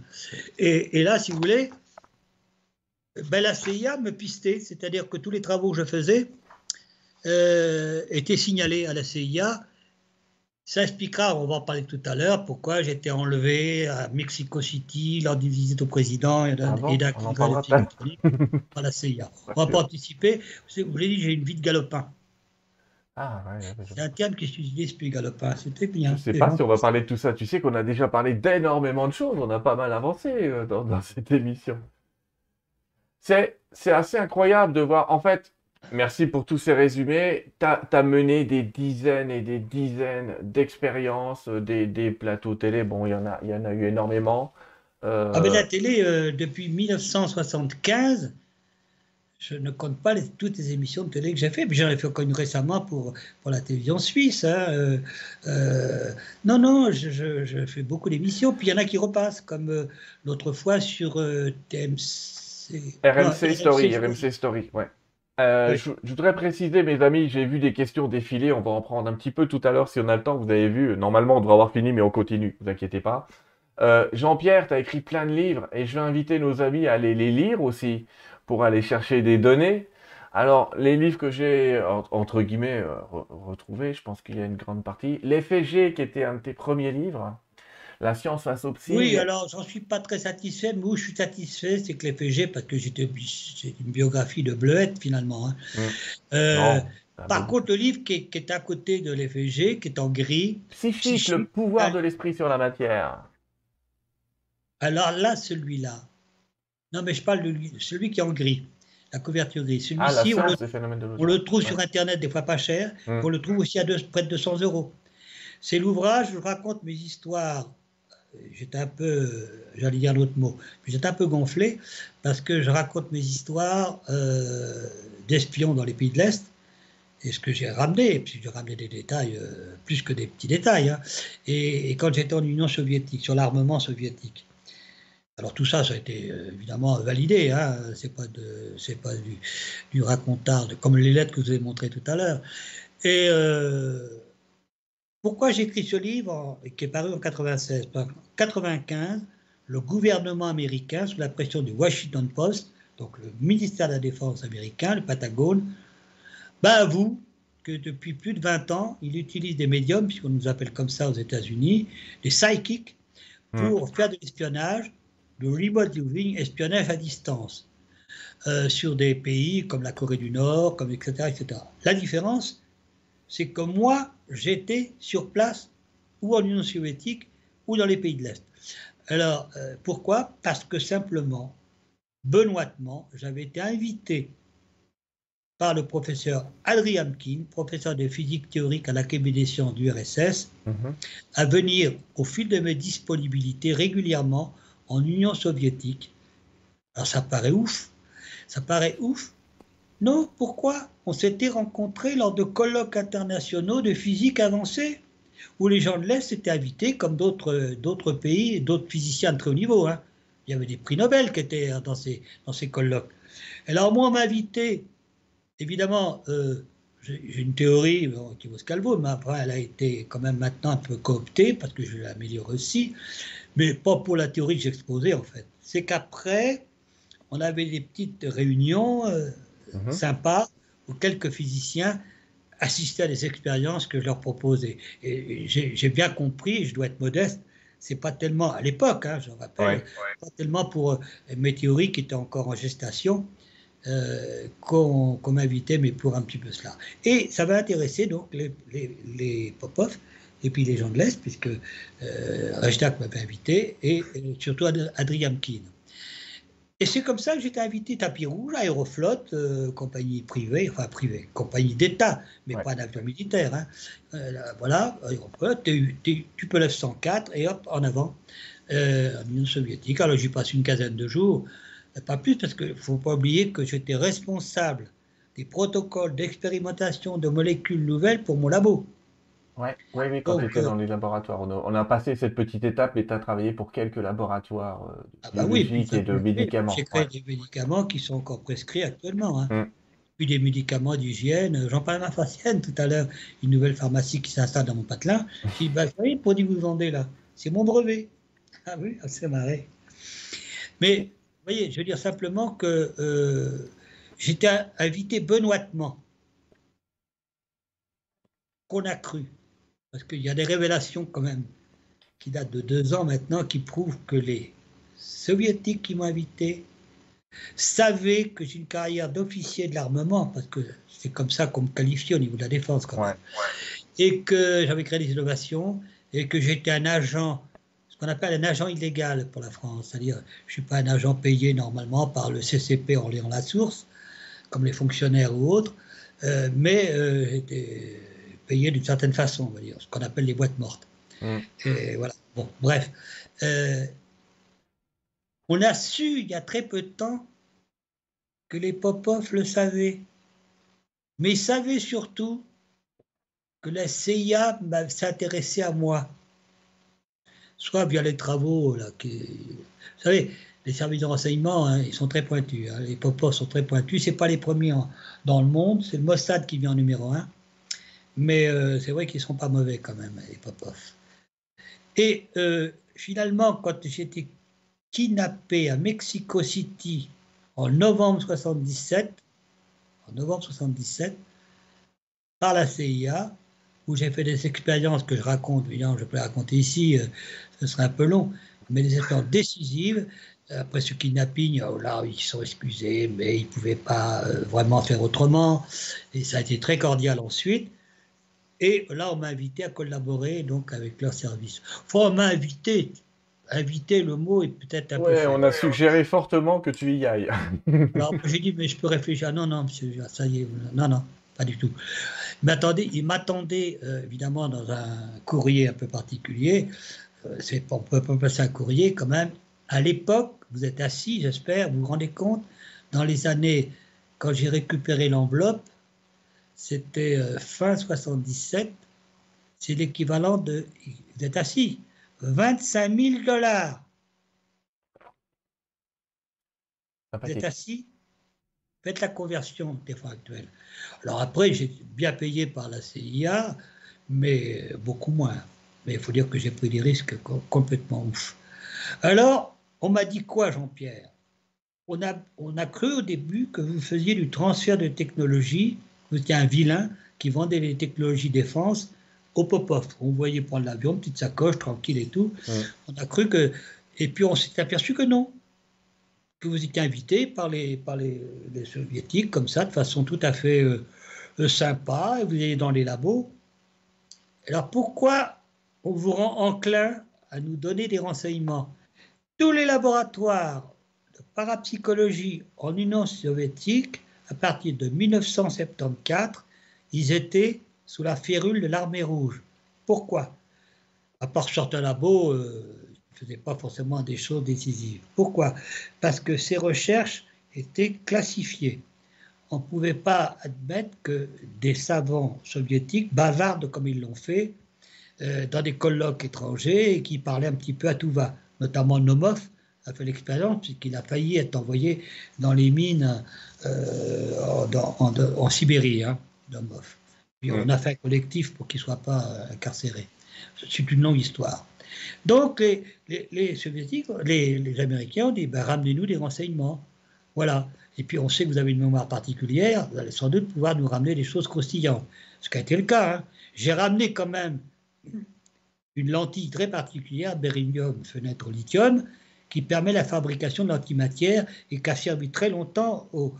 [SPEAKER 2] Et, et là, si vous voulez, ben, la CIA me pistait, c'est-à-dire que tous les travaux que je faisais euh, étaient signalés à la CIA. Ça expliquera, on va en parler tout à l'heure, pourquoi j'étais enlevé à Mexico City lors d'une visite au président et d'un
[SPEAKER 1] Ah bon
[SPEAKER 2] et d'un
[SPEAKER 1] On en
[SPEAKER 2] congrès
[SPEAKER 1] parlera
[SPEAKER 2] de par la CIA. (laughs) On va pas anticiper. Vous l'ai dit, j'ai une vie de galopin.
[SPEAKER 1] Ah, ouais, ouais,
[SPEAKER 2] C'est un terme qui s'utilise plus, galopin. C'était bien.
[SPEAKER 1] Je sais pas si on va parler de tout ça. Tu sais qu'on a déjà parlé d'énormément de choses. On a pas mal avancé euh, dans, dans (laughs) cette émission. C'est assez incroyable de voir. En fait, merci pour tous ces résumés. Tu as, mené des dizaines et des dizaines d'expériences, euh, des, des plateaux télé. Bon, il y en a, il y en a eu énormément. Euh,
[SPEAKER 2] Ah, mais la télé, euh, depuis 1975, je ne compte pas les- toutes les émissions de télé que j'ai fait. Puis j'en ai fait encore une récemment pour, pour la télévision suisse. hein, euh, non, non, je, je- je fais beaucoup d'émissions. Puis il y en a qui repassent, comme l'autre fois sur TMC.
[SPEAKER 1] RMC
[SPEAKER 2] non,
[SPEAKER 1] Story, RMC Story, ouais. Euh,
[SPEAKER 2] Oui.
[SPEAKER 1] je, je voudrais préciser, mes amis, j'ai vu des questions défiler, on va en prendre un petit peu tout à l'heure si on a le temps, vous avez vu, normalement on devrait avoir fini, mais on continue, vous inquiétez pas. Euh, Jean-Pierre, tu as écrit plein de livres, et je vais inviter nos amis à aller les lire aussi, pour aller chercher des données. Alors, les livres que j'ai, en- entre guillemets, euh, re- retrouvés, je pense qu'il y a une grande partie. L'FG, qui était un de tes premiers livres, La science face au psy.
[SPEAKER 2] Oui, alors j'en suis pas très satisfait, mais où je suis satisfait, c'est que l'FG, parce que j'étais c'est une biographie de Bleuette finalement. hein.
[SPEAKER 1] Mm.
[SPEAKER 2] Euh,
[SPEAKER 1] Non, ah
[SPEAKER 2] par
[SPEAKER 1] bon.
[SPEAKER 2] contre, le livre qui est, qui est à côté de l'FG, qui est en gris,
[SPEAKER 1] Psychique,
[SPEAKER 2] Psychique.
[SPEAKER 1] le pouvoir
[SPEAKER 2] Ah.
[SPEAKER 1] de l'esprit sur la matière.
[SPEAKER 2] alors là, celui-là. Non, mais je parle de lui- celui qui est en gris, la couverture grise.
[SPEAKER 1] Ah,
[SPEAKER 2] Celui-ci, on,
[SPEAKER 1] de
[SPEAKER 2] on le trouve
[SPEAKER 1] Ouais.
[SPEAKER 2] sur Internet des fois pas cher,
[SPEAKER 1] Mm.
[SPEAKER 2] on le trouve aussi à deux- près de 200 euros. C'est l'ouvrage où je raconte mes histoires j'étais un peu, j'allais dire l'autre mot, j'étais un peu gonflé parce que je raconte mes histoires euh, d'espions dans les pays de l'Est. Et ce que j'ai ramené, puis j'ai ramené des détails, euh, plus que des petits détails, hein. et, quand j'étais en Union soviétique, sur l'armement soviétique. Alors tout ça, ça a été euh, évidemment validé, hein. c'est pas, du, racontard, comme les lettres que vous ai montrées tout à l'heure. Pourquoi j'écris ce livre, qui est paru en 96 En 95, le gouvernement américain, sous la pression du Washington Post, donc le ministère de la Défense américain, le Patagone, bah avoue que depuis plus de 20 ans, il utilise des médiums, puisqu'on nous appelle comme ça aux États-Unis, des psychics, pour mmh. faire de l'espionnage, de remote viewing, espionnage à distance, euh, sur des pays comme la Corée du Nord, comme etc., etc. La différence, c'est que moi, j'étais sur place, ou en Union soviétique, ou dans les pays de l'Est. Alors, euh, pourquoi? Parce que simplement, benoîtement, j'avais été invité par le professeur Adri Hamkin, professeur de physique théorique à l'Académie des sciences du RSS, mm -hmm. à venir, au fil de mes disponibilités, régulièrement en Union soviétique. Alors ça paraît ouf, ça paraît ouf. Non, pourquoi On s'était rencontrés lors de colloques internationaux de physique avancée, où les gens de l'Est étaient invités, comme d'autres pays, d'autres physiciens de très haut niveau. Hein. Il y avait des prix Nobel qui étaient dans ces, dans ces colloques. Alors moi, on m'a invité évidemment, euh, j'ai une théorie qui vaut ce qu'elle vaut, mais après, elle a été quand même maintenant un peu cooptée parce que je l'améliore aussi, mais pas pour la théorie que j'exposais en fait. C'est qu'après, on avait des petites réunions euh, mm -hmm. sympas où quelques physiciens assistaient à des expériences que je leur proposais. Et j'ai bien compris, je dois être modeste, c'est pas tellement à l'époque, hein, je rappelle, ouais, ouais. pas tellement pour euh, mes théories qui étaient encore en gestation, euh, qu'on qu m'invitait, mais pour un petit peu cela. Et ça va intéresser donc les, les, les Popov et puis les gens de l'Est, puisque euh, m'avait invité, et, et surtout Adrien Kine. Et c'est comme ça que j'étais invité Tapis Rouge, Aéroflotte, euh, compagnie privée, enfin privée, compagnie d'État, mais ouais. pas d'avion militaire. Hein. Euh, voilà, Aéroflotte, tu peux 104 et hop, en avant, euh, en Union soviétique. Alors j'y passe une quinzaine de jours, pas plus parce qu'il ne faut pas oublier que j'étais responsable des protocoles d'expérimentation de molécules nouvelles pour mon labo.
[SPEAKER 1] Ouais, oui, oui, quand tu étais euh, dans les laboratoires. On a, on a, passé cette petite étape et tu as travaillé pour quelques laboratoires euh,
[SPEAKER 2] ah bah oui,
[SPEAKER 1] et de médicaments.
[SPEAKER 2] J'ai créé
[SPEAKER 1] ouais.
[SPEAKER 2] des médicaments qui sont encore prescrits actuellement. Hein. Mm. Puis des médicaments d'hygiène. J'en parlais à ma pharmacienne tout à l'heure, une nouvelle pharmacie qui s'installe dans mon patelin. (laughs) Je dis, bah, oui, dire que vous vendez là, c'est mon brevet. Ah oui, c'est marré. Mais vous voyez, je veux dire simplement que euh, j'étais invité benoîtement, qu'on a cru, parce qu'il y a des révélations quand même qui datent de deux ans maintenant qui prouvent que les soviétiques qui m'ont invité savaient que j'ai une carrière d'officier de l'armement, parce que c'est comme ça qu'on me qualifiait au niveau de la défense quand même, ouais, et que j'avais créé des innovations, et que j'étais un agent ce qu'on appelle un agent illégal pour la France. C'est-à-dire, je ne suis pas un agent payé normalement par le CCP en liant la source, comme les fonctionnaires ou autres, euh, mais euh, j'étais d'une certaine façon, on va dire, ce qu'on appelle les boîtes mortes. Mmh. Et voilà. Bon, bref. Euh, on a su il y a très peu de temps que les Popov le savaient, mais ils savaient surtout que la CIA s'intéressait à moi soit via les travaux. Là, qui... Vous savez, les services de renseignement, hein, ils sont très pointus. Hein, les Popov sont très pointus. Ce pas les premiers en, dans le monde. C'est le Mossad qui vient en numéro un. Mais euh, c'est vrai qu'ils ne sont pas mauvais quand même, les Popov. Et euh, finalement, quand j'étais kidnappé à Mexico City en novembre 77, en novembre 77, par la CIA, où j'ai fait des expériences que je raconte, évidemment, je peux les raconter ici, euh, ce serait un peu long, mais des expériences décisives. Après ce kidnapping, oh là, ils sont excusés, mais ils ne pouvaient pas vraiment faire autrement. Et ça a été très cordial ensuite. Et là, on m'a invité à collaborer donc avec leur service. Enfin, on m'a invité. Inviter, le mot est peut-être un
[SPEAKER 1] ouais,
[SPEAKER 2] peu.
[SPEAKER 1] on a suggéré fortement que tu y ailles. (laughs)
[SPEAKER 2] Alors, j'ai dit, mais je peux réfléchir. Non, non, monsieur, ça y est. Non, non, pas du tout. Mais attendez, il m'attendait euh, évidemment dans un courrier un peu particulier euh, on ne peut pas passer un courrier quand même. À l'époque, vous êtes assis, j'espère, vous vous rendez compte, dans les années, quand j'ai récupéré l'enveloppe, c'était euh, fin 77, c'est l'équivalent de, vous êtes assis, 25 000 dollars. Vous êtes assis Faites la conversion des fonds actuels. Alors après, j'ai bien payé par la CIA, mais beaucoup moins. Mais il faut dire que j'ai pris des risques complètement ouf. Alors, on m'a dit quoi, Jean-Pierre? On a, on a cru au début que vous faisiez du transfert de technologie, vous étiez un vilain qui vendait les technologies défense au Popov. On voyait prendre l'avion, petite sacoche, tranquille et tout. On a cru que. Et puis on s'est aperçu que non. Que vous étiez invité par les, par les, soviétiques, comme ça, de façon tout à fait euh, euh, sympa, et vous allez dans les labos. Alors pourquoi on vous rend enclin à nous donner des renseignements? Tous les laboratoires de parapsychologie en Union soviétique, à partir de 1974, ils étaient sous la férule de l'armée rouge. Pourquoi? À part labos, euh, ne faisaient pas forcément des choses décisives. Pourquoi? Parce que ces recherches étaient classifiées. On ne pouvait pas admettre que des savants soviétiques bavardent comme ils l'ont fait euh, dans des colloques étrangers et qui parlaient un petit peu à tout va. Notamment Nomov a fait l'expérience puisqu'il a failli être envoyé dans les mines euh, en, Sibérie, hein, Nomov on a fait un collectif pour qu'il ne soit pas euh, incarcéré. C'est une longue histoire. Donc les, soviétiques, les, Américains ont dit ben, ramenez-nous des renseignements. Voilà. Et puis on sait que vous avez une mémoire particulière, vous allez sans doute pouvoir nous ramener des choses croustillantes. Ce qui a été le cas. Hein. J'ai ramené quand même une lentille très particulière, béryllium fenêtre au lithium, qui permet la fabrication de l'antimatière et qui a servi très longtemps au,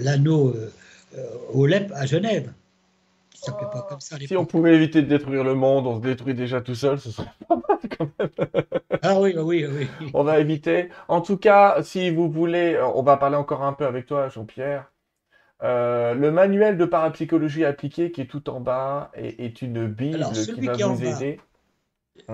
[SPEAKER 2] l'anneau euh, euh, au LEP à Genève.
[SPEAKER 1] pas comme ça, si on pouvait éviter de détruire le monde, on se détruit déjà tout seul, ce serait pas mal quand même.
[SPEAKER 2] ah oui, oui, oui. (laughs)
[SPEAKER 1] On va éviter. En tout cas, si vous voulez, euh, on va parler encore un peu avec toi, Jean-Pierre. Euh, le manuel de parapsychologie appliquée qui est tout en bas est, une bible qui va vous aider.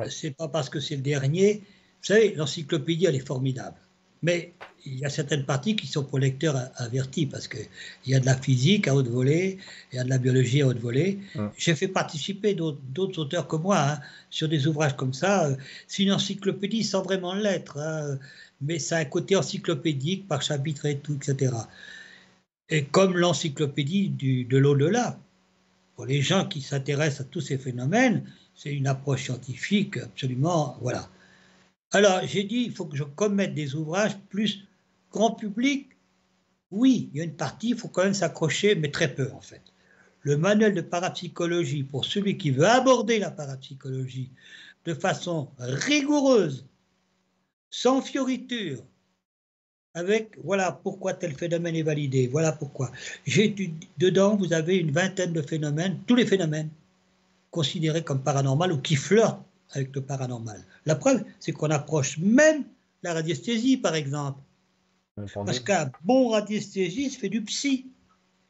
[SPEAKER 2] C'est pas parce que c'est le dernier. Vous savez, l'encyclopédie, elle est formidable. Mais il y a certaines parties qui sont pour lecteurs avertis parce qu'il y a de la physique à haute volée, il y a de la biologie à haute volée. J'ai fait participer d'autres auteurs que moi hein, sur des ouvrages comme ça. C'est une encyclopédie sans vraiment l'être, hein, mais ça a un côté encyclopédique par chapitre et tout, etc. Et comme l'encyclopédie de l'au-delà, pour les gens qui s'intéressent à tous ces phénomènes, c'est une approche scientifique absolument, voilà. Alors, j'ai dit, il faut que je commette des ouvrages plus grand public. Oui, il y a une partie, il faut quand même s'accrocher, mais très peu en fait. Le manuel de parapsychologie pour celui qui veut aborder la parapsychologie de façon rigoureuse, sans fioriture, avec voilà pourquoi tel phénomène est validé, voilà pourquoi. J'ai dedans, vous avez une vingtaine de phénomènes, tous les phénomènes considérés comme paranormal ou qui flirtent avec le paranormal. La preuve, c'est qu'on approche même la radiesthésie, par exemple. Parce qu'un bon radiesthésiste fait du psy.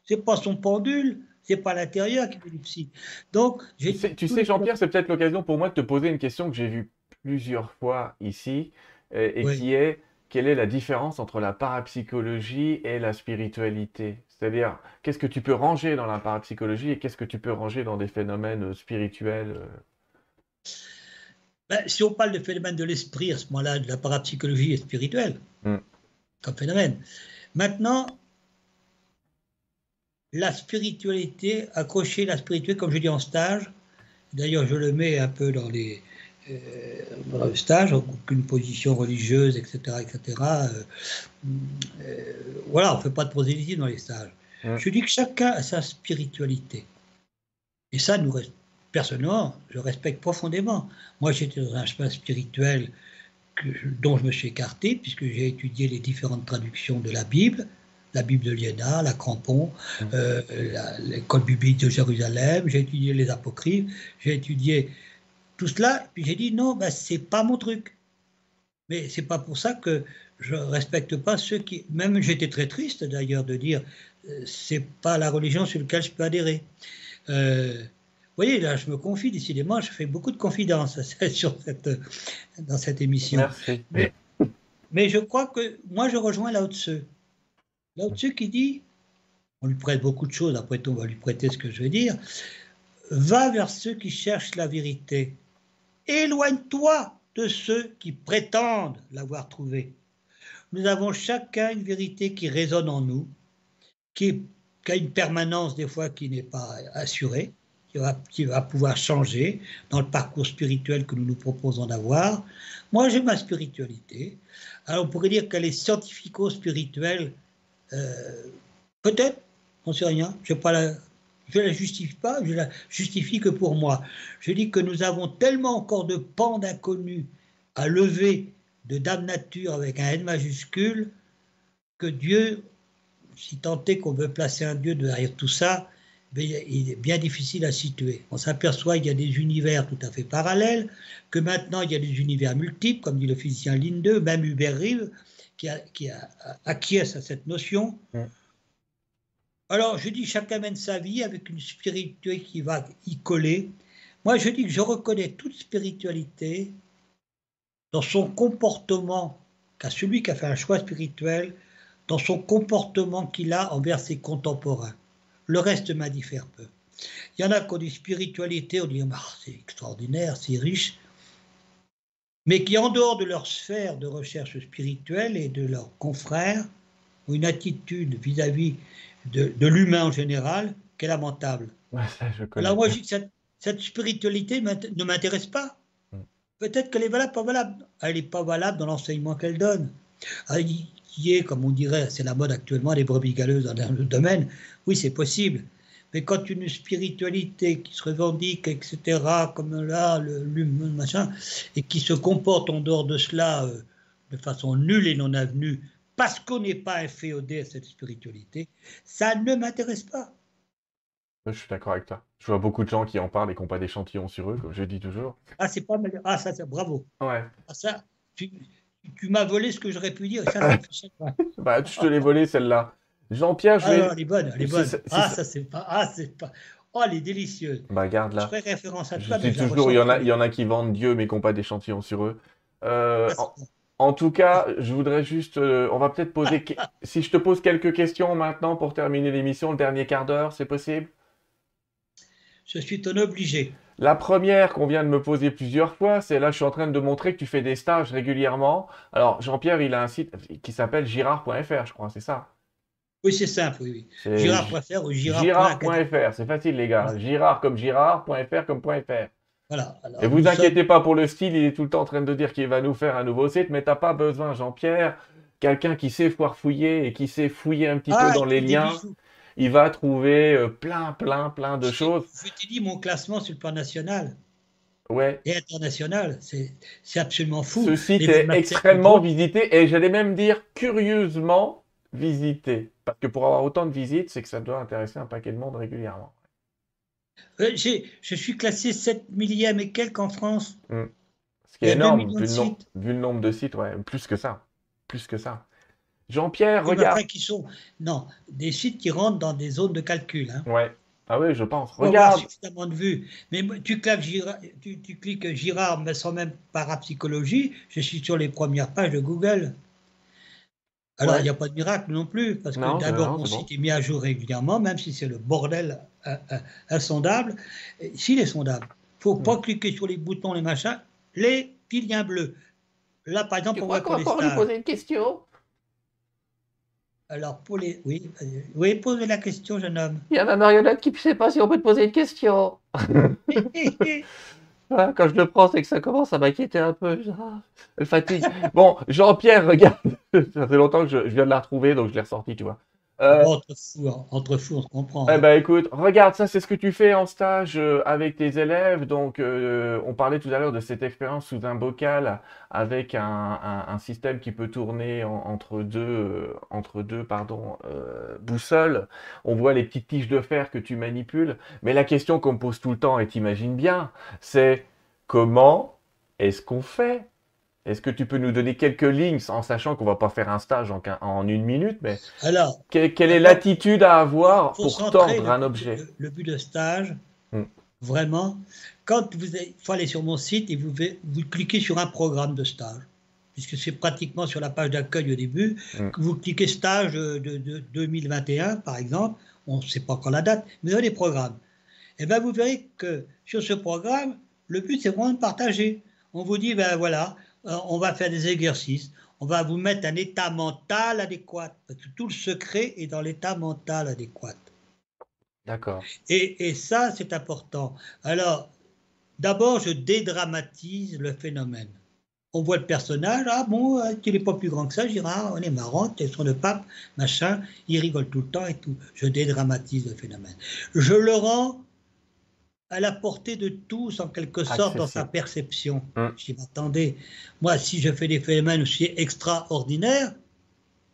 [SPEAKER 2] C'est pas son pendule, c'est pas l'intérieur qui fait du psy. Donc,
[SPEAKER 1] tu sais, tu sais Jean-Pierre, c'est peut-être l'occasion pour moi de te poser une question que j'ai vue plusieurs fois ici, euh, et, qui est quelle est la différence entre la parapsychologie et la spiritualité? C'est-à-dire, qu'est-ce que tu peux ranger dans la parapsychologie et qu'est-ce que tu peux ranger dans des phénomènes euh, spirituels euh?
[SPEAKER 2] Ben, si on parle de phénomène de l'esprit, à ce moment-là, de la parapsychologie est spirituelle, mm. comme phénomène. Maintenant, la spiritualité, accrocher la spiritualité, comme je dis en stage, d'ailleurs je le mets un peu dans les euh, stages, aucune position religieuse, etc. etc. Euh, euh, voilà, on ne fait pas de prosélytisme dans les stages. Je dis que chacun a sa spiritualité. Et ça nous personnellement, je respecte profondément. Moi, j'étais dans un chemin spirituel dont je me suis écarté, puisque j'ai étudié les différentes traductions de la Bible, la Bible de Liéna, la Crampon, mmh. euh, l'école biblique de Jérusalem, j'ai étudié les apocryphes, j'ai étudié tout cela, puis j'ai dit non, ben, c'est pas mon truc. Mais c'est pas pour ça que je respecte pas ceux qui. Même j'étais très triste d'ailleurs de dire euh, c'est pas la religion sur laquelle je peux adhérer. Euh, voyez, là, je me confie, décidément, je fais beaucoup de confidences sur cette, dans cette émission.
[SPEAKER 1] Merci.
[SPEAKER 2] Mais, mais je crois que moi, je rejoins Lao Tzu. Lao Tzu qui dit, on lui prête beaucoup de choses, après tout, on va lui prêter ce que je veux dire, va vers ceux qui cherchent la vérité. Éloigne-toi de ceux qui prétendent l'avoir trouvée. Nous avons chacun une vérité qui résonne en nous, qui, a une permanence des fois qui n'est pas assurée, qui va, pouvoir changer dans le parcours spirituel que nous nous proposons d'avoir. Moi, j'ai ma spiritualité. Alors, on pourrait dire qu'elle est scientifico-spirituelle. Euh, Peut-être, on ne sait rien. Je ne la, je la justifie pas, je la justifie que pour moi. Je dis que nous avons tellement encore de pans d'inconnus à lever de Dame Nature avec un N majuscule que Dieu, si tant est qu'on veut placer un Dieu derrière tout ça, ben, il est bien difficile à situer. On s'aperçoit qu'il y a des univers tout à fait parallèles, que maintenant il y a des univers multiples, comme dit le physicien Linde, même Hubert Rive, qui, acquiesce à cette notion. Alors je dis chacun mène sa vie avec une spiritualité qui va y coller. Moi je dis que je reconnais toute spiritualité dans son comportement, qu'à celui qui a fait un choix spirituel, dans son comportement qu'il a envers ses contemporains. Le reste m'indiffère peu. Il y en a qui ont des spiritualités, on dit ah, c'est extraordinaire, c'est riche, mais qui, en dehors de leur sphère de recherche spirituelle et de leurs confrères, ont une attitude vis-à-vis de, de l'humain en général qui est lamentable.
[SPEAKER 1] Ouais, ça, je connais.
[SPEAKER 2] Alors moi, je dis que cette, cette spiritualité ne m'intéresse pas.
[SPEAKER 1] Mm.
[SPEAKER 2] Peut-être qu'elle est valable, pas valable. Elle n'est pas valable dans l'enseignement qu'elle donne. Il- Qui est, comme on dirait, c'est la mode actuellement, les brebis galeuses dans le domaine. Oui, c'est possible. Mais quand une spiritualité qui se revendique, etc., comme là, le, l'humain, machin, et qui se comporte en dehors de cela euh, de façon nulle et non avenue, parce qu'on n'est pas inféodé à cette spiritualité, ça ne m'intéresse pas.
[SPEAKER 1] Je suis d'accord avec toi. Je vois beaucoup de gens qui en parlent et qui n'ont pas d'échantillon sur eux, comme je dis toujours.
[SPEAKER 2] Ah, c'est pas mal. Ah, ça, c'est bravo.
[SPEAKER 1] Ouais.
[SPEAKER 2] Ah, ça, tu, tu m'as volé ce que j'aurais pu dire. Ça, ça. (laughs)
[SPEAKER 1] Bah, je te l'ai volé celle-là. Jean-Pierre, je
[SPEAKER 2] Ah,
[SPEAKER 1] vais.
[SPEAKER 2] non, elle est bonne, elle est bonne.
[SPEAKER 1] ça-
[SPEAKER 2] ah,
[SPEAKER 1] ça-
[SPEAKER 2] ça, c'est pas. Ah, c'est pas. Oh, elle est délicieuse.
[SPEAKER 1] Bah, garde
[SPEAKER 2] Je
[SPEAKER 1] là.
[SPEAKER 2] ferai référence à
[SPEAKER 1] Je
[SPEAKER 2] toi.
[SPEAKER 1] dis
[SPEAKER 2] je la
[SPEAKER 1] toujours, il y en a, il y en a qui vendent Dieu mais qui n'ont pas d'échantillon sur eux. Euh,
[SPEAKER 2] pas.
[SPEAKER 1] En, tout cas, je voudrais juste, euh, on va peut-être poser, que- (laughs) si je te pose quelques questions maintenant pour terminer l'émission, le dernier quart d'heure, c'est possible?
[SPEAKER 2] Je suis ton obligé.
[SPEAKER 1] La première qu'on vient de me poser plusieurs fois, c'est là, je suis en train de montrer que tu fais des stages régulièrement. Alors, Jean-Pierre, il a un site qui s'appelle girard.fr, je crois, c'est ça?
[SPEAKER 2] Oui, c'est simple, oui. Girard.fr ou Girard.academy.
[SPEAKER 1] girard.fr, c'est facile, les gars. Girard comme girard.fr comme .fr.
[SPEAKER 2] Voilà. Alors,
[SPEAKER 1] Et vous inquiétez pas pour le style, il est tout le temps en train de dire qu'il va nous faire un nouveau site, mais t'as pas besoin, Jean-Pierre, quelqu'un qui sait foire fouiller et qui sait fouiller un petit
[SPEAKER 2] sommes- Ah,
[SPEAKER 1] peu dans les liens, il va trouver euh, plein, plein, plein de choses.
[SPEAKER 2] Je t'ai dit mon classement sur le plan national
[SPEAKER 1] Ouais.
[SPEAKER 2] et international. C'est absolument fou.
[SPEAKER 1] Ce site
[SPEAKER 2] Les
[SPEAKER 1] est extrêmement visité et j'allais même dire curieusement visité. Parce que pour avoir autant de visites, c'est que ça doit intéresser un paquet de monde régulièrement.
[SPEAKER 2] Euh, je suis classé 7 millième et quelques en France.
[SPEAKER 1] Ce qui est énorme, vu le, vu nombre de sites, ouais, plus que ça. Plus que ça. Jean-Pierre, regarde.
[SPEAKER 2] après, qui sont non des sites qui rentrent dans des zones de calcul. Hein.
[SPEAKER 1] Ouais. Ah oui, je pense. Regarde.
[SPEAKER 2] suffisamment de vues. Mais moi, tu, cliques Girard, tu, tu cliques Girard, mais sans même parapsychologie, je suis sur les premières pages de Google. Alors, il
[SPEAKER 1] Ouais.
[SPEAKER 2] n'y a pas de miracle non plus, parce que d'abord, mon
[SPEAKER 1] bon.
[SPEAKER 2] site est mis à jour régulièrement, même si c'est le bordel euh, euh, insondable. S'il est sondable, il ne faut
[SPEAKER 1] Hmm.
[SPEAKER 2] pas cliquer sur les boutons, les machins, les petits liens bleus. Là, par exemple, on voit pour les stages.
[SPEAKER 1] une question?
[SPEAKER 2] Alors, pour les. Oui, oui, posez la question, jeune homme.
[SPEAKER 1] Il y a ma marionnette qui ne sait pas si on peut te poser une question. (laughs) (laughs) Voilà, quand je le prends, c'est que ça commence à m'inquiéter un peu. Ah, Elle fatigue. Bon, Jean-Pierre, regarde. (laughs) Ça fait longtemps que je, je viens de la retrouver, donc je l'ai ressortie, tu vois. Euh,
[SPEAKER 2] entre fous, hein. entre fous, on se comprend.
[SPEAKER 1] Eh
[SPEAKER 2] hein.
[SPEAKER 1] ben écoute, regarde, ça c'est ce que tu fais en stage euh, avec tes élèves. Donc, euh, on parlait tout à l'heure de cette expérience sous un bocal avec un, un- un système qui peut tourner en- entre deux, euh, entre deux pardon, boussoles. On voit les petites tiges de fer que tu manipules. Mais la question qu'on me pose tout le temps, et t'imagines bien, c'est comment est-ce qu'on fait? Est-ce que tu peux nous donner quelques lignes en sachant qu'on va pas faire un stage en, en une minute, mais
[SPEAKER 2] Alors,
[SPEAKER 1] que- quelle est l'attitude à avoir pour tordre
[SPEAKER 2] le
[SPEAKER 1] un objet?
[SPEAKER 2] Le, le but de stage,
[SPEAKER 1] Hmm.
[SPEAKER 2] Vraiment, quand vous faut aller sur mon site et vous, vous cliquez sur un programme de stage, puisque c'est pratiquement sur la page d'accueil au début,
[SPEAKER 1] Mm.
[SPEAKER 2] que vous cliquez stage de, de 2021, par exemple, on ne sait pas encore la date, mais vous avez des programmes. Et bien vous verrez que sur ce programme, le but c'est vraiment de partager. On vous dit, ben voilà, on va faire des exercices, on va vous mettre un état mental adéquat, parce que tout le secret est dans l'état mental adéquat.
[SPEAKER 1] D'accord.
[SPEAKER 2] Et, et ça, c'est important. Alors, d'abord, je dédramatise le phénomène. On voit le personnage, ah bon, euh, il n'est pas plus grand que ça, Girard, on est marrant, t'es son le pape, machin, il rigole tout le temps et tout. Je dédramatise le phénomène. Je le rends à la portée de tous, en quelque sorte, dans sa perception.
[SPEAKER 1] Hum.
[SPEAKER 2] Je dis, attendez, moi, si je fais des phénomènes aussi extraordinaires,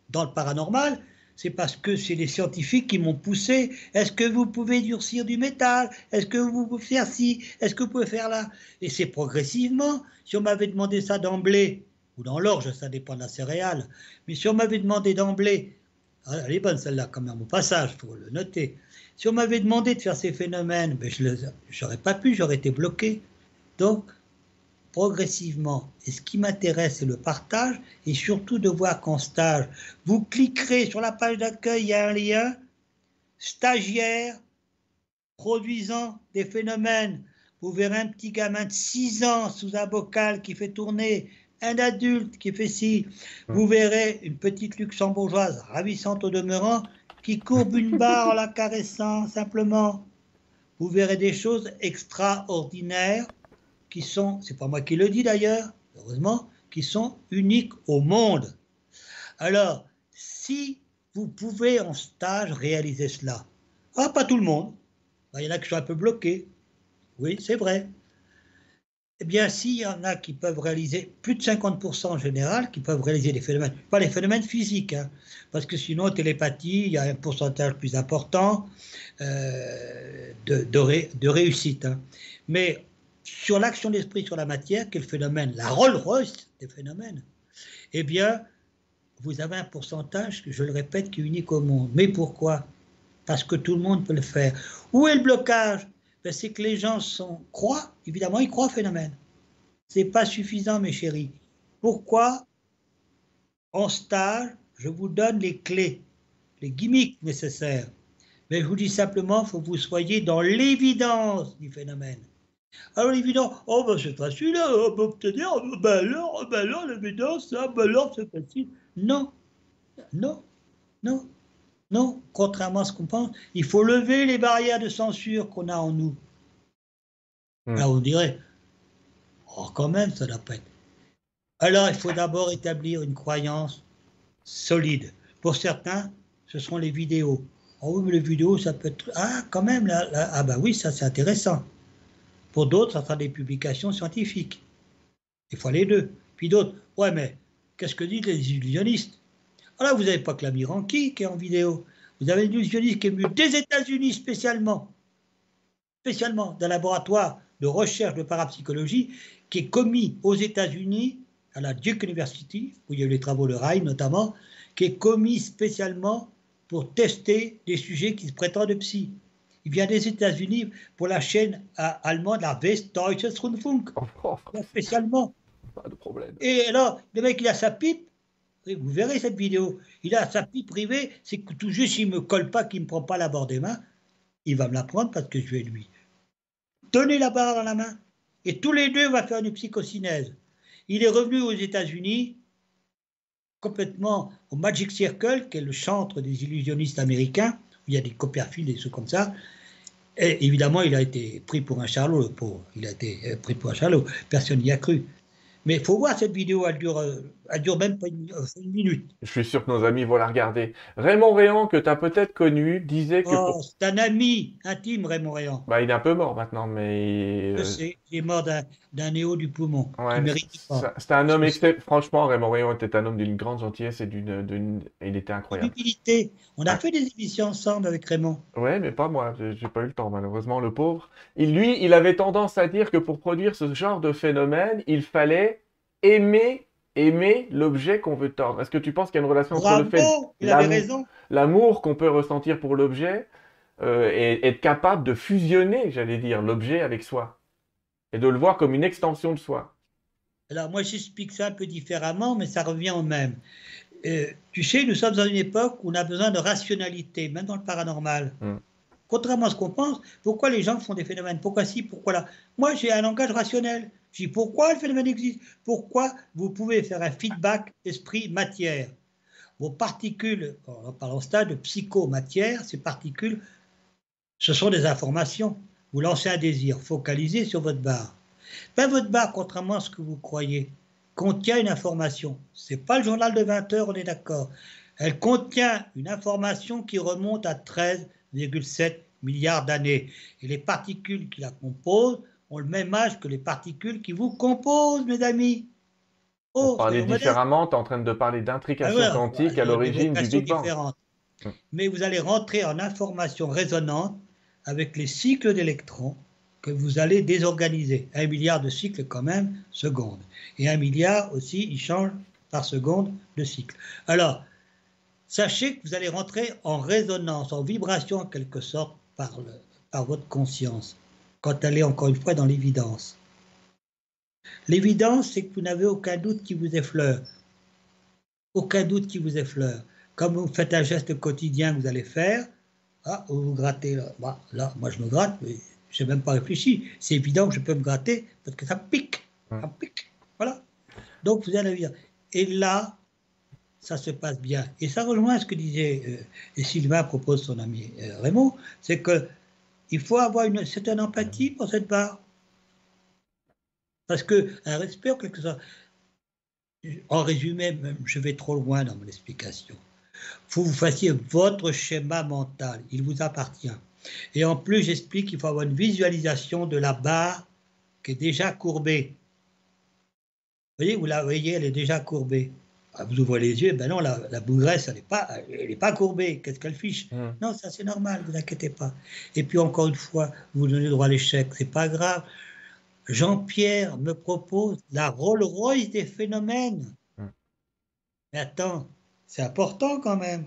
[SPEAKER 2] dans le paranormal, c'est parce que c'est les scientifiques qui m'ont poussé. Est-ce que vous pouvez durcir du métal? Est-ce que vous pouvez faire ci? Est-ce que vous pouvez faire là? Et c'est progressivement. Si on m'avait demandé ça d'emblée, ou dans l'orge, ça dépend de la céréale, mais si on m'avait demandé d'emblée, elle est bonne celle-là quand même au passage, il faut le noter. Si on m'avait demandé de faire ces phénomènes, ben je n'aurais pas pu, j'aurais été bloqué. Donc, progressivement. Et ce qui m'intéresse, c'est le partage et surtout de voir qu'en stage, vous cliquerez sur la page d'accueil, il y a un lien, stagiaire, produisant des phénomènes. Vous verrez un petit gamin de 6 ans sous un bocal qui fait tourner, un adulte qui fait ci. Vous verrez une petite luxembourgeoise ravissante au demeurant qui courbe une barre en la caressant simplement. Vous verrez des choses extraordinaires qui sont, c'est pas moi qui le dis d'ailleurs, heureusement, qui sont uniques au monde. Alors, si vous pouvez en stage réaliser cela, ah, pas tout le monde, Ben, il y en a qui sont un peu bloqués, oui, c'est vrai. Eh bien, s'il y en a qui peuvent réaliser, plus de 50% en général, qui peuvent réaliser des phénomènes, pas les phénomènes physiques, hein, parce que sinon, télépathie, il y a un pourcentage plus important euh, de, de, ré, de, réussite. Hein. Mais sur l'action d'esprit sur la matière, le phénomène, la Rolls-Royce des phénomènes, eh bien, vous avez un pourcentage, je le répète, qui est unique au monde. Mais pourquoi? Parce que tout le monde peut le faire. Où est le blocage? C'est que les gens croient, évidemment, ils croient au phénomène. Ce n'est pas suffisant, mes chéris. Pourquoi? En stage, je vous donne les clés, les gimmicks nécessaires. Mais je vous dis simplement, il faut que vous soyez dans l'évidence du phénomène. Alors l'évidence, oh ben c'est facile à obtenir, ben alors, ben alors l'évidence, ah, ben alors c'est facile. Non, non, non, non, contrairement à ce qu'on pense, il faut lever les barrières de censure qu'on a en nous. Mmh. Là on dirait, oh quand même ça doit pas être. Alors il faut d'abord établir une croyance solide. Pour certains, ce seront les vidéos. Oh oui, mais les vidéos, ça peut être... Ah, quand même, là, là ah ben oui, ça c'est intéressant. Pour d'autres, ça sera des publications scientifiques. Il faut les deux. Puis d'autres, ouais, mais qu'est-ce que disent les illusionnistes? Alors, vous n'avez pas que l'ami Ranky qui est en vidéo. Vous avez un illusionniste qui est venu des États-Unis spécialement, spécialement d'un laboratoire de recherche de parapsychologie qui est commis aux États-Unis, à la Duke University, où il y a eu les travaux de Rhein notamment, qui est commis spécialement pour tester des sujets qui se prétendent de psy. Il vient des États-Unis pour la chaîne allemande, la Westdeutsche Rundfunk. Spécialement.
[SPEAKER 1] Pas de problème.
[SPEAKER 2] Et alors, le mec, il a sa pipe. Vous verrez cette vidéo. Il a sa pipe privée. C'est que tout juste, s'il ne me colle pas, qu'il ne me prend pas la barre des mains, il va me la prendre parce que je vais lui donner la barre dans la main. Et tous les deux, on va faire une psychocinèse. Il est revenu aux États-Unis complètement au Magic Circle, qui est le chantre des illusionnistes américains, où il y a des Copperfield et des comme ça. Évidemment, il a été pris pour un charlot, le pauvre. Il a été pris pour un charlot. Personne n'y a cru. Mais il faut voir cette vidéo, elle dure, elle dure même pas une, une, minute.
[SPEAKER 1] Je suis sûr que nos amis vont la regarder. Raymond Réan, que tu as peut-être connu, disait que.
[SPEAKER 2] Oh, pour... C'est un ami intime, Raymond Réan.
[SPEAKER 1] Bah, il est un peu mort maintenant, mais.
[SPEAKER 2] Je sais, il est mort d'un néo du poumon.
[SPEAKER 1] Ouais, C'était un homme, franchement, Raymond Réan était un homme d'une grande gentillesse et d'une. Il était incroyable.
[SPEAKER 2] Humilité. On a fait des émissions ensemble avec Raymond.
[SPEAKER 1] Ouais, mais pas moi, j'ai pas eu le temps, malheureusement, le pauvre. Il, lui, il avait tendance à dire que pour produire ce genre de phénomène, il fallait aimer, aimer l'objet qu'on veut tordre. Est-ce que tu penses qu'il y a une relation
[SPEAKER 2] Bravo,
[SPEAKER 1] entre le fait
[SPEAKER 2] il avait raison.
[SPEAKER 1] l'amour qu'on peut ressentir pour l'objet euh, et être capable de fusionner, j'allais dire, l'objet avec soi et de le voir comme une extension de soi.
[SPEAKER 2] Alors moi j'explique ça un peu différemment, mais ça revient au même. Euh, tu sais, nous sommes dans une époque où on a besoin de rationalité, même dans le paranormal.
[SPEAKER 1] Mm.
[SPEAKER 2] Contrairement à ce qu'on pense, pourquoi les gens font des phénomènes? Pourquoi si Pourquoi là? Moi j'ai un langage rationnel. Je pourquoi le phénomène existe? Pourquoi vous pouvez faire un feedback esprit-matière? Vos particules, on parle au stade de psychomatière, ces particules, ce sont des informations. Vous lancez un désir focalisé sur votre barre. Ben, votre barre, contrairement à ce que vous croyez, contient une information. Ce n'est pas le journal de 20 heures, on est d'accord. Elle contient une information qui remonte à 13,7 milliards d'années. Et les particules qui la composent ont le même âge que les particules qui vous composent, mes amis.
[SPEAKER 1] Oh, parler différemment, tu es en train de parler d'intrication ah quantique à l'origine du Big Bang.
[SPEAKER 2] Hum. Mais vous allez rentrer en information résonante avec les cycles d'électrons que vous allez désorganiser. Un milliard de cycles quand même, seconde. Et un milliard aussi, il change par seconde de cycle. Alors, sachez que vous allez rentrer en résonance, en vibration en quelque sorte par, le, par votre conscience, quand elle est encore une fois dans l'évidence. L'évidence, c'est que vous n'avez aucun doute qui vous effleure. Aucun doute qui vous effleure. Comme vous faites un geste quotidien que vous allez faire, ah, vous vous grattez là. Bah, là, moi je me gratte, mais je n'ai même pas réfléchi. C'est évident que je peux me gratter parce que ça pique. Ça pique. Voilà. Donc vous allez dire. Et là, ça se passe bien. Et ça rejoint ce que disait euh, Sylvain propose son ami euh, Raymond, c'est que il faut avoir une certaine empathie pour cette barre. Parce que un respect, quelque sorte. En résumé, je vais trop loin dans mon explication faut que vous fassiez votre schéma mental. Il vous appartient. Et en plus, j'explique qu'il faut avoir une visualisation de la barre qui est déjà courbée. Vous voyez, vous la voyez, elle est déjà courbée. Ah, vous ouvrez les yeux, ben non, la, la bougresse, elle n'est pas, elle pas courbée. Qu'est-ce qu'elle fiche mmh. Non, ça c'est normal, vous inquiétez pas. Et puis encore une fois, vous donnez droit à l'échec, c'est pas grave. Jean-Pierre me propose la Rolls-Royce des phénomènes. Mmh. Mais attends, c'est important quand même.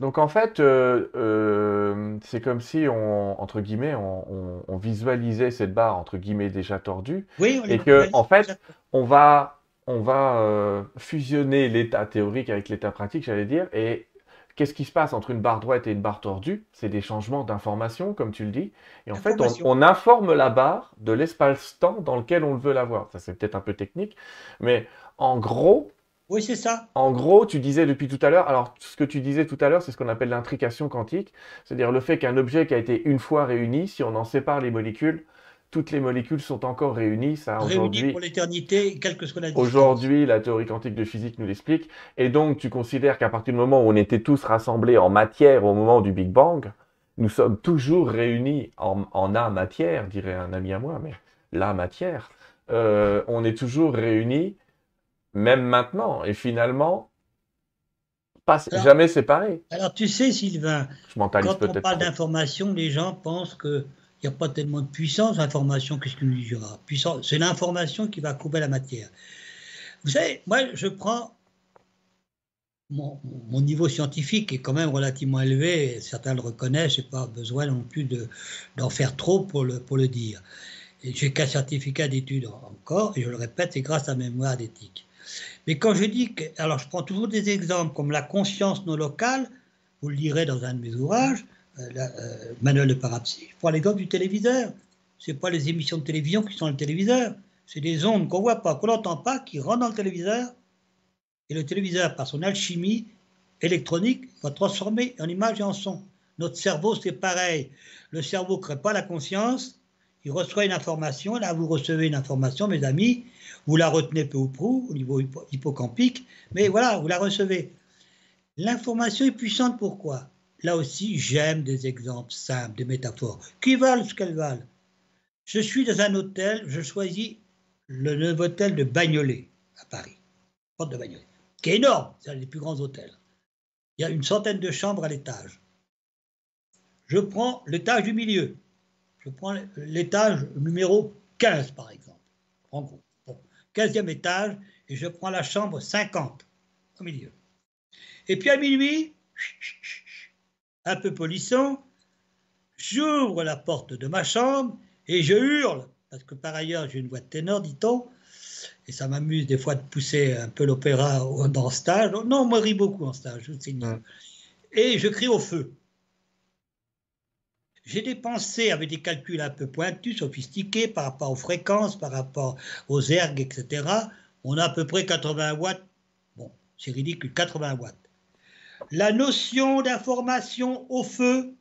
[SPEAKER 1] Donc en fait, euh, euh, c'est comme si on, entre guillemets, on, visualisait cette barre entre guillemets déjà tordue,
[SPEAKER 2] oui,
[SPEAKER 1] et que en fait, on va, on va euh, fusionner l'état théorique avec l'état pratique, j'allais dire, et qu'est-ce qui se passe entre une barre droite et une barre tordue? C'est des changements d'information, comme tu le dis, et en fait, on, on, informe la barre de l'espace-temps dans lequel on veut la voir. Ça c'est peut-être un peu technique, mais en gros,
[SPEAKER 2] oui, c'est ça.
[SPEAKER 1] En gros, tu disais depuis tout à l'heure, alors ce que tu disais tout à l'heure, c'est ce qu'on appelle l'intrication quantique, c'est-à-dire le fait qu'un objet qui a été une fois réuni, si on en sépare les molécules, toutes les molécules sont encore réunies. Ça,
[SPEAKER 2] réunies pour l'éternité, quel que soit la
[SPEAKER 1] Aujourd'hui, la théorie quantique de physique nous l'explique. Et donc, tu considères qu'à partir du moment où on était tous rassemblés en matière au moment du Big Bang, nous sommes toujours réunis en, en A matière, dirait un ami à moi, mais la matière. Euh, on est toujours réunis même maintenant, et finalement, pas jamais séparés.
[SPEAKER 2] Alors tu sais, Sylvain, quand on parle d'information, les gens pensent qu'il n'y a pas tellement de puissance. L'information, qu'est-ce qu'il nous dira? C'est l'information qui va couper la matière. Vous savez, moi, je prends mon, niveau scientifique est quand même relativement élevé, certains le reconnaissent, je n'ai pas besoin non plus d'en faire trop pour le, pour le dire. J'ai qu'un certificat d'études encore, et je le répète, c'est grâce à ma mémoire d'éthique. Mais quand je dis que, alors je prends toujours des exemples comme la conscience non locale, vous le lirez dans un de mes ouvrages, euh, euh, Manuel de Parapsy, je prends l'exemple du téléviseur. Ce pas les émissions de télévision qui sont le téléviseur, c'est des ondes qu'on voit pas, qu'on n'entend pas, qui rentrent dans le téléviseur. Et le téléviseur, par son alchimie électronique, va transformer en image et en son. Notre cerveau, c'est pareil. Le cerveau ne crée pas la conscience, il reçoit une information, là vous recevez une information, mes amis, vous la retenez peu ou prou au niveau hippocampique, mais voilà, vous la recevez. L'information est puissante, pourquoi? Là aussi, j'aime des exemples simples, des métaphores, qui valent ce qu'elles valent? Je suis dans un hôtel, je choisis le nouveau hôtel de Bagnolet, à Paris, porte de Bagnolet, qui est énorme, c'est un des plus grands hôtels. Il y a une centaine de chambres à l'étage. Je prends l'étage du milieu. Je prends l'étage numéro 15, par exemple. En gros. 15e étage, et je prends la chambre 50 au milieu. Et puis à minuit, un peu polisson, J'ouvre la porte de ma chambre et je hurle, parce que par ailleurs j'ai une voix de ténor, dit-on, et ça m'amuse des fois de pousser un peu l'opéra dans le stage. Non, on me rit beaucoup en stage, je vous signale. Et je crie au feu. J'ai des pensées avec des calculs un peu pointus, sophistiqués par rapport aux fréquences, par rapport aux ergs, etc. On a à peu près 80 watts. Bon, c'est ridicule, 80 watts. La notion d'information au feu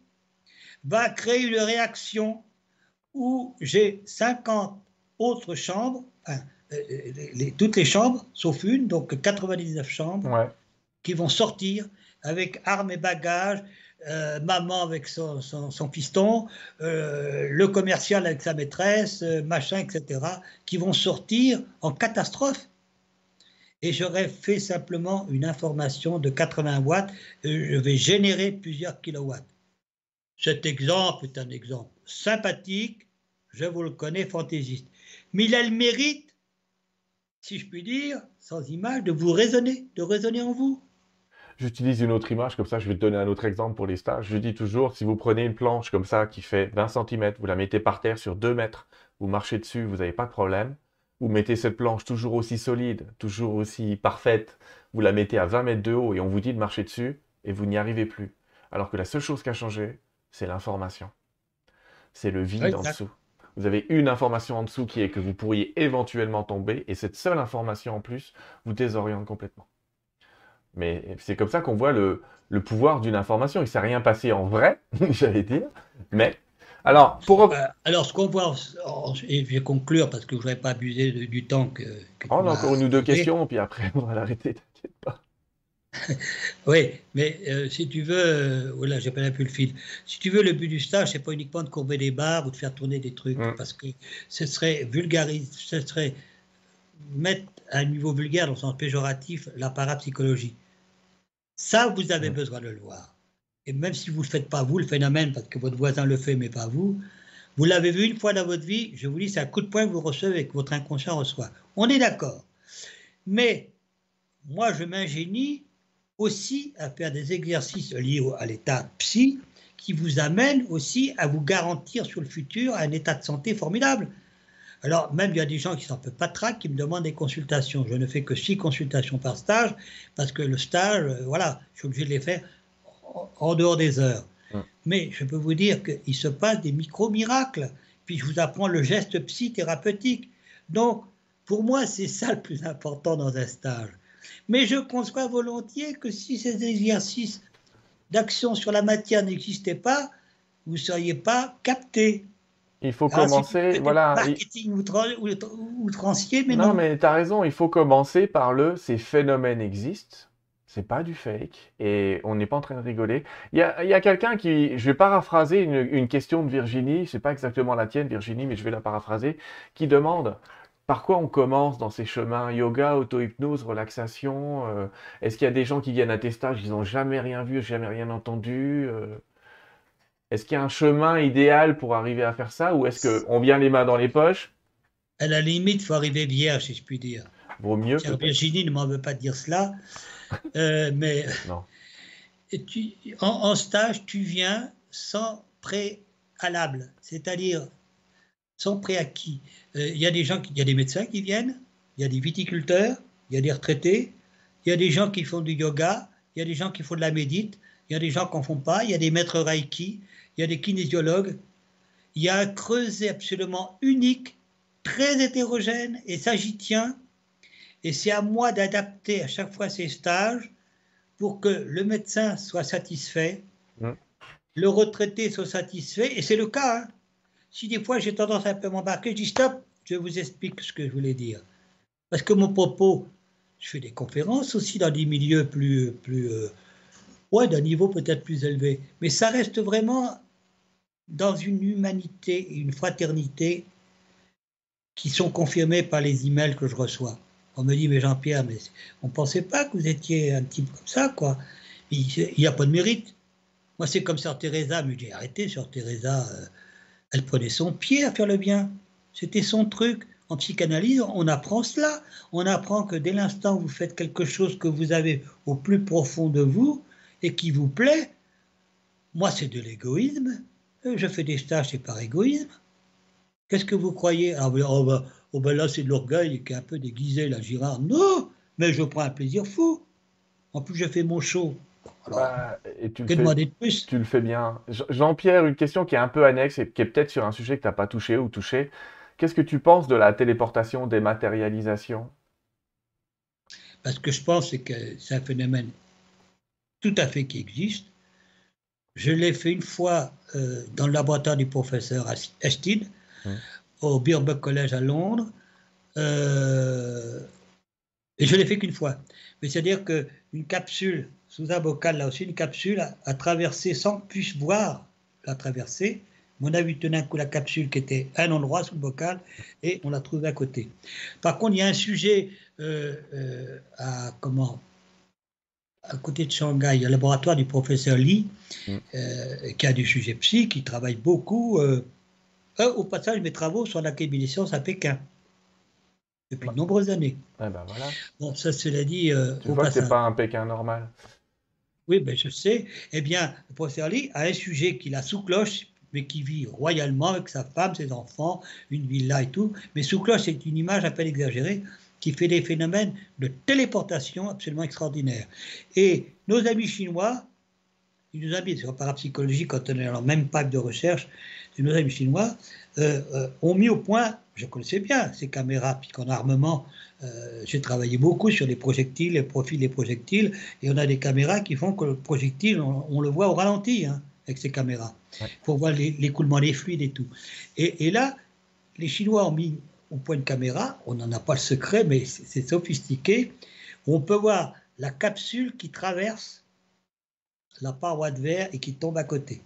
[SPEAKER 2] va créer une réaction où j'ai 50 autres chambres, enfin, euh, les, toutes les chambres, sauf une, donc 99 chambres, qui vont sortir avec armes et bagages, euh, maman avec son, son, piston, euh, le commercial avec sa maîtresse, machin, etc., qui vont sortir en catastrophe. Et j'aurais fait simplement une information de 80 watts, je vais générer plusieurs kilowatts. Cet exemple est un exemple sympathique, je vous le connais, fantaisiste. Mais il a le mérite, si je puis dire, sans image, de vous raisonner, de raisonner en vous.
[SPEAKER 1] J'utilise une autre image, comme ça je vais te donner un autre exemple pour les stages. Je dis toujours, si vous prenez une planche comme ça qui fait 20 cm, vous la mettez par terre sur 2 mètres, vous marchez dessus, vous n'avez pas de problème. Vous mettez cette planche toujours aussi solide, toujours aussi parfaite, vous la mettez à 20 mètres de haut et on vous dit de marcher dessus et vous n'y arrivez plus. Alors que la seule chose qui a changé, c'est l'information. C'est le vide en dessous. Vous avez une information en dessous qui est que vous pourriez éventuellement tomber, et cette seule information en plus vous désoriente complètement. Mais c'est comme ça qu'on voit le, pouvoir d'une information. Il ne s'est rien passé en vrai, (laughs) j'allais dire, mais alors, pour...
[SPEAKER 2] Euh, alors, ce qu'on voit, et je vais conclure parce que je ne voudrais pas abuser du temps que.
[SPEAKER 1] Oh, on a encore une ou deux questions, puis après, (laughs) on va l'arrêter, t'inquiète pas. (laughs)
[SPEAKER 2] oui, mais euh, si tu veux, euh, voilà, j'ai pas plus le fil. Si tu veux, le but du stage, c'est pas uniquement de courber des barres ou de faire tourner des trucs, mm. parce que ce serait vulgariser, ce serait mettre à un niveau vulgaire, dans le sens péjoratif, la parapsychologie. Ça, vous avez mm. besoin de le voir. Et même si vous ne le faites pas vous, le phénomène, parce que votre voisin le fait, mais pas vous, vous l'avez vu une fois dans votre vie, je vous dis, c'est un coup de poing que vous recevez, que votre inconscient reçoit. On est d'accord. Mais moi, je m'ingénie aussi à faire des exercices liés à l'état psy qui vous amènent aussi à vous garantir sur le futur un état de santé formidable. Alors, même il y a des gens qui sont un peu patraques qui me demandent des consultations. Je ne fais que six consultations par stage parce que le stage, euh, voilà, je suis obligé de les faire en dehors des heures. Mais je peux vous dire qu'il se passe des micro-miracles. Puis je vous apprends le geste psy-thérapeutique. Donc, pour moi, c'est ça le plus important dans un stage. Mais je conçois volontiers que si ces exercices d'action sur la matière n'existaient pas, vous ne seriez pas capté.
[SPEAKER 1] Il faut commencer, voilà.
[SPEAKER 2] Marketing outrancier, mais
[SPEAKER 1] non.
[SPEAKER 2] Non,
[SPEAKER 1] mais tu as raison, il faut commencer par le ces phénomènes existent, c'est pas du fake, et on n'est pas en train de rigoler. Il y a, quelqu'un qui, je vais paraphraser une, une question de Virginie, c'est pas exactement la tienne, Virginie, mais je vais la paraphraser, qui demande par quoi on commence dans ces chemins? Yoga, auto-hypnose, relaxation euh, Est-ce qu'il y a des gens qui viennent à tes stages, ils n'ont jamais rien vu, jamais rien entendu euh? Est-ce qu'il y a un chemin idéal pour arriver à faire ça Ou est-ce qu'on vient les mains dans les poches?
[SPEAKER 2] À la limite, il faut arriver vierge, si je puis dire.
[SPEAKER 1] Vaut mieux.
[SPEAKER 2] Virginie ne m'en veut pas dire cela. Euh, mais
[SPEAKER 1] non.
[SPEAKER 2] Tu, en, en stage, tu viens sans préalable. C'est-à-dire sont préacquis. Euh, il y a des gens, il y a des médecins qui viennent, il y a des viticulteurs, il y a des retraités, il y a des gens qui font du yoga, il y a des gens qui font de la médite, il y a des gens qui n'en font pas, il y a des maîtres reiki, il y a des kinésiologues. Il y a un creuset absolument unique, très hétérogène, et ça j'y tiens. Et c'est à moi d'adapter à chaque fois ces stages pour que le médecin soit satisfait, mmh. le retraité soit satisfait, et c'est le cas. Hein. Si des fois j'ai tendance à un peu m'embarquer, je dis stop, je vous explique ce que je voulais dire. Parce que mon propos, je fais des conférences aussi dans des milieux plus, plus euh, ouais, d'un niveau peut-être plus élevé. Mais ça reste vraiment dans une humanité et une fraternité qui sont confirmées par les emails que je reçois. On me dit, mais Jean-Pierre, mais on ne pensait pas que vous étiez un type comme ça, quoi. Il n'y a pas de mérite. Moi, c'est comme Sœur Teresa, mais j'ai arrêté, Sœur Teresa. Euh, elle prenait son pied à faire le bien. C'était son truc. En psychanalyse, on apprend cela. On apprend que dès l'instant où vous faites quelque chose que vous avez au plus profond de vous et qui vous plaît, moi c'est de l'égoïsme, Euh, Je fais des stages, c'est par égoïsme. Qu'est-ce que vous croyez? Ah, ben, oh, ben, oh, ben là, c'est de l'orgueil qui est un peu déguisé, la Girard. Non, mais je prends un plaisir fou. En plus, je fais mon show. Alors,
[SPEAKER 1] Bah, et tu le
[SPEAKER 2] que
[SPEAKER 1] fais,
[SPEAKER 2] plus?
[SPEAKER 1] tu le fais bien. Jean- Jean-Pierre, une question qui est un peu annexe et qui est peut-être sur un sujet que tu n'as pas touché ou touché. Qu'est-ce que tu penses de la téléportation, dématérialisation?
[SPEAKER 2] Parce que je pense c'est que c'est un phénomène tout à fait qui existe. Je l'ai fait une fois euh, dans le laboratoire du professeur As- Estin,
[SPEAKER 1] Mmh.
[SPEAKER 2] Au Birkbeck College à Londres. Euh, et je l'ai fait qu'une fois. Mais c'est-à-dire qu'une capsule, sous un bocal, là aussi, une capsule a, a traversé sans que puisse voir la traversée. On a vu tout d'un coup la capsule qui était à un endroit sous le bocal et on l'a trouvée à côté. Par contre, il y a un sujet euh, euh, à comment à côté de Shanghai, il y a le laboratoire du professeur Li,
[SPEAKER 1] Mm.
[SPEAKER 2] euh, qui a du sujet psy, qui travaille beaucoup. Euh, au passage, mes travaux l'Académie des sciences à Pékin, depuis de nombreuses années.
[SPEAKER 1] Eh ben voilà.
[SPEAKER 2] Bon, ça, cela dit, euh,
[SPEAKER 1] Tu
[SPEAKER 2] au
[SPEAKER 1] vois que c'est pas un Pékin normal.
[SPEAKER 2] Oui, ben, je sais. Eh bien, le professeur Lee a un sujet qu'il a sous cloche, mais qui vit royalement avec sa femme, ses enfants, une villa et tout. Mais sous cloche, c'est une image à peine exagérée qui fait des phénomènes de téléportation absolument extraordinaires. Et nos amis chinois, ils nous habitent sur parapsychologie quand on est dans la même pipe de recherche, nos amis chinois euh, euh, ont mis au point, je connaissais bien ces caméras, puisqu'en armement, euh, j'ai travaillé beaucoup sur les projectiles, les profils des projectiles, et on a des caméras qui font que le projectile, on, on le voit au ralenti hein, avec ces caméras,
[SPEAKER 1] Ouais.
[SPEAKER 2] pour voir l'écoulement des fluides et tout. Et, et là, les Chinois ont mis au point une caméra, on n'en a pas le secret, mais c'est sophistiqué, où on peut voir la capsule qui traverse la paroi de verre et qui tombe à côté.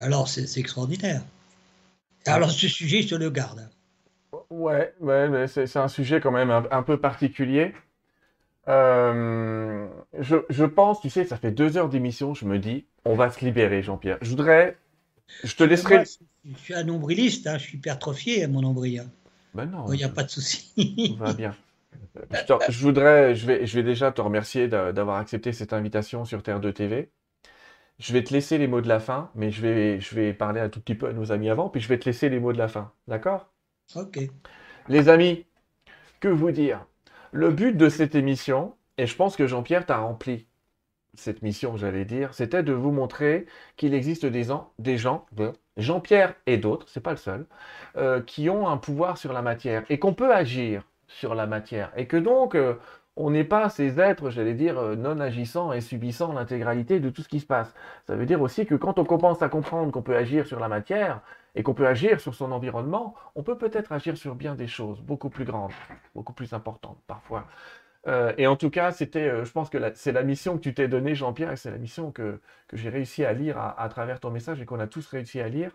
[SPEAKER 2] Alors, c'est extraordinaire. Alors, ce sujet, je le garde.
[SPEAKER 1] Ouais, ouais, mais c'est un sujet quand même un, un peu particulier. Euh, je, je pense, tu sais, ça fait deux heures d'émission, je me dis, on va se libérer, Jean-Pierre. Je voudrais, je te laisserai.
[SPEAKER 2] Moi, je suis un nombriliste, hein, je suis hypertrophié à mon nombril. hein.
[SPEAKER 1] Ben non,
[SPEAKER 2] Il n'y a pas de souci.
[SPEAKER 1] va bien. Je, te- je voudrais, je vais, je vais déjà te remercier d'a- d'avoir accepté cette invitation sur Terre 2 TV. Je vais te laisser les mots de la fin, mais je vais, je vais parler un tout petit peu à nos amis avant, puis je vais te laisser les mots de la fin. D'accord?
[SPEAKER 2] ok.
[SPEAKER 1] Les amis, que vous dire? Le but de cette émission, et je pense que Jean-Pierre t'a rempli cette mission, j'allais dire, c'était de vous montrer qu'il existe des, gens- des gens, de Jean-Pierre et d'autres, c'est pas le seul, euh, qui ont un pouvoir sur la matière et qu'on peut agir sur la matière et que donc euh, on n'est pas ces êtres, j'allais dire, euh, non agissants et subissant l'intégralité de tout ce qui se passe. Ça veut dire aussi que quand on commence à comprendre qu'on peut agir sur la matière et qu'on peut agir sur son environnement, on peut peut-être agir sur bien des choses beaucoup plus grandes, beaucoup plus importantes parfois. Euh, et en tout cas, c'était, euh, je pense que c'est la mission que tu t'es donnée, Jean-Pierre, et c'est la mission que, que j'ai réussi à lire à, à travers ton message et qu'on a tous réussi à lire,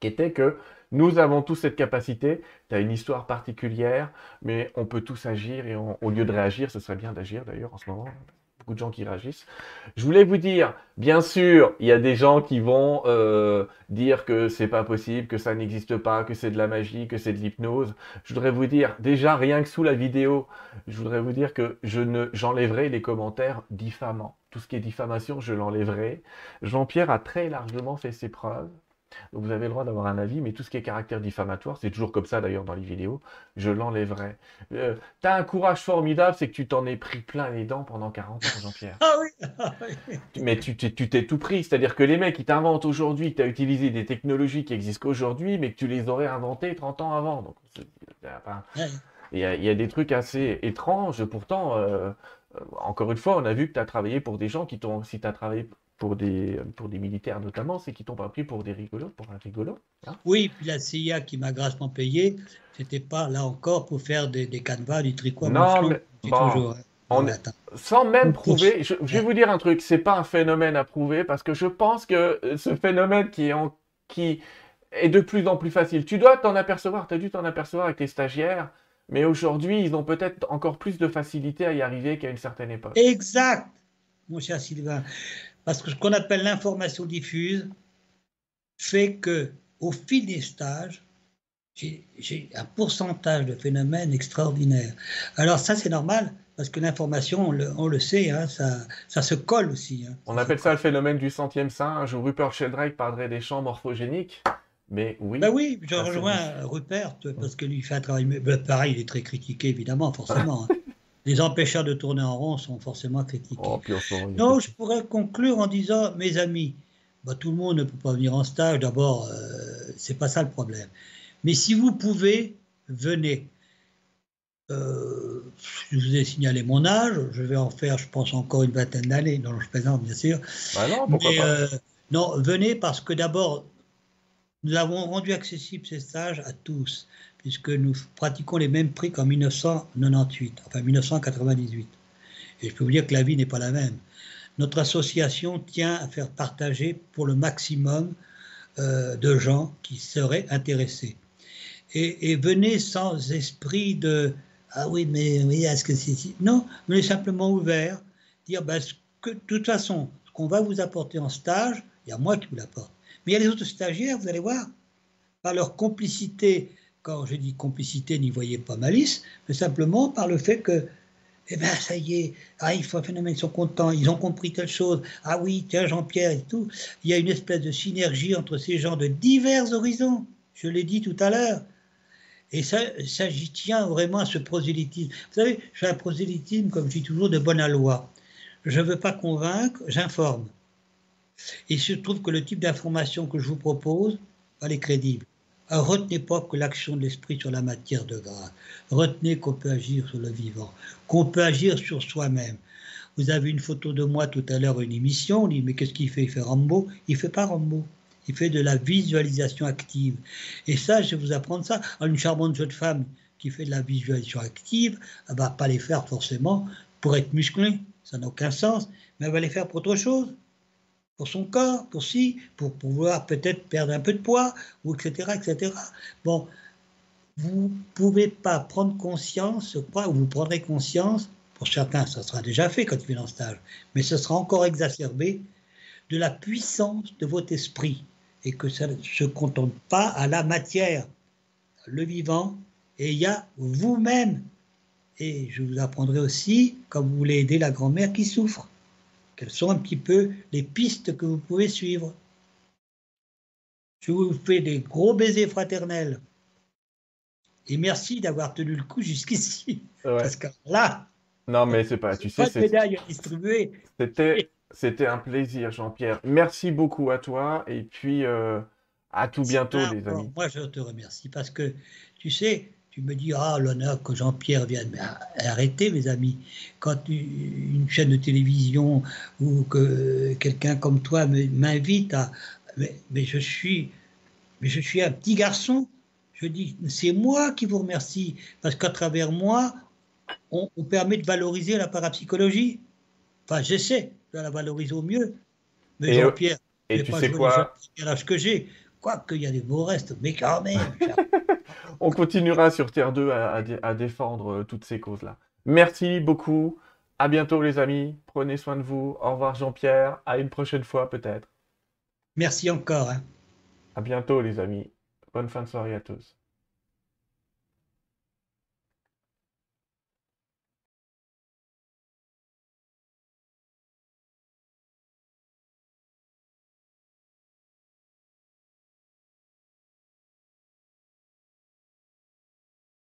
[SPEAKER 1] qui était que nous avons tous cette capacité. Tu as une histoire particulière, mais on peut tous agir et au lieu de réagir, ce serait bien d'agir d'ailleurs en ce moment. Beaucoup de gens qui réagissent. Je voulais vous dire, bien sûr, il y a des gens qui vont euh, dire que c'est pas possible, que ça n'existe pas, que c'est de la magie, que c'est de l'hypnose. Je voudrais vous dire, déjà rien que sous la vidéo, je voudrais vous dire que je ne, j'enlèverai les commentaires diffamants. Tout ce qui est diffamation, je l'enlèverai. Jean-Pierre a très largement fait ses preuves. Donc vous avez le droit d'avoir un avis, mais tout ce qui est caractère diffamatoire, c'est toujours comme ça d'ailleurs dans les vidéos, je l'enlèverai. Euh, T'as un courage formidable, c'est que tu t'en es pris plein les dents pendant 40 ans, Jean-Pierre.
[SPEAKER 2] Ah oui, ah oui.
[SPEAKER 1] Mais tu t'es tout pris, c'est-à-dire que les mecs qui t'inventent aujourd'hui, tu as utilisé des technologies qui existent qu'aujourd'hui, mais que tu les aurais inventées 30 ans avant. Donc, enfin, il y a, il y a des trucs assez étranges. Pourtant, euh, euh, encore une fois, on a vu que tu as travaillé pour des gens qui t'ont. Si tu as travaillé pour des, pour des militaires notamment, c'est qu'ils t'ont pas pris pour des rigolos, pour un rigolo. hein.
[SPEAKER 2] Oui, puis la CIA qui m'a grassement payé, c'était pas là encore pour faire des, des canevas, du tricot
[SPEAKER 1] Non, mais bon,
[SPEAKER 2] toujours. hein.
[SPEAKER 1] on
[SPEAKER 2] attends.
[SPEAKER 1] Sans même prouver, je, je vais vous dire un truc, c'est pas un phénomène à prouver parce que je pense que euh, ce phénomène qui est, en- qui est de plus en plus facile, tu dois t'en apercevoir, tu as dû t'en apercevoir avec les stagiaires, mais aujourd'hui ils ont peut-être encore plus de facilité à y arriver qu'à une certaine époque.
[SPEAKER 2] Exact, mon cher Sylvain. Parce que ce qu'on appelle l'information diffuse fait que, au fil des stages, j'ai un pourcentage de phénomènes extraordinaires. Alors ça, c'est normal, parce que l'information, on le, on le sait, hein, ça, ça se colle aussi. hein.
[SPEAKER 1] On appelle ça le phénomène du centième. Un jour, Rupert Sheldrake parlerait des champs morphogéniques. Mais oui.
[SPEAKER 2] Ben oui, je
[SPEAKER 1] c'est
[SPEAKER 2] rejoins Rupert, parce que lui il fait un travail. ben, pareil, il est très critiqué, évidemment, forcément. hein. (laughs) Les empêcheurs de tourner en rond sont forcément critiqués.
[SPEAKER 1] Oh, était-
[SPEAKER 2] je pourrais conclure en disant, mes amis, bah, tout le monde ne peut pas venir en stage. D'abord, euh, c'est pas ça le problème. Mais si vous pouvez, venez. Euh, je vous ai signalé mon âge. Je vais en faire, je pense, encore une vingtaine d'années. Non, je plaisante, bien sûr.
[SPEAKER 1] Bah non, pourquoi
[SPEAKER 2] Mais,
[SPEAKER 1] pas
[SPEAKER 2] euh, non, venez parce que d'abord, nous avons rendu accessibles ces stages à tous, puisque nous pratiquons les mêmes prix qu'en 1998, enfin 1998. Et je peux vous dire que la vie n'est pas la même. Notre association tient à faire partager pour le maximum euh, de gens qui seraient intéressés. Et, venez sans esprit de ah oui, mais oui, est-ce que c'est Non, venez simplement ouvert, dire ben, que, de toute façon, ce qu'on va vous apporter en stage, il y a moi qui vous l'apporte. Mais il y a les autres stagiaires, vous allez voir, par leur complicité, quand je dis complicité, n'y voyez pas malice, mais simplement par le fait que, eh ben ça y est, ah, il faut un phénomène, ils sont contents, ils ont compris telle chose, ah oui, tiens Jean-Pierre et tout. Il y a une espèce de synergie entre ces gens de divers horizons, je l'ai dit tout à l'heure. Et ça, j'y tiens vraiment à ce prosélytisme. Vous savez, je un prosélytisme, comme je dis toujours, de bonne loi. Je ne veux pas convaincre, j'informe. Et il se trouve que le type d'information que je vous propose, elle est crédible. Retenez pas que l'action de l'esprit sur la matière de grâce. Retenez qu'on peut agir sur le vivant, qu'on peut agir sur soi-même. Vous avez une photo de moi tout à l'heure, une émission, on dit mais qu'est-ce qu'il fait? Il fait Rambo Il fait pas Rambo. Il fait de la visualisation active. Et ça, je vais vous apprendre ça. Une charmante jeune femme qui fait de la visualisation active, elle va pas les faire forcément pour être musclée. Ça n'a aucun sens. Mais elle va les faire pour autre chose pour son corps, pour si, pour pouvoir peut-être perdre un peu de poids, ou etc., etc. Bon, vous pouvez pas prendre conscience, je ou vous prendrez conscience, pour certains, ça sera déjà fait quand ils viennent en stage, mais ce sera encore exacerbé, de la puissance de votre esprit, et que ça ne se contente pas à la matière, le vivant, et il y a vous-même. Et je vous apprendrai aussi, comme vous voulez aider la grand-mère qui souffre quelles sont un petit peu les pistes que vous pouvez suivre? Je vous fais des gros baisers fraternels. Et merci d'avoir tenu le coup jusqu'ici.
[SPEAKER 1] Ouais.
[SPEAKER 2] Parce que là,
[SPEAKER 1] Non, mais c'est pas, tu sais, c'est-
[SPEAKER 2] médaille à distribuer.
[SPEAKER 1] c'était, c'était un plaisir, Jean-Pierre. Merci beaucoup à toi et puis euh, à tout bientôt, les amis.
[SPEAKER 2] Moi, je te remercie parce que, tu sais, tu me dis, ah, l'honneur que Jean-Pierre vienne. Mais arrêtez, mes amis. Quand une chaîne de télévision ou que quelqu'un comme toi m'invite à. Mais, mais je suis. Mais je suis un petit garçon. Je dis, c'est moi qui vous remercie. Parce qu'à travers moi, on, on permet de valoriser la parapsychologie. Enfin, j'essaie de la valoriser au mieux. Mais
[SPEAKER 1] euh,
[SPEAKER 2] Jean-Pierre,
[SPEAKER 1] Et tu
[SPEAKER 2] pas
[SPEAKER 1] sais quoi?
[SPEAKER 2] à l'âge que j'ai. Quoique, il y a des beaux restes, mais quand même. (laughs)
[SPEAKER 1] On continuera sur Terre 2 à, à dé- à défendre euh, toutes ces causes-là. Merci beaucoup. À bientôt, les amis. Prenez soin de vous. Au revoir, Jean-Pierre. À une prochaine fois, peut-être.
[SPEAKER 2] Merci encore. hein.
[SPEAKER 1] À bientôt, les amis. Bonne fin de soirée à tous.